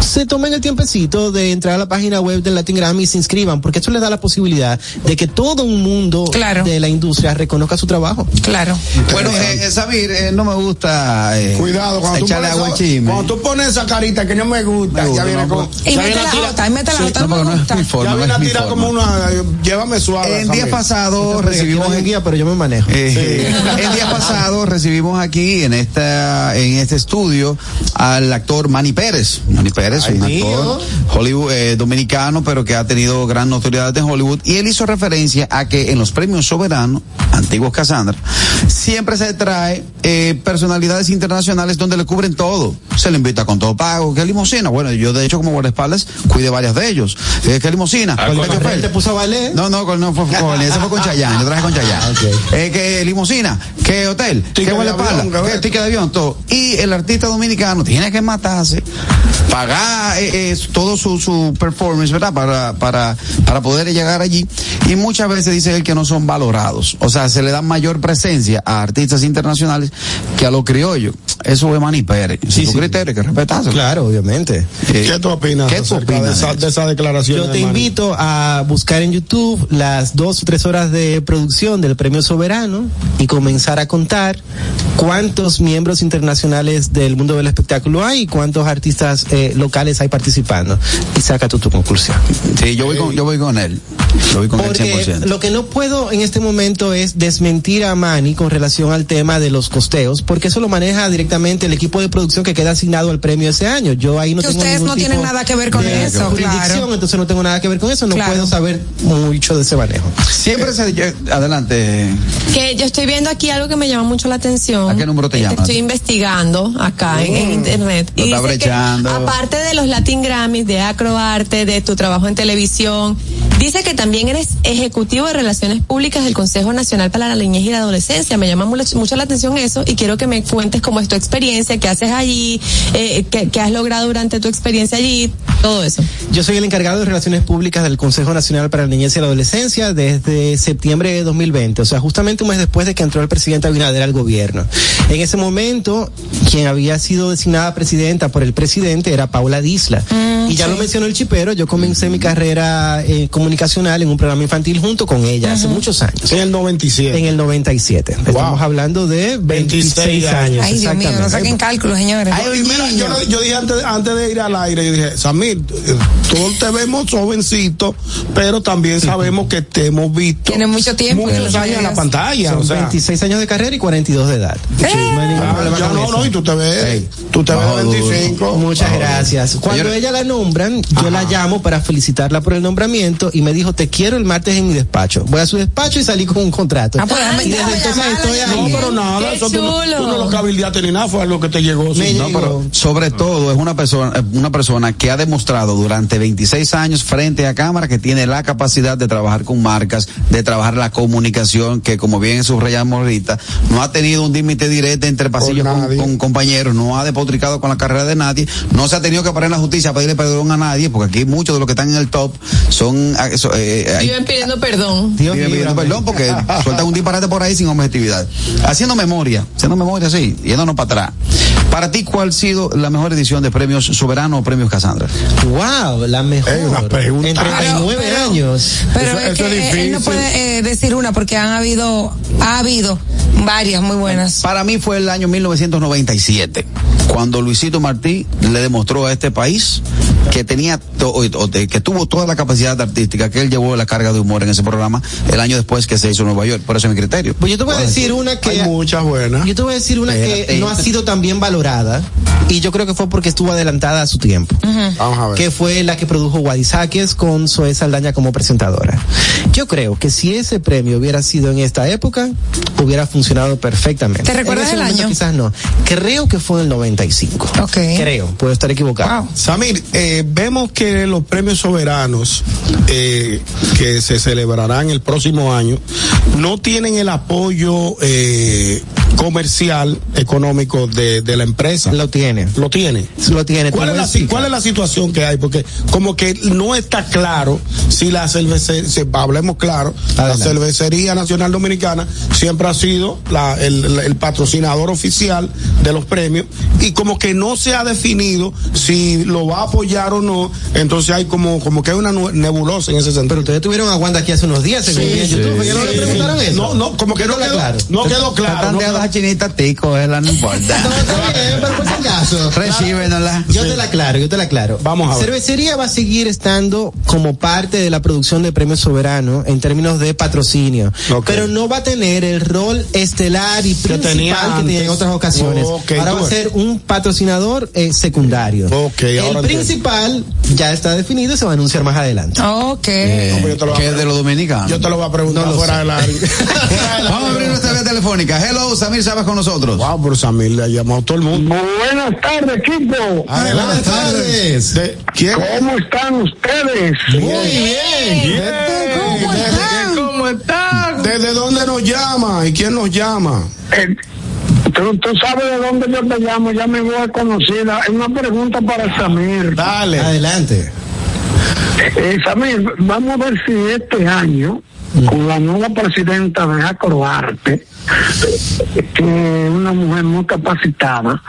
se tomen el tiempecito de entrar a la página web del Latin Grammy y se inscriban, porque eso les da la posibilidad de que todo un mundo de la industria reconozca su trabajo. Claro. Bueno, eh, Sabir, eh, no me gusta eh, Cuidado, cuando tú, pones agua esa, chisme. cuando tú pones esa carita que no me gusta, Me gusta, ya viene no, con. Y mete la otra, y mete la Sí, otra, no, no me no gusta. forma, Ya viene a tirar como una. eh, Llévame suave. En Samir. días pasados Porque aquí recibimos no hay guía, pero yo me manejo. Eh, en días pasados recibimos aquí en esta en este estudio al actor Manny Pérez. Manny Pérez, Ay, un actor Hollywood, eh, dominicano, pero que ha tenido gran notoriedad en Hollywood. Y él hizo referencia a que en los premios soberanos, antiguos Cassandra, siempre se trae eh, personalidades internacionales donde le cubren todo. Se le invita con todo pago. ¿Qué limosina? Bueno, yo de hecho como guardaespaldas cuide varias de ellos. Eh, ¿Qué limosina? ¿Qué él te puso a. No, no, con, no fue con ese fue con Chayanne, yo traje con Chayanne. Eh, que limosina, que hotel, de guardaespaldas, que ticket de avión, todo. Y el artista dominicano tiene que matarse, pagar eh, eh, todo su, su performance, ¿verdad? Para, para, para poder llegar allí. Y muchas veces dice él que no son valorados. O sea, se le da mayor presencia a artistas internacionales que a los criollos. Eso es Manny Pérez. Sí, su criterio hay que respetarse. Claro, obviamente. ¿Qué tú opinas? ¿Qué tú de opinas esa, de esa declaración? Yo te Manny? invito a buscar en YouTube las dos o tres horas de producción del Premio Soberano y comenzar a contar cuántos miembros internacionales del mundo del espectáculo hay y cuántos artistas eh, locales hay participando. Y saca tú tu conclusión. Sí, yo voy con, yo voy con él. Yo voy con Porque él 100%. lo que no puedo en este momento es desmentir a Manny con relación al tema de los costeos, porque eso lo maneja directamente el equipo de producción que queda asignado al premio ese año. Yo ahí no Que tengo ustedes no tienen nada que ver con de eso, claro. entonces no tengo nada que ver con eso, no Claro. puedo saber mucho de ese manejo. Siempre se adelante. Que yo estoy viendo aquí algo que me llama mucho la atención. ¿A qué número te Eh, llamas? Estoy investigando acá en, en internet. Lo está que, brechando. aparte de los Latin Grammys, de Acroarte, de tu trabajo en televisión, dice que también eres ejecutivo de relaciones públicas del Consejo Nacional para la Niñez y la Adolescencia. Me llama mucho, la atención eso y quiero que me cuentes cómo es tu experiencia, qué haces allí, eh, qué, qué has logrado durante tu experiencia allí, todo eso. Yo soy el encargado de Relaciones Públicas del Consejo Nacional para la Niñez y la Adolescencia desde septiembre de 2020, o sea, justamente un mes después de que entró el presidente Abinader al gobierno. En ese momento, quien había sido designada presidenta por el presidente era Paula Disla. y ya lo mencionó el chipero, yo comencé mi carrera eh, comunicacional en un programa infantil junto con ella hace muchos años. En el 97. En el 97. Estamos hablando de 26, 26 años. Ay, Dios mío, no exactamente. saquen cálculos, señores. Ay, mira, yo, yo dije antes, antes de ir al aire, yo dije, Samir, todos te vemos jovencito, pero también sabemos que te hemos visto Tiene mucho tiempo muchos años en la pantalla. Son o sea, 26 años de carrera y 42 de edad. No ningún ah, no, eso. no, y tú te ves, tú te Bajo ves duro. 25. Muchas Bajo gracias. Cuando ella la nombran, yo la llamo para felicitarla por el nombramiento y me dijo, te quiero el martes en mi despacho. Voy a su despacho y salí con un contrato. Ah, pues, y desde entonces estoy ahí. No, pero nada, eso tú, no- tú no lo cabildeaste ni nada, fue algo que te llegó. Me sí. No, pero sobre todo es una persona, eh, una persona que ha demostrado durante 26 años frente a cámara que tiene la capacidad de trabajar con marcas, de trabajar la comunicación, que como bien subrayamos ahorita, no ha tenido un límite directo entre pasillos con, nadie. con compañeros, no ha depotricado con la carrera de nadie, no se ha tenido que parar en la justicia a pedirle perdón a nadie, porque aquí muchos de los que están en el top son, ah, so- eh, hay- Viven pidiendo perdón. Dios Viven pidiendo perdón porque sueltan un disparate por ahí sin objetividad. Haciendo memoria, haciendo memoria, sí, yéndonos para atrás. Para ti, ¿cuál ha sido la mejor edición de Premios Soberano o Premios Casandra? Wow, la mejor. Ey, una pregunta. En 39 Pero- pero- años. Pero Eso- es eso que es él no puede eh, decir una porque han habido, ha habido varias muy buenas. Para mí fue el año 1997, cuando Luisito Martí le demostró a este país que tenía to- o- o de- que tuvo toda la capacidad artística, que él llevó la carga de humor en ese programa el año después que se hizo en Nueva York. Por eso es mi criterio. Pues yo te voy a decir una que... Hay muchas buenas. Yo te voy a decir una que no ha sido tan bien valorada y yo creo que fue porque estuvo adelantada a su tiempo. Vamos a ver. que fue la que produjo Guadisáquez con Zoe Saldaña como presentadora. Yo creo que si ese premio hubiera sido en esta época, hubiera funcionado perfectamente. ¿Te recuerdas el año? Quizás no. Creo que fue en el 95. Ok. Creo, puedo estar equivocado. Samir, eh, vemos que los premios soberanos eh, que se celebrarán el próximo año no tienen el apoyo eh, comercial, económico de, de la empresa. Lo tiene. Lo tiene. Lo tiene. ¿Cuál es, la. ¿Cuál es la situación que hay? Porque como que no está claro si la cervecería, si hablemos claro, la cervecería nacional dominicana siempre ha sido la- el, patrocinador oficial de los premios y como que no se ha definido si lo va a apoyar o no, entonces hay como, como que hay una nebulosa en ese sentido. Pero ustedes tuvieron a Wanda aquí hace unos días, según en YouTube. ¿por qué no le preguntaron eso? No, no, como que no quedó, claro. no quedó claro. No de quedó- las chinitas tico, ella no importa. No, está bien, pero por si acaso. Recíbenosla. Yo te la aclaro, yo te la aclaro. Vamos a ver. Cervecería va a seguir estando como parte de la producción de Premios Soberano en términos de patrocinio, pero no va a tener el rol estelar y principal que tenía tenía, en otras ocasiones. Ahora va a ser un patrocinador eh, secundario. El ahora entiendo. principal ya está definido y se va a anunciar más adelante. Ok. Lo voy a ¿Qué es de los dominicanos? Yo te lo voy a preguntar No fuera. Fuera del Vamos a abrir nuestra vía telefónica. Hello, Samir Sabas con nosotros. Wow, por Samir le ha llamado todo el mundo. Buenas tardes, equipo. Buenas tardes. De- ¿Quién? ¿Cómo están ustedes? Muy bien. ¿Cómo están? ¿Cómo están? ¿Desde dónde nos llama? ¿Y quién nos llama? Eh, tú, tú sabes de dónde yo te llamo, ya me voy conocida. Es una pregunta para Samir. Dale. Adelante. Eh, Samir, vamos a ver si este año, con la nueva presidenta de Acroarte, que una mujer muy capacitada,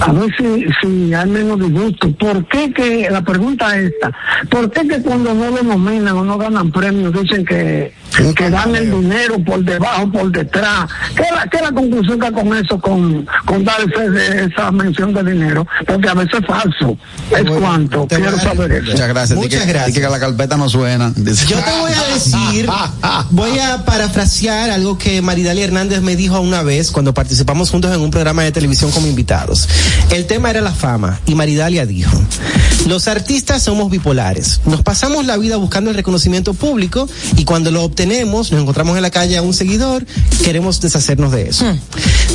a ver si, si hay menos disgusto. ¿Por qué que, la pregunta es esta, ¿por qué que cuando no lo nominan o no ganan premios dicen que, que dan el dinero por debajo, por detrás? ¿Qué es la, qué es la conclusión que con eso, con, con dar ese- esa mención de dinero? Porque a veces es falso. ¿Es Bueno, cuánto? Quiero saber eso. Muchas gracias. Muchas que, gracias. que la carpeta no suena. Dice. Yo te voy a decir, voy a parafrasear algo que Maridalia Hernández me dijo una vez cuando participamos juntos en un programa de televisión como invitados. El tema era la fama y Maridalia dijo, los artistas somos bipolares, nos pasamos la vida buscando el reconocimiento público y cuando lo obtenemos, nos encontramos en la calle a un seguidor, queremos deshacernos de eso.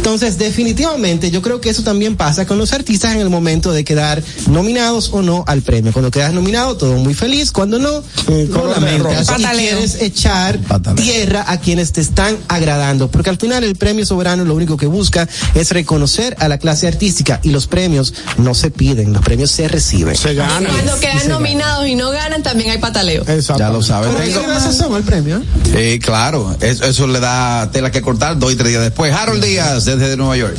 Entonces, definitivamente, yo creo que eso también pasa con los artistas en el momento de quedar nominados o no al premio. Cuando quedas nominado, todo muy feliz. Cuando no, de lamentas y quieres echar Pataleo. tierra a quienes te están agradando. Porque al final el premio soberano lo único que busca es reconocer a la clase artística y los premios no se piden, los premios se reciben. Se gana. Cuando quedan nominados y no ganan, también hay pataleo. Exacto. Ya lo sabes. ¿Pero el premio? Eh, claro, eso, eso le da tela que cortar dos y tres días después. Harold Díaz, desde Nueva York.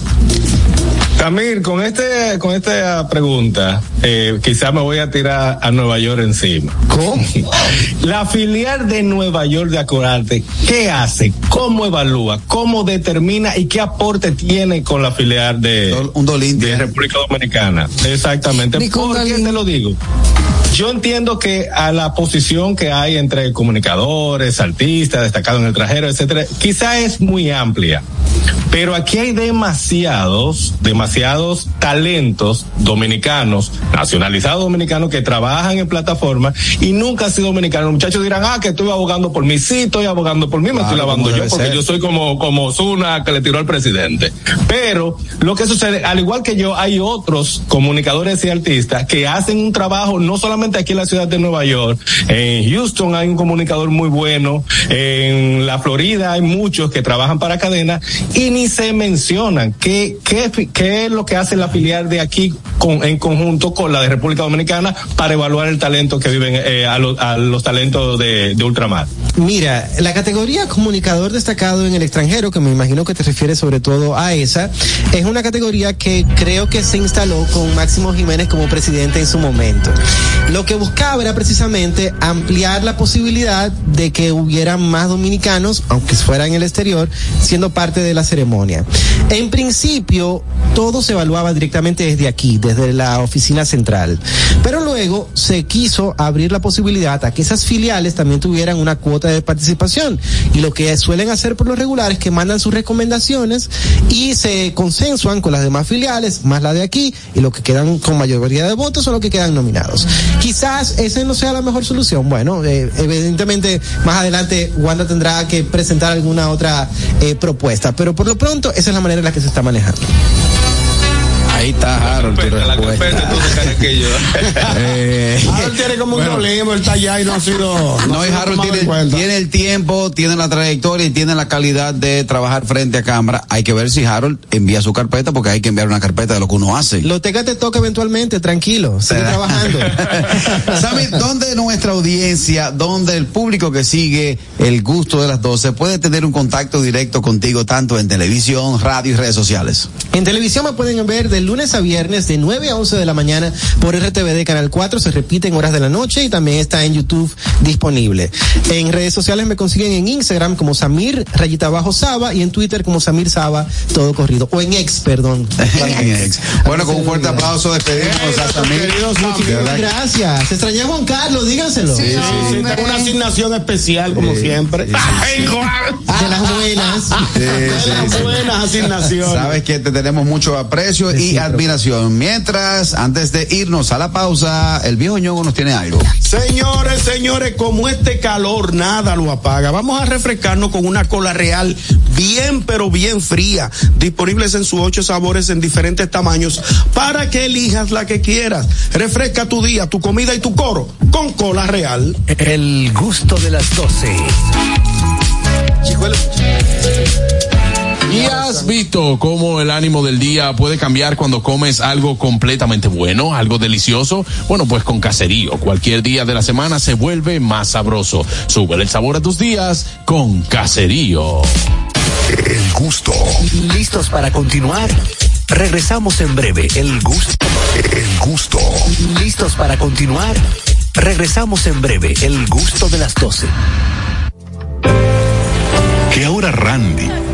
Tamir, con este, con esta pregunta, eh, quizá me voy a tirar a Nueva York encima. ¿Cómo? La filial de Nueva York de Acorarte, ¿qué hace? ¿Cómo evalúa? ¿Cómo determina y qué aporte tiene con la filial de, Un dolín. de República Dominicana? Exactamente. ¿Por qué te lo digo? Yo entiendo que a la posición que hay entre comunicadores, artistas, destacados en el extranjero, etcétera, quizá es muy amplia. Pero aquí hay demasiados, demasiados talentos dominicanos, nacionalizados dominicanos que trabajan en plataformas y nunca han sido dominicanos. Los muchachos dirán, ah, que estoy abogando por mí. Sí, estoy abogando por mí, me Claro, estoy lavando yo porque ser. yo soy como, como Zuna que le tiró al presidente. Pero lo que sucede, al igual que yo, hay otros comunicadores y artistas que hacen un trabajo no solamente aquí en la ciudad de Nueva York, en Houston hay un comunicador muy bueno, en la Florida hay muchos que trabajan para cadena y ni se mencionan qué, qué, fi- es lo que hace la filial de aquí en conjunto con la de República Dominicana para evaluar el talento que viven, eh, a, los- talentos de, ultramar. Mira, la categoría comunicador destacado en el extranjero, que me imagino que te refieres sobre todo a esa, es una categoría que creo que se instaló con Máximo Jiménez como presidente en su momento. Lo que buscaba era precisamente ampliar la posibilidad de que hubiera más dominicanos, aunque fuera en el exterior, siendo parte de la ceremonia. En principio, todo se evaluaba directamente desde aquí, desde la oficina central. Pero luego se quiso abrir la posibilidad a que esas filiales también tuvieran una cuota de participación. Y lo que suelen hacer por lo regular es que mandan sus recomendaciones y se consensuan con las demás filiales, más la de aquí, y los que quedan con mayoría de votos son los que quedan nominados. Quizás ese no sea la mejor solución. Bueno, eh, evidentemente más adelante Wanda tendrá que presentar alguna otra eh, propuesta, pero por lo pronto esa es la manera en la que se está manejando. Ahí está Harold. tu La respuesta. carpeta, tú sabes que yo. Eh, Harold tiene como un problema, él está allá y no ha sido. No, y Harold tiene, tiene el tiempo, tiene la trayectoria y tiene la calidad de trabajar frente a cámara. Hay que ver si Harold envía su carpeta, porque hay que enviar una carpeta de lo que uno hace. Lo teca te toca eventualmente, tranquilo, sigue trabajando. Sammy, ¿dónde nuestra audiencia, dónde el público que sigue el gusto de las 12 puede tener un contacto directo contigo, tanto en televisión, radio y redes sociales? En televisión me pueden ver de lunes a viernes de 9 a 11 de la mañana por RTVD Canal 4, se repite en horas de la noche y también está en YouTube disponible. En redes sociales me consiguen en Instagram como Samir Rayita Bajo Saba y en Twitter como Samir Saba, todo corrido. O en ex, perdón. bueno, con un fuerte aplauso despedimos a Samir. De Gracias. Se extrañó Juan Carlos, díganselo. Sí, sí, sí, tengo una asignación especial, como siempre. De las buenas. Sí, sí, Las sí. buenas asignaciones. Sabes que te tenemos mucho aprecio y admiración. Mientras, antes de irnos a la pausa, el viejo ñogo nos tiene algo. Señores, señores, como este calor nada lo apaga, vamos a refrescarnos con una cola real bien, pero bien fría, disponibles en sus ocho sabores en diferentes tamaños para que elijas la que quieras. Refresca tu día, tu comida y tu coro con cola real. El gusto de las 12. ¿Y has visto cómo el ánimo del día puede cambiar cuando comes algo completamente bueno, algo delicioso? Bueno, pues con Caserío, cualquier día de la semana se vuelve más sabroso. Sube el sabor a tus días con Caserío. El gusto. ¿Listos para continuar? Regresamos en breve. El gusto. El gusto. ¿Listos para continuar? Regresamos en breve. El gusto de las 12. Que ahora Randy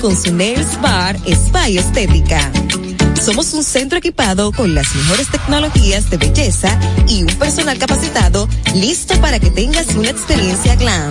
con su Nails Bar Spa y Estética. Somos un centro equipado con las mejores tecnologías de belleza y un personal capacitado listo para que tengas una experiencia glam.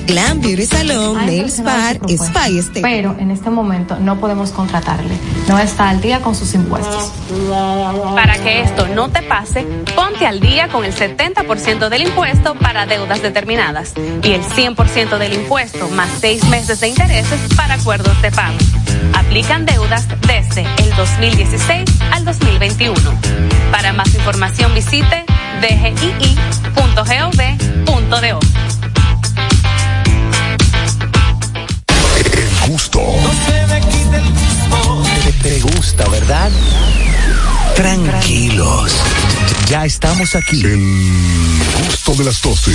Glam Beauty Salon, Hay Nails personal Bar, que propuesta, Spa y Estética. Pero en este momento no podemos contratarle. No está al día con sus impuestos. Para que esto no te pase, ponte al día con el 70% del impuesto para deudas determinadas y el 100% del impuesto más seis meses de intereses para acuerdos de pago. Aplican deudas desde el 2016 al 2021. Para más información visite dgii.gov.do. ¿verdad? Tranquilos. Ya estamos aquí. El gusto de las 12.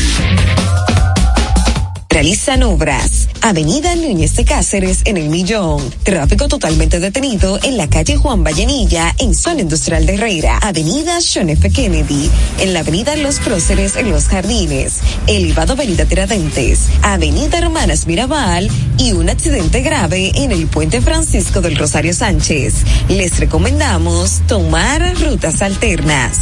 Realizan obras. Avenida Núñez de Cáceres en el Millón. Tráfico totalmente detenido en la calle Juan Vallenilla en zona industrial de Herrera. Avenida John F. Kennedy. En la avenida Los Próceres en Los Jardines. Elevado Avenida Tiradentes. Avenida Hermanas Mirabal. Y un accidente grave en el puente Francisco del Rosario Sánchez. Les recomendamos tomar rutas alternas.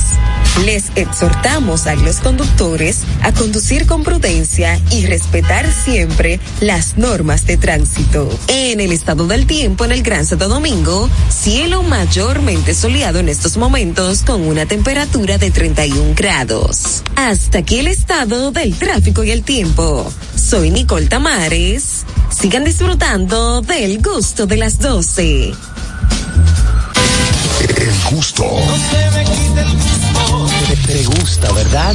Les exhortamos a los conductores a conducir con prudencia y respetar siempre las normas de tránsito. En el estado del tiempo en el Gran Santo Domingo, cielo mayormente soleado en estos momentos con una temperatura de 31 grados. Hasta aquí el estado del tráfico y el tiempo. Soy Nicole Tamares. Sigan disfrutando del gusto de las 12. El gusto. Te, te gusta, ¿verdad?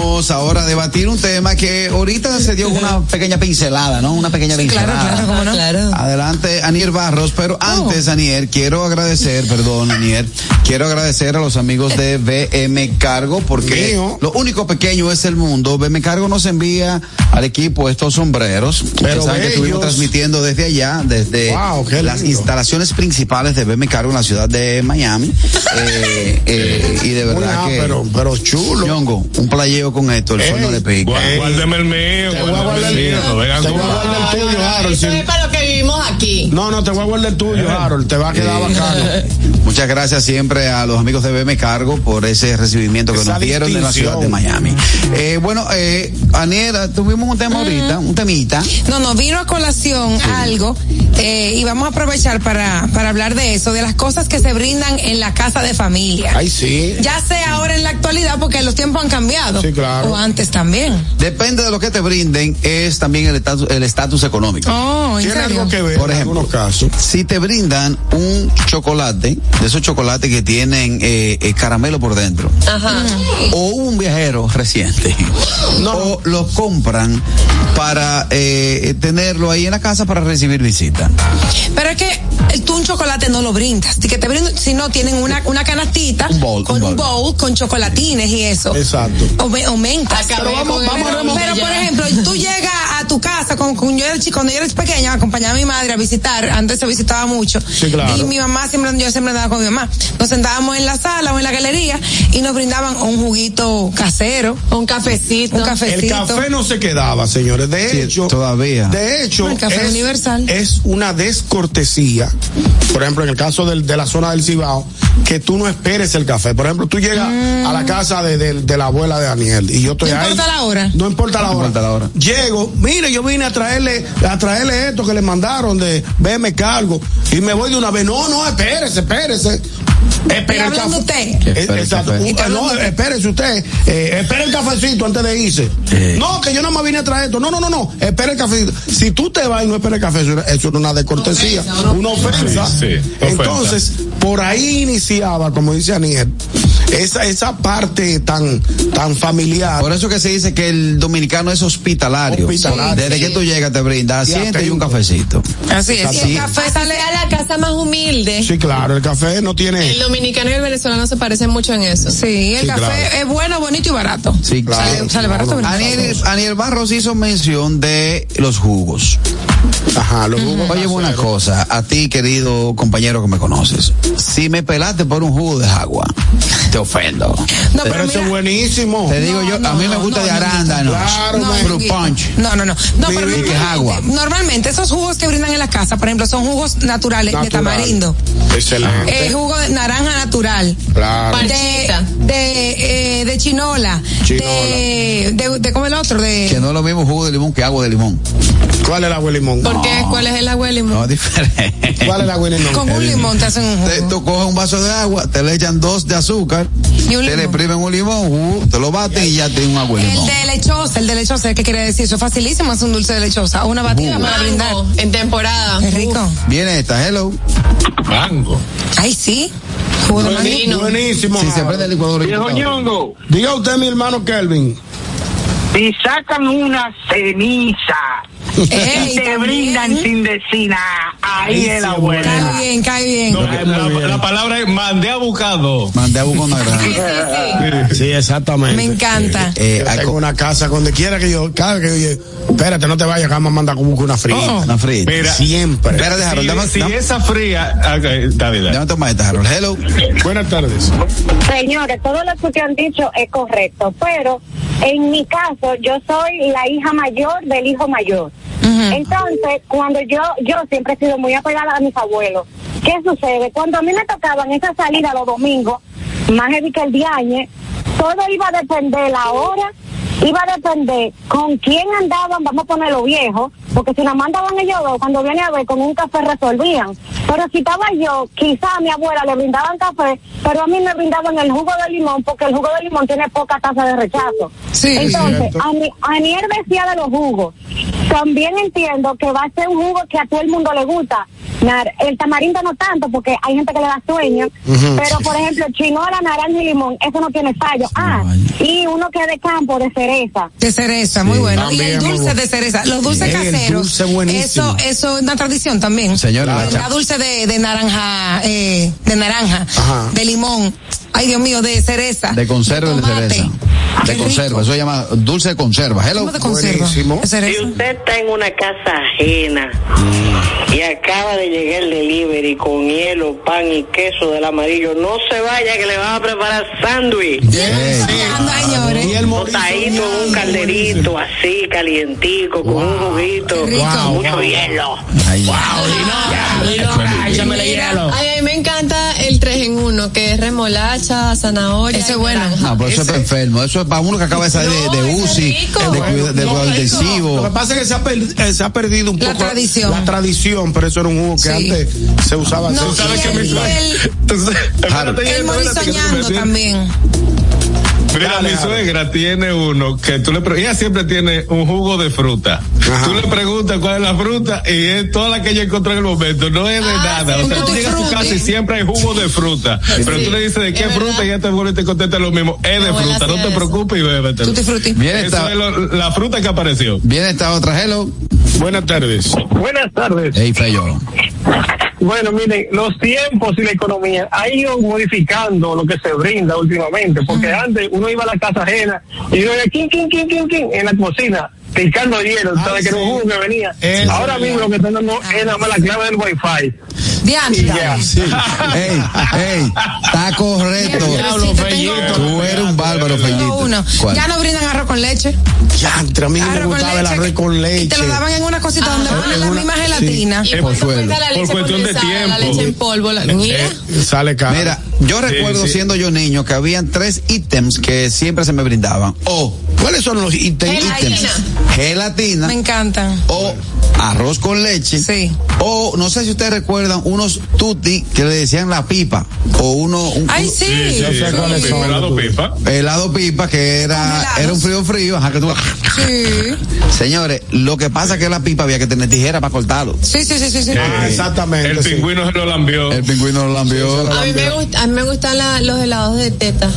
Vamos ahora a debatir un tema que ahorita se dio una pequeña pincelada, ¿no? Una pequeña pincelada. ¿cómo no? Adelante, Aniel Barros, pero antes, Aniel, quiero agradecer, perdón, Aniel, quiero agradecer a los amigos de BM Cargo, porque lo único pequeño es el mundo. BM Cargo nos envía al equipo estos sombreros. Pero Ustedes saben que estuvimos transmitiendo desde allá, desde Wow, las instalaciones principales de BM Cargo en la ciudad de Miami. Eh, eh, y de verdad Ah, que. pero, pero chulo. Ñongo, un playeo con esto, el sol no le pica. Guárdeme el mío. Te voy a guardar el mío, vengan con- el tuyo, Harold. Aquí. No, no, te voy a guardar el tuyo, Harold. Te va a quedar bacano. Muchas gracias siempre a los amigos de BM Cargo por ese recibimiento que Esa nos dieron en la ciudad de. Miami. Eh, bueno, eh, Aniela, tuvimos un tema ahorita, un temita. No, no, vino a colación algo eh, y vamos a aprovechar para, para hablar de eso, de las cosas que se brindan en la casa de familia. Ay, sí. Ya sea ahora en la actualidad porque los tiempos han cambiado. Sí, claro. O antes también. Depende de lo que te brinden, es también el estatus el estatus económico. Oh, ¿en Tiene serio? algo que ver Por ejemplo, algunos casos. Si te brindan un chocolate, de esos chocolates que tienen eh, eh, caramelo por dentro, Ajá. o un viajero reciente, o lo compran para eh, tenerlo ahí en la casa para recibir visita. Pero es que tú un chocolate no lo brindas. Si, que te si no, tienen una, una canastita Un bowl, con un un bowl. con chocolatines y eso. Exacto. O, me- o mentas. Acabé Pero vamos, vamos Pero ya. por ejemplo, tú llegas a tu casa con, con yo era chico, cuando yo era pequeña, acompañaba a mi madre a visitar, antes se visitaba mucho. Sí, claro. Y mi mamá siempre, yo siempre andaba con mi mamá. Nos sentábamos en la sala o en la galería y nos brindaban un juguito casero, Un cafecito. un cafecito. El café no se quedaba, señores. De Sí, hecho, todavía. De hecho, El café es, universal. es una descortesía. Por ejemplo, en el caso del- de la zona del Cibao, que tú no esperes el café. Por ejemplo, tú llegas a la casa de, de- de la abuela de Daniel y yo estoy Mm. No ahí. importa la hora. No importa la No hora. importa la hora. Llego, mire, yo vine a traerle, a traerle esto que le mandaron de BM Cargo y me voy de una vez. No, no, espérese, espérese. Espere ¿Y el café. usted? Eh, Espere el Exacto. café. Uh, ¿Y está no, espérese usted. Eh, espere el cafecito antes de irse. Sí. No, que yo no me vine a traer esto. No, no, no, no. Espere el cafecito. Si tú te vas y no esperas el café, eso es una descortesía, una ofensa. Sí, sí, ofensa. Entonces, por ahí iniciaba, como dice Aniel, esa, esa parte tan, tan familiar. Por eso que se dice que el dominicano es hospitalario. Hospitalario. Desde que tú llegas te brinda asiento y un cafecito. Así es. Así. Y el café sale a la casa más humilde. Sí, claro, el café no tiene. El dominicano y el venezolano se parecen mucho en eso. Sí, el Sí, café claro. es bueno, bonito y barato. Sí, claro. Sale, sale barato. bonito. Aniel, Aniel Barros hizo mención de los jugos. Ajá, los jugos Oye, una cosa, a ti, querido compañero que me conoces, si me pelaste por un jugo de agua, te ofendo. No, pero, eso es buenísimo. Te digo yo, a mí me gusta de arándano. Claro. Fruit punch. No, no, no. No, pero Y que es normalmente, agua. normalmente esos jugos que brindan en la casa, por ejemplo, son jugos naturales de tamarindo. Excelente. Eh, jugo de naranja natural. Claro. De, de, eh, de chinola. De, de, de, ¿cómo el otro? De, Que no es lo mismo jugo de limón que agua de limón. ¿Cuál es el agua de limón? ¿Por qué? ¿Cuál es el agua de limón? No, diferente. ¿Cuál es el agua de limón? con un limón te hacen un jugo. Te- tú coges un vaso de agua, te le echan dos de azúcar, Y un te le limón. exprimen un limón, uh, te lo baten y ya tienes un agua de El limón. de lechosa, el de lechosa, ¿qué quiere decir? Eso es facilísimo, es un dulce de lechosa. Una batida para brindar. En temporada. Es rico. Viene esta, hello. Mango. Ay, sí. Jugo de mango. Buenísimo. Buenísimo. Si se prende el licuador. Viejo ñongo, Diga usted, mi hermano Kelvin. si sacan una ceniza Ey, y te también. brindan sin decir nada, ahí es la Cae buena. bien, cae bien. No, la, la palabra es mandé a buscado. Mandé a buscar una grande. Sí, exactamente. Me encanta. Eh, Yo hay tengo una casa donde quiera que yo, cada vez que yo espérate, no te vayas, que vamos a mandar como una frita. Oh. una frita. Mira, Siempre. Harold, Si, dame, si dame- esa fría. ok, está bien. dame tomar esta, Harold. Hello. Buenas tardes. Señores, todo lo que ustedes han dicho es correcto, pero en mi caso yo soy la hija mayor del hijo mayor. Entonces, cuando yo yo siempre he sido muy apegada a mis abuelos, ¿qué sucede? Cuando a mí me tocaban esa salida los domingos, más heavy que el diañe, todo iba a depender la hora, iba a depender con quién andaban, vamos a poner los viejos, porque si la mandaban ellos dos, cuando viene a ver con un café resolvían. Pero si estaba yo, quizá a mi abuela le brindaban café, pero a mí me brindaban el jugo de limón, porque el jugo de limón tiene poca tasa de rechazo. Sí, Entonces, a mi, a mi él decía de los jugos, también entiendo que va a ser un jugo que a todo el mundo le gusta. El tamarindo no tanto, porque hay gente que le da sueño, pero por ejemplo, chinola, naranja y limón, eso no tiene fallo. Ah, y uno que es de campo, de cereza. De cereza, muy bueno. Y el dulce bueno. de cereza, los dulces Sí, caseros. dulce buenísimo. Eso, eso es una tradición también. Señora, la dulce de, de naranja, eh, de naranja, Ajá. de limón. Ay, Dios mío, de cereza. De conserva de cereza. De conserva, eso se llama dulce de conserva. Hello. ¿Cómo de conserva? Si usted está en una casa ajena y acaba de llegar el delivery con hielo, pan y queso del amarillo, no se vaya que le van a preparar sándwich. Anda, señores. Y el Botadito en un calderito así, calientico, con un juguito, mucho hielo. Ay, Ay, me encanta el 3 en 1, que es remolacha, zanahoria. Ese es bueno. No, pero eso es para enfermo. Eso es para uno que acaba de salir de, No, de es UCI, de, cuida- de No, cuidado Lo que pasa es que se ha, per- eh, se ha perdido un La poco tradición. la tradición, pero eso era un jugo que Sí. antes se usaba. No, se y usaba el, el, el que me también. Mira, Dale, mi dale. suegra tiene uno que tú le ella siempre tiene un jugo de fruta. Ajá. Tú le preguntas cuál es la fruta y es toda la que ella encontró en el momento, no es de Ah, nada. sí, o sea, tú llegas a tu casa y siempre hay jugo de fruta. Pero tú le dices de qué Es fruta verdad. y ella te vuelve y te contesta lo mismo. Es de fruta, no te eso. preocupes y bébete. Tutti frutti. Viene Eso esta, es lo- la fruta que apareció. viene esta otra. Hello. Buenas tardes. Buenas tardes. Ey, Feyo. Bueno, miren, los tiempos y la economía ha ido modificando lo que se brinda últimamente, porque antes uno iba a la casa ajena y uno quién, quién, quién, quién, quién, en la cocina, picando hielo, Ay, sabes que era un sí. jugo que venía. Eso, Ahora ya. mismo lo que están dando es nada más la clave del wifi. Diantre. Y ya. Ey, ey, está correcto. Diablo, Sí, Fellito. Tú eres un bárbaro, Fellito. Ya no brindan arroz con leche. Yantre, a mí me gustaba el arroz con leche. Y te lo daban en una cosita donde Ah, ponen en la misma sí. gelatina. Y Por Por cuestión de condensada, La tiempo. leche en polvo. La, mira. Eh, sale caro. Mira, yo recuerdo sí. siendo yo niño que habían tres ítems que siempre se me brindaban. O ¿Cuáles son los ítems? Gelatina. Me encantan. o arroz con leche. Sí. O no sé si ustedes recuerdan unos tutti que le decían la pipa o uno un, Ay, sí. Sí, sé sí, cuáles son. helado pipa. helado pipa que era era un frío frío, ajá, que tú Sí. Señores, lo que pasa es que la pipa había que tener tijera para cortarlo. Sí, sí, sí, sí. sí. Ah, exactamente. El sí. pingüino se lo lambió. El pingüino lo lambió. A mí me, gusta, a mí me gustan la- los helados de teta.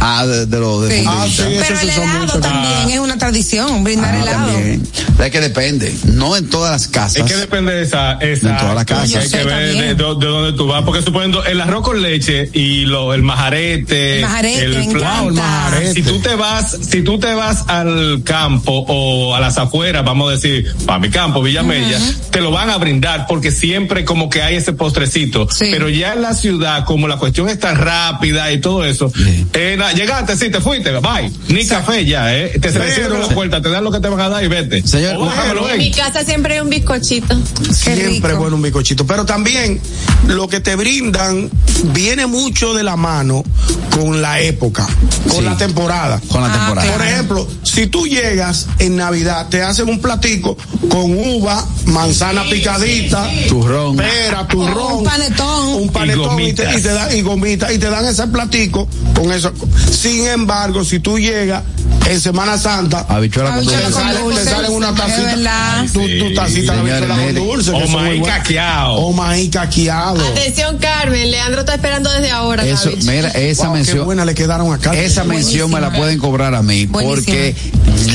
Ah, de, de los de Sí. fundita. Pero el helado también es una tradición, brindar Ah, helado. también. Es que depende, no en todas las casas. Es que depende de esa, esa En todas las casas. Hay que ver de, de- de dónde tú vas, porque suponiendo el arroz con leche y lo, el majarete, El majarete, flan, encanta. Si tú te vas, si tú te vas al campo o a las afueras, vamos a decir, para mi campo, Villamella, te lo van a brindar porque siempre como que hay ese postrecito. Pero ya en la ciudad, como la cuestión está rápida y todo eso, eh, llegaste, sí, te fuiste, bye. Ni café ya, eh. Te cierran la puerta, te dan lo que te van a dar y vete. Señor, O bájamelo, En mi casa siempre hay un bizcochito. Siempre es bueno un bizcochito. Pero también lo que te brindan viene mucho de la mano con la época, con la temporada. Con la temporada. Por ejemplo, si tú llegas en Navidad, te hacen un platico con uva, manzana picadita, turrón, pera, turrón, Un panetón. un panetón Y y, te, gomitas. y te dan y gomitas y te dan ese platico con eso. Sin embargo, si tú llegas en Semana Santa, Habichuela con te dulce. sale- te salen una Es tacita, tu, tu tacita de habichuela con dulce, O maíz caqueado. O maíz caqueado. Atención, Carmen. Leandro está esperando desde ahora. Eso, mira, esa Wow, qué mención. buena le quedaron acá. Esa mención me la pueden cobrar a mí, porque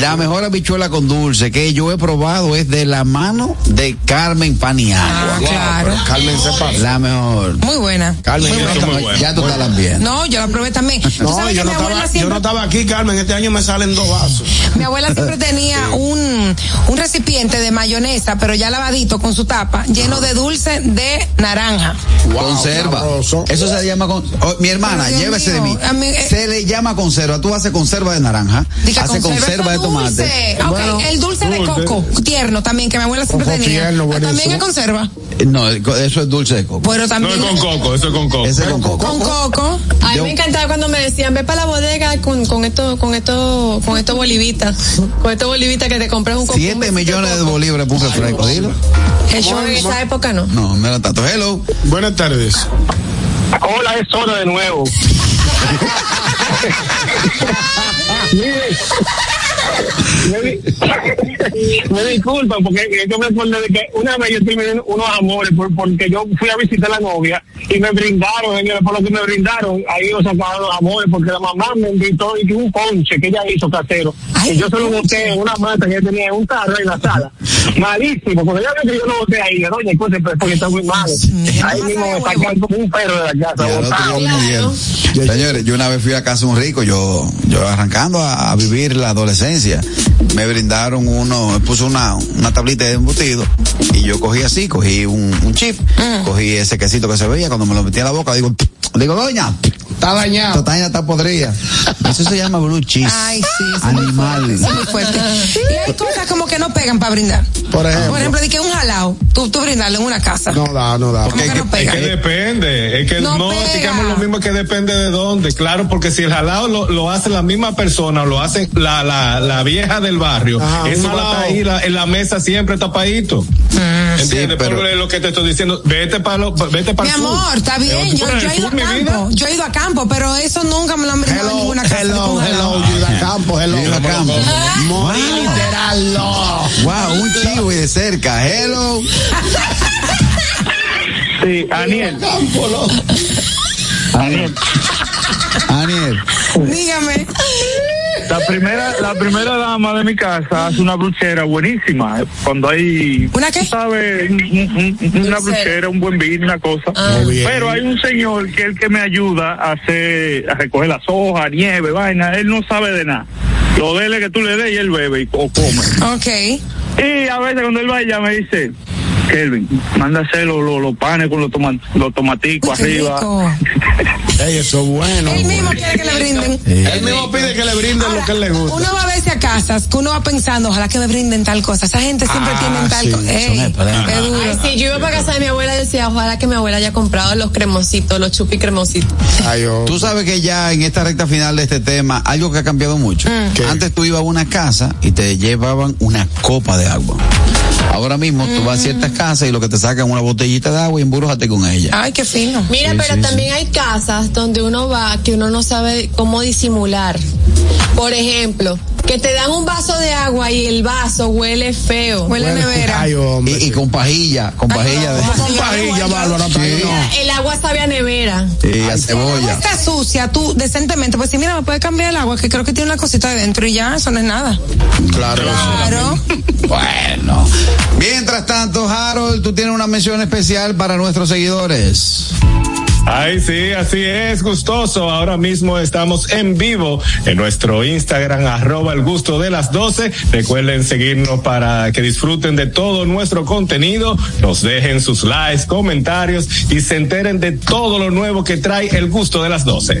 la mejor habichuela con dulce que yo he probado es de la mano de Carmen Paniagua. Ah, claro. Carmen sepa. La mejor. Muy buena. Carmen, Muy buena. Ya tú estás también. No, yo la probé también. No, yo no, mi abuela estaba, yo siempre no estaba aquí, Carmen. Este año me salen dos vasos. Mi abuela siempre tenía un, un recipiente de mayonesa, pero ya lavadito con su tapa, lleno de dulce de naranja. conserva. sabroso. Eso se llama con, oh, mi hermana, Dios llévese mío, de mí. mí, eh, se le llama conserva. Tú haces conserva de naranja, Dice, hace conserva de eso tomate. dulce. Ok, Bueno, el dulce de coco, tierno también, que mi abuela siempre Coco tenía. tierno, buenísimo. también es conserva. Eh, No, eso es dulce de coco. Pero No también. es con coco, eso es con coco. Ese es con coco. con coco. A mí Yo- me encantaba cuando me decían, ve para la bodega con, con esto, con esto, con estos bolivitas. Con estos bolivitas que te compras un coco. Siete millones de bolívares por un refresco, dilo. Yo en esa época no. No, no era tanto. Hello. Buenas tardes. Hola, es hora de nuevo. Mire, me, me disculpan porque que me acordé de que una vez yo terminé unos amores por- porque yo fui a visitar a la novia y me brindaron, señores, por lo que me brindaron, ahí yo los amores porque la mamá me invitó y que un ponche que ella hizo casero. y yo se lo boté en una mata que ella tenía en un carro en la sala. Malísimo, porque ella vio que yo lo boté ahí, doña, escuche, pues, porque está muy malo. Ahí mismo me sacaron como un perro de la casa. Señores, yo una vez fui a casa de un rico, yo, yo arrancando a, a vivir la adolescencia, me brindaron uno, me puso una, una tablita de embutido y yo cogí así, cogí un, un chip, cogí ese quesito que se veía, cuando me lo metí a la boca, digo, digo, doña, Está dañado. esta taña está podrida. Eso se llama blue cheese. Ay, sí, es muy Animal. fuerte, es muy fuerte. Y hay cosas como que no pegan para brindar. Por ejemplo. Por ejemplo, de que un jalao, tú, tú brindarlo en una casa. No da, no da. ¿Cómo que no Es pega? que depende, es que No no, digamos lo mismo es que depende de dónde, claro, porque si el jalado lo, lo hace la misma persona o lo hace la, la, la vieja del barrio, Ajá, eso va a estar jalao. ahí la- en la mesa siempre tapadito. ¿Entiendes? pero- Pero lo que te estoy diciendo, vete para vete para Mi el sur. amor, está bien, yo, he ido a campo, yo he ido a campo, pero eso nunca me lo han brindado en ninguna casa. hello, hello, Yuda Campo, hello. Yuda Campo. Morí literal, no. Wow, un chivo y de cerca. Hello. Sí, Aniel. Campo, no. Aniel. Aniel. Dígame. La primera, la primera dama de mi casa hace una bruchera buenísima. Cuando hay, ¿Una qué? sabes, un- un- un- una bruchera, un buen vino, una cosa. Bien. Pero hay un señor que es el que me ayuda a hacer, a recoger las hojas, nieve, vaina. Él no sabe de nada. Lo dele que tú le des y él bebe y, o come. Ok. Y a veces cuando él vaya me dice, Kelvin, manda a hacer los, los, los panes con los, toma- los tomaticos Uy, arriba. Ey, eso es bueno. Él mismo quiere que le brinden. Él mismo pide que le brinden lo que él le gusta. Uno va a verse a casas que uno va pensando, ojalá que me brinden tal cosa. Esa gente siempre Ah, tiene tal sí, cosa. Ey, es duro. Ay, sí, yo iba para casa de mi abuela y decía, ojalá que mi abuela haya comprado los cremositos, los chupi cremositos. Ay, oh. Tú sabes que ya en esta recta final de este tema, algo que ha cambiado mucho. ¿Qué? Antes tú ibas a una casa y te llevaban una copa de agua. Ahora mismo tú vas a ciertas casas y lo que te sacan es una botellita de agua y embrújate con ella. Ay, qué fino. Mira, Sí, pero sí, también hay casas donde uno va que uno no sabe cómo disimular. Por ejemplo, Que te dan un vaso de agua y el vaso huele feo. Huele a nevera. Ay, hombre. Y, y con pajilla, con pajilla de. Con pajilla, Bárbara. Sí. El agua sabe a nevera. Y a Si el agua cebolla. está sucia, tú decentemente, pues sí, mira, me puede cambiar el agua, que creo que tiene una cosita adentro y ya, eso no es nada. Claro. Claro. Bueno. Mientras tanto, Harold, tú tienes una mención especial para nuestros seguidores. Ay, sí, así es, gustoso. Ahora mismo estamos en vivo en nuestro Instagram, arroba el gusto de las 12. Recuerden seguirnos para que disfruten de todo nuestro contenido, nos dejen sus likes, comentarios y se enteren de todo lo nuevo que trae el gusto de las 12.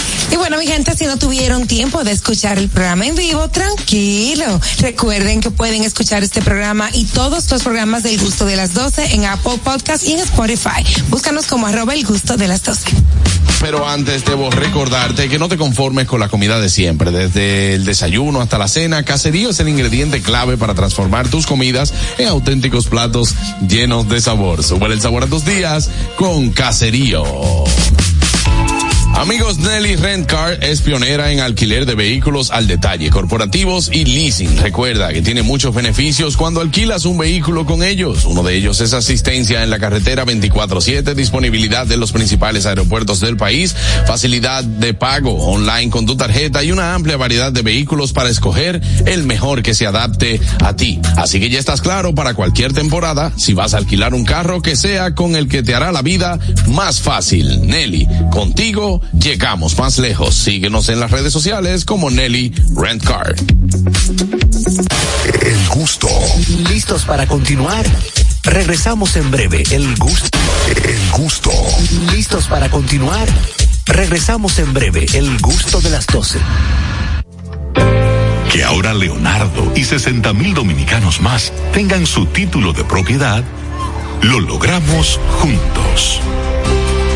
Y bueno, mi gente, si no tuvieron tiempo de escuchar el programa en vivo, tranquilo. Recuerden que pueden escuchar este programa y todos los programas del gusto de las 12 en Apple Podcast y en Spotify. Búscanos como arroba el gusto de las 12. Pero antes debo recordarte que no te conformes con la comida de siempre. Desde el desayuno hasta la cena, Caserío es el ingrediente clave para transformar tus comidas en auténticos platos llenos de sabor. Sube el sabor a tus días con Caserío. Amigos, Nelly Rent Car es pionera en alquiler de vehículos al detalle, corporativos y leasing. Recuerda que tiene muchos beneficios cuando alquilas un vehículo con ellos. Uno de ellos es asistencia en la carretera 24/7, disponibilidad de los principales aeropuertos del país, facilidad de pago online con tu tarjeta y una amplia variedad de vehículos para escoger el mejor que se adapte a ti. Así que ya estás claro para cualquier temporada, si vas a alquilar un carro que sea con el que te hará la vida más fácil. Nelly, contigo llegamos más lejos. Síguenos en las redes sociales como Nelly Rent Car. El gusto. ¿Listos para continuar? Regresamos en breve. El gusto. El gusto. ¿Listos para continuar? Regresamos en breve. El gusto de las 12. Que ahora Leonardo y 60 mil dominicanos más tengan su título de propiedad, lo logramos juntos.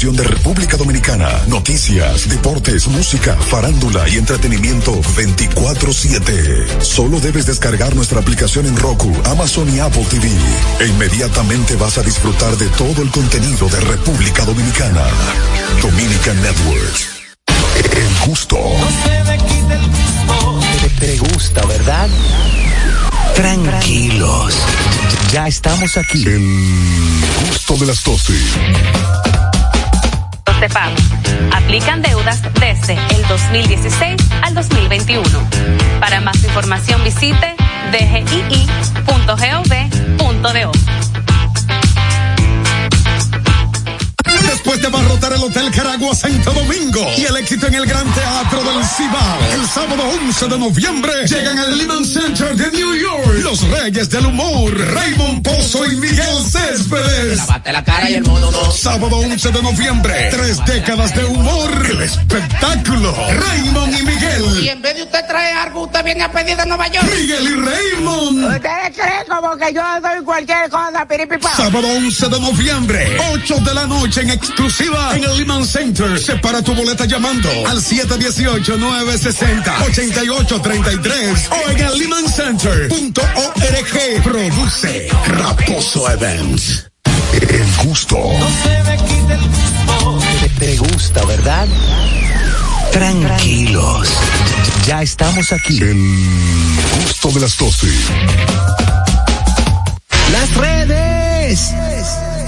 de República Dominicana, noticias, deportes, música, farándula y entretenimiento 24/7. Solo debes descargar nuestra aplicación en Roku, Amazon y Apple TV. E inmediatamente vas a disfrutar de todo el contenido de República Dominicana. Dominican Networks. El gusto. Te, te gusta, ¿verdad? Tranquilos. Ya estamos aquí. El gusto de las 12. Pago. Aplican deudas desde el 2016 al 2021. Para más información visite dgii.gov.do. Después de abarrotar el Hotel Caracas Managua, Santo Domingo y el éxito en el Gran Teatro del Cibao. El sábado 11 de noviembre llegan al Lehman Center de New York los Reyes del Humor, Raymond Pozo y Miguel Céspedes. Lavate la cara y el modo dos. Sábado 11 de noviembre, tres décadas de humor, el espectáculo, Raymond y Miguel. Y en vez de usted traer algo, usted viene a pedir de Nueva York. Miguel y Raymond. Ustedes creen como que yo doy cualquier cosa, piripipa. Sábado 11 de noviembre, 8 de la noche en exclusiva en el Lehman Center. Separa tu boleta llamando al 718-960-8833 o en el lehmancenter.org. Produce Raposo Events. El gusto. Te, te gusta, ¿verdad? Tranquilos. Ya estamos aquí. El gusto de las 12. Las redes.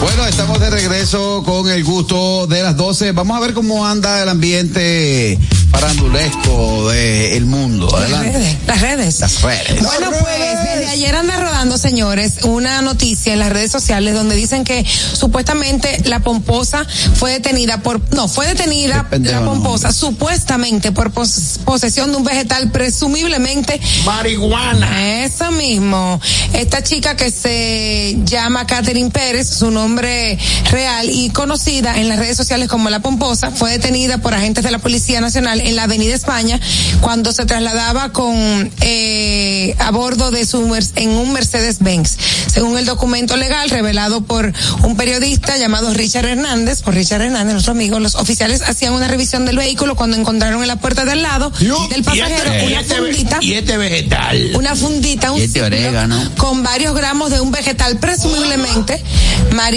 Bueno, estamos de regreso con el gusto de las 12. Vamos a ver cómo anda el ambiente farandulesco del mundo. Las redes, las redes. Las redes. Bueno, pues desde ayer anda rodando, señores, una noticia en las redes sociales donde dicen que supuestamente la pomposa fue detenida por, no, fue detenida la pomposa supuestamente por pos- posesión de un vegetal presumiblemente marihuana. Eso mismo. Esta chica que se llama Catherine Pérez, su nombre real y conocida en las redes sociales como La Pomposa, fue detenida por agentes de la Policía Nacional en la Avenida España cuando se trasladaba con eh, a bordo de su en un Mercedes Benz. Según el documento legal revelado por un periodista llamado Richard Hernández, por Richard Hernández, nuestro amigo, los oficiales hacían una revisión del vehículo cuando encontraron en la puerta del lado del pasajero y una este fundita y este vegetal. una fundita, un este orégano. con varios gramos de un vegetal, presumiblemente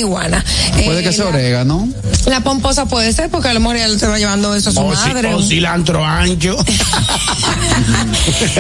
marihuana. Puede Eh, que sea orégano. La pomposa puede ser porque a lo mejor ya le estaba llevando eso a su O, ci- madre. o cilantro ancho.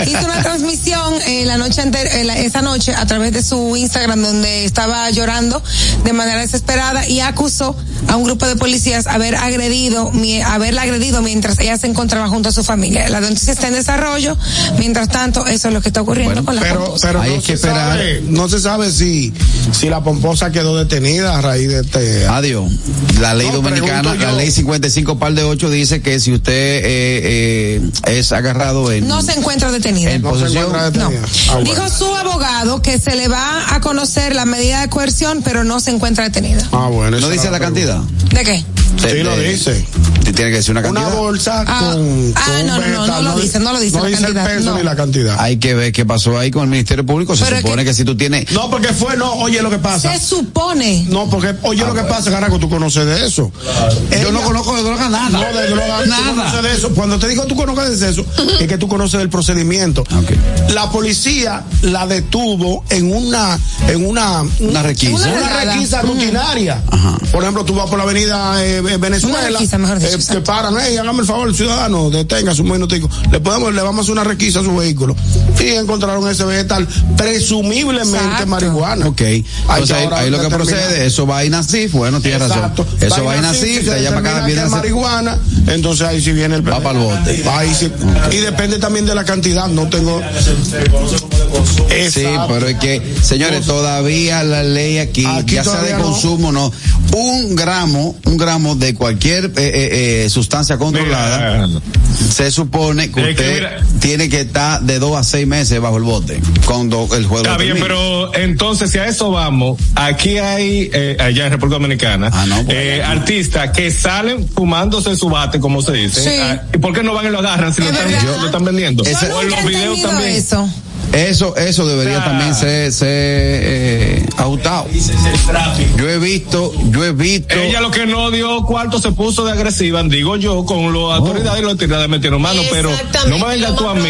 Hizo una transmisión eh, la noche eh, la- esa noche a través de su Instagram donde estaba llorando de manera desesperada y acusó a un grupo de policías haber agredido, mi- haberla agredido mientras ella se encontraba junto a su familia. La noticia está en desarrollo. Mientras tanto, eso es lo que está ocurriendo con la Pero, pomposa. pero no, se sabe, no se sabe si, si la pomposa quedó detenida a raíz de este. Adiós. La ley No, dominicana, la ley 55 par de 8 dice que si usted eh, eh, es agarrado en, No se encuentra detenida. en posesión, No. Dijo su abogado que se le va a conocer la medida de coerción, pero no se encuentra detenida. Ah, bueno. ¿No dice la cantidad? ¿De qué? Sí, lo dice. Tiene que decir una cantidad. Una bolsa Ah, con, ah, con un no, no, no, no lo dice, no lo dice No la dice el peso no. ni la cantidad. Hay que ver qué pasó ahí con el Ministerio Público. Se Pero es supone que, si tú tienes. No, porque fue, no, oye lo que pasa. Se supone. No, porque, oye lo que pasa, Garaco, tú conoces de eso. Yo no conozco de droga nada. No, de droga, Nada. tú conoces de eso. Cuando te digo tú conoces de eso, es que tú conoces del procedimiento. La policía la detuvo en una, en una, Una requisa. Una, Una requisa rutinaria. Por ejemplo, tú vas por la avenida eh, eh, Venezuela. Una requisa, mejor dicho, eh, paran, hey, hágame el favor, ciudadano, detenga su minutico. Le podemos, le vamos a hacer una requisa a su vehículo. Y encontraron ese vegetal, presumiblemente Exacto. marihuana. Ok. Hay Entonces que ahí, lo que procede, eso va a INACIF, bueno, Exacto. razón. Eso va a INACIF, se allá para acá viene marihuana, entonces ahí sí viene el Va pa'l bote. Ahí sí. Y depende también de la cantidad, no tengo Sí, pero es que, señores, todavía la ley aquí, Aquí ya sea de no. consumo, no. Un gramo, un gramo de cualquier eh, eh, eh, sustancia controlada, se supone que Es que usted mira- tiene que estar de dos a seis meses bajo el bote cuando el juego Está bien, termine. pero entonces si a eso vamos, aquí hay, eh, allá en República Dominicana, Ah, eh, artistas que salen fumándose su bate, como se dice. Sí. Ah, ¿Y por qué no van y lo agarran si lo Es están, verdad. lo están vendiendo? Ese- o en los videos también. eso. Eso, eso debería Ah. también ser, ser eh, ajustado. Yo he visto, yo he visto. Ella lo que no dio cuarto se puso de agresiva, digo yo, con Oh. las autoridades y los autoridades metieron mano, pero no me vengas tú a mí.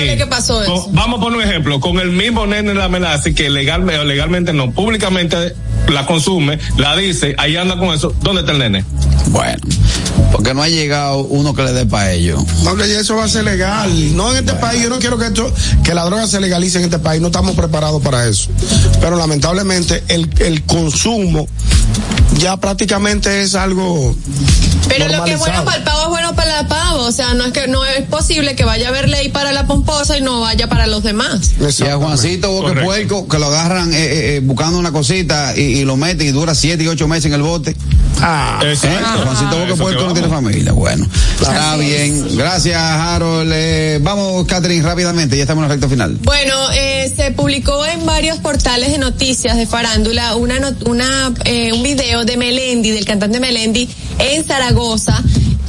Con- vamos a poner un ejemplo, con el mismo nene en la amenaza que legalmente, o legalmente no, públicamente la consume, la dice, ahí anda con eso, ¿dónde está el nene? Bueno, Porque no ha llegado uno que le dé para ellos. No, que eso va a ser legal. No en este país, yo no quiero que esto, que la droga se legalice en este país, no estamos preparados para eso. Pero lamentablemente el, el consumo ya prácticamente es algo. Pero lo que es bueno para el pavo es bueno para el pavo. O sea, no es que no es posible que vaya a haber ley para la pomposa y no vaya para los demás. Y a Juancito Boque Correcto. Puerco, que lo agarran eh, eh, eh, buscando una cosita y, y lo meten y dura siete y ocho meses en el bote. Ah, ¿Eh? Juancito Boque Eso Puerco no tiene familia. Bueno, está bien. Gracias, Harold. Eh, vamos, Catherine, rápidamente. Ya estamos en la recta final. Bueno, eh, se publicó en varios portales de noticias de farándula una, una eh, un video de Melendi, del cantante Melendi, en Zaragoza,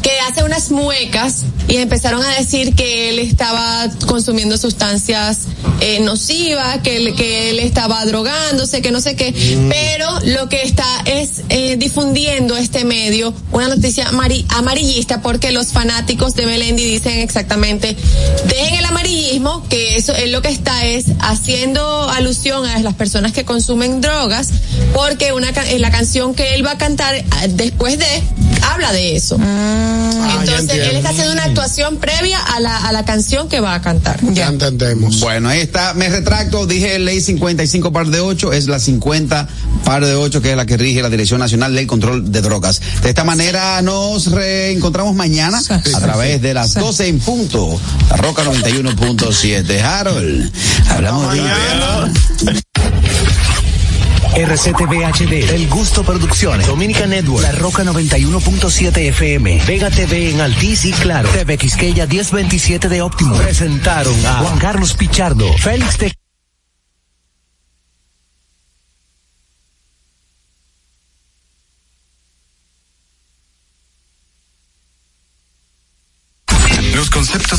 que hace unas muecas y empezaron a decir que él estaba consumiendo sustancias eh, nocivas, que él, que él estaba drogándose, que no sé qué, pero lo que está es eh, difundiendo este medio una noticia amari- amarillista porque los fanáticos de Melendi dicen exactamente, dejen el amarillismo, que eso es lo que está es haciendo alusión a las personas que consumen drogas, porque una eh, la canción que él va a cantar ah, después de habla de eso. Entonces él está haciendo una actuación previa a la, a la canción que va a cantar. Ya entendemos. Bueno, ahí está. Me retracto. Dije ley 55 par de 8. Es la 50 par de 8 que es la que rige la Dirección Nacional del Control de Drogas. De esta manera nos reencontramos mañana a través de las 12 en punto. La Roca 91.7. Harold. Hablamos de RCTV HD, El Gusto Producciones, Dominica Network, La Roca 91.7 FM, Vega TV en Altiz y Claro, TV Quisqueya 1027 de Óptimo. Presentaron a Juan Carlos Pichardo, Félix de Los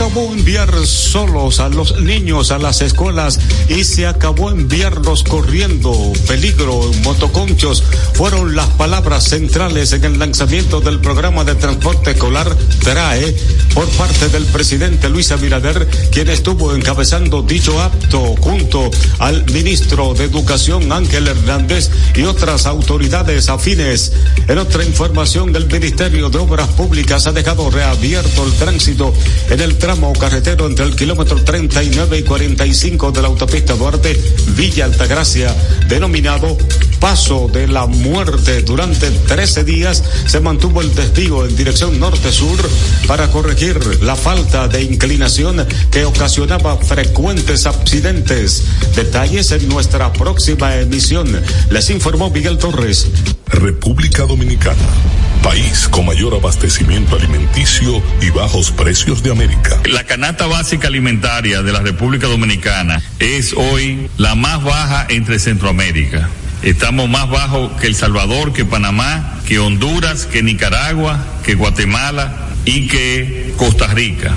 Acabó enviar solos a los niños a las escuelas y se acabó enviarlos corriendo. Peligro, motoconchos fueron las palabras centrales en el lanzamiento del programa de transporte escolar TRAE por parte del presidente Luis Abinader, quien estuvo encabezando dicho acto junto al ministro de Educación Ángel Hernández y otras autoridades afines. En otra información, el Ministerio de Obras Públicas ha dejado reabierto el tránsito en el tramo carretero entre el kilómetro 39 y 45 de la autopista Duarte Villa Altagracia, denominado Paso de la Muerte. Durante 13 días se mantuvo el desvío en dirección norte-sur para corregir la falta de inclinación que ocasionaba frecuentes accidentes. Detalles en nuestra próxima emisión. Les informó Miguel Torres. República Dominicana, país con mayor abastecimiento alimenticio y bajos precios de América. La canasta básica alimentaria de la República Dominicana es hoy la más baja entre Centroamérica. Estamos más bajos que El Salvador, que Panamá, que Honduras, que Nicaragua, que Guatemala y que Costa Rica.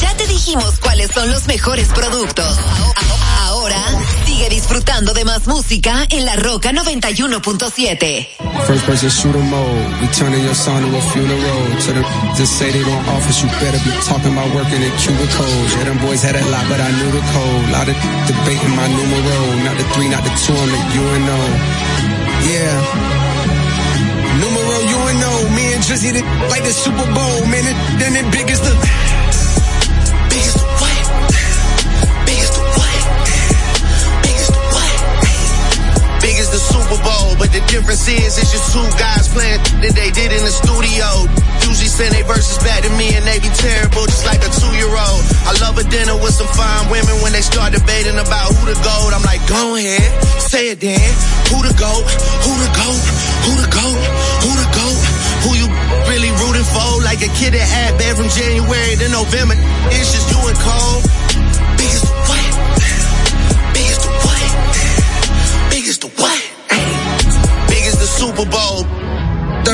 Ya te dijimos cuáles son los mejores productos. Ahora sigue disfrutando de más música en la Roca 91.7. First person shooter mode. We turning your son to a funeral. To the just say they gon' office, you better be talking about working in cubicles. Yeah, them boys had a lot, but I knew the code. Lot of debating my numero. Not the three, not the two, I'm the UNO. Yeah. Numero know, me and Drizzy like the Super Bowl, man. It, then it big as the the Super Bowl, but the difference is it's just two guys playing that they did in the studio. Usually send they verses back to me and they be terrible, just like a two-year-old. I love a dinner with some fine women when they start debating about who the goat. I'm like, go ahead, say it then. Who the goat? Who the goat? Who the goat? Who the goat? Who you really rooting for? Like a kid that had bad from January to November. It's just you and Cole. Biggest Super Bowl.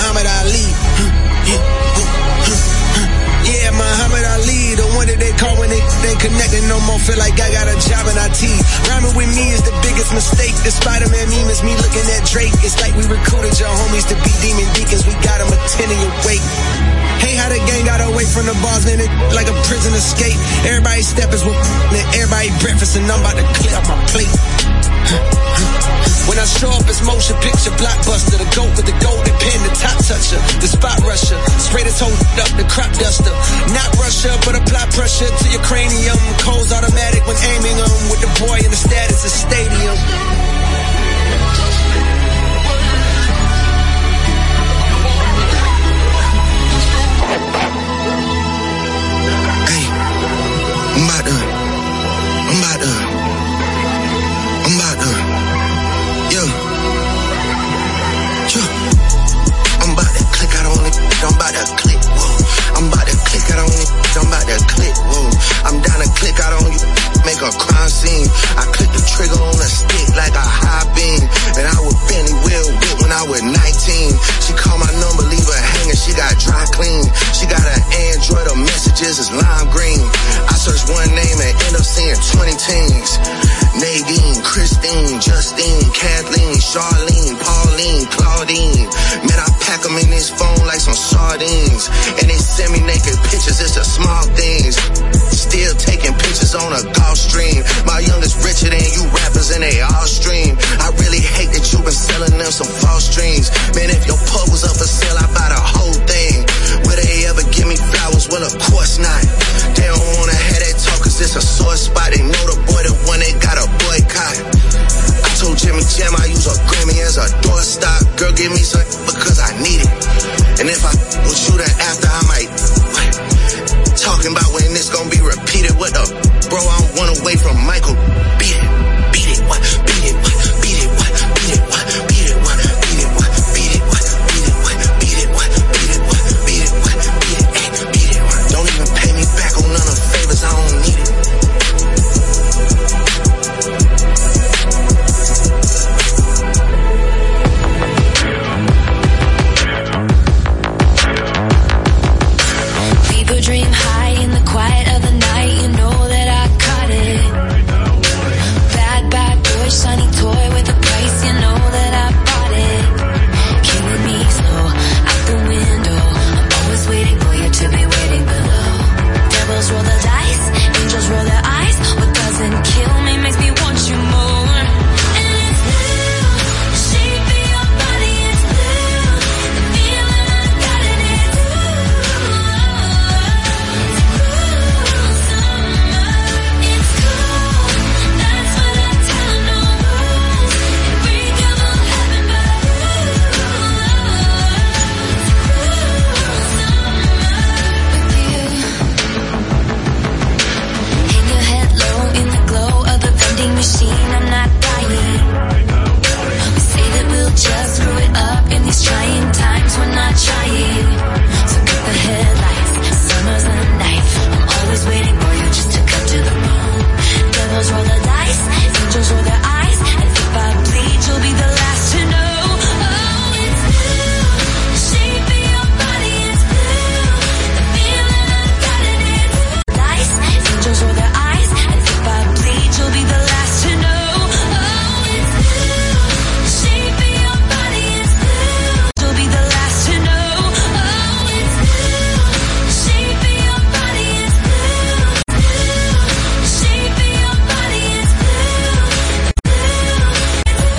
Muhammad Ali. Yeah, Muhammad Ali, the one that they call when they ain't connected no more. Feel like I got a job in IT. Rhyming with me is the biggest mistake. The Spider-Man meme is me looking at Drake. It's like we recruited your homies to be demon deacons. We got them attending your wake. Hey, how the gang got away from the bars, man, it like a prison escape. Everybody steppers with and everybody breakfast, and I'm about to clear up my plate. When I show up, it's motion picture blockbuster. The goat with the golden pen, the top toucher, the spot rusher. Spray this whole up, the crop duster. Not Russia, but apply pressure to your cranium. Cold's automatic when aiming them. With the boy in the status of stadium. I'm about to click. Whoa. I'm down to click out on you. Make a crime scene. I click the trigger on a stick like a high beam. And I was Benny Will Whip when I was 19. She called my number, leave hanging. She got dry clean. She got an Android, her messages is lime green. I search one name and end up seeing 20 teens. Nadine, Christine, Justine, Kathleen, Charlene, Pauline, Claudine. Man, I pack them in this phone like some sardines. And they send me naked pictures, it's the small things. Still taking pictures on a golf stream. My youngest richer than you rappers and they all stream. I really hate that you been selling them some false dreams. Man, if your pub was up for sale, I buy the whole whole thing. Will they ever give me flowers? Well, of course not. They don't wanna have that talk cause it's a sore spot. They know the boy the one they got a boycott. I told Jimmy Jam I use a Grammy as a doorstop. Girl, give me some because I need it. And if I was you then after, I might. Talking about when this gonna be repeated. What the? Bro, I'm one away from Michael. Beat it.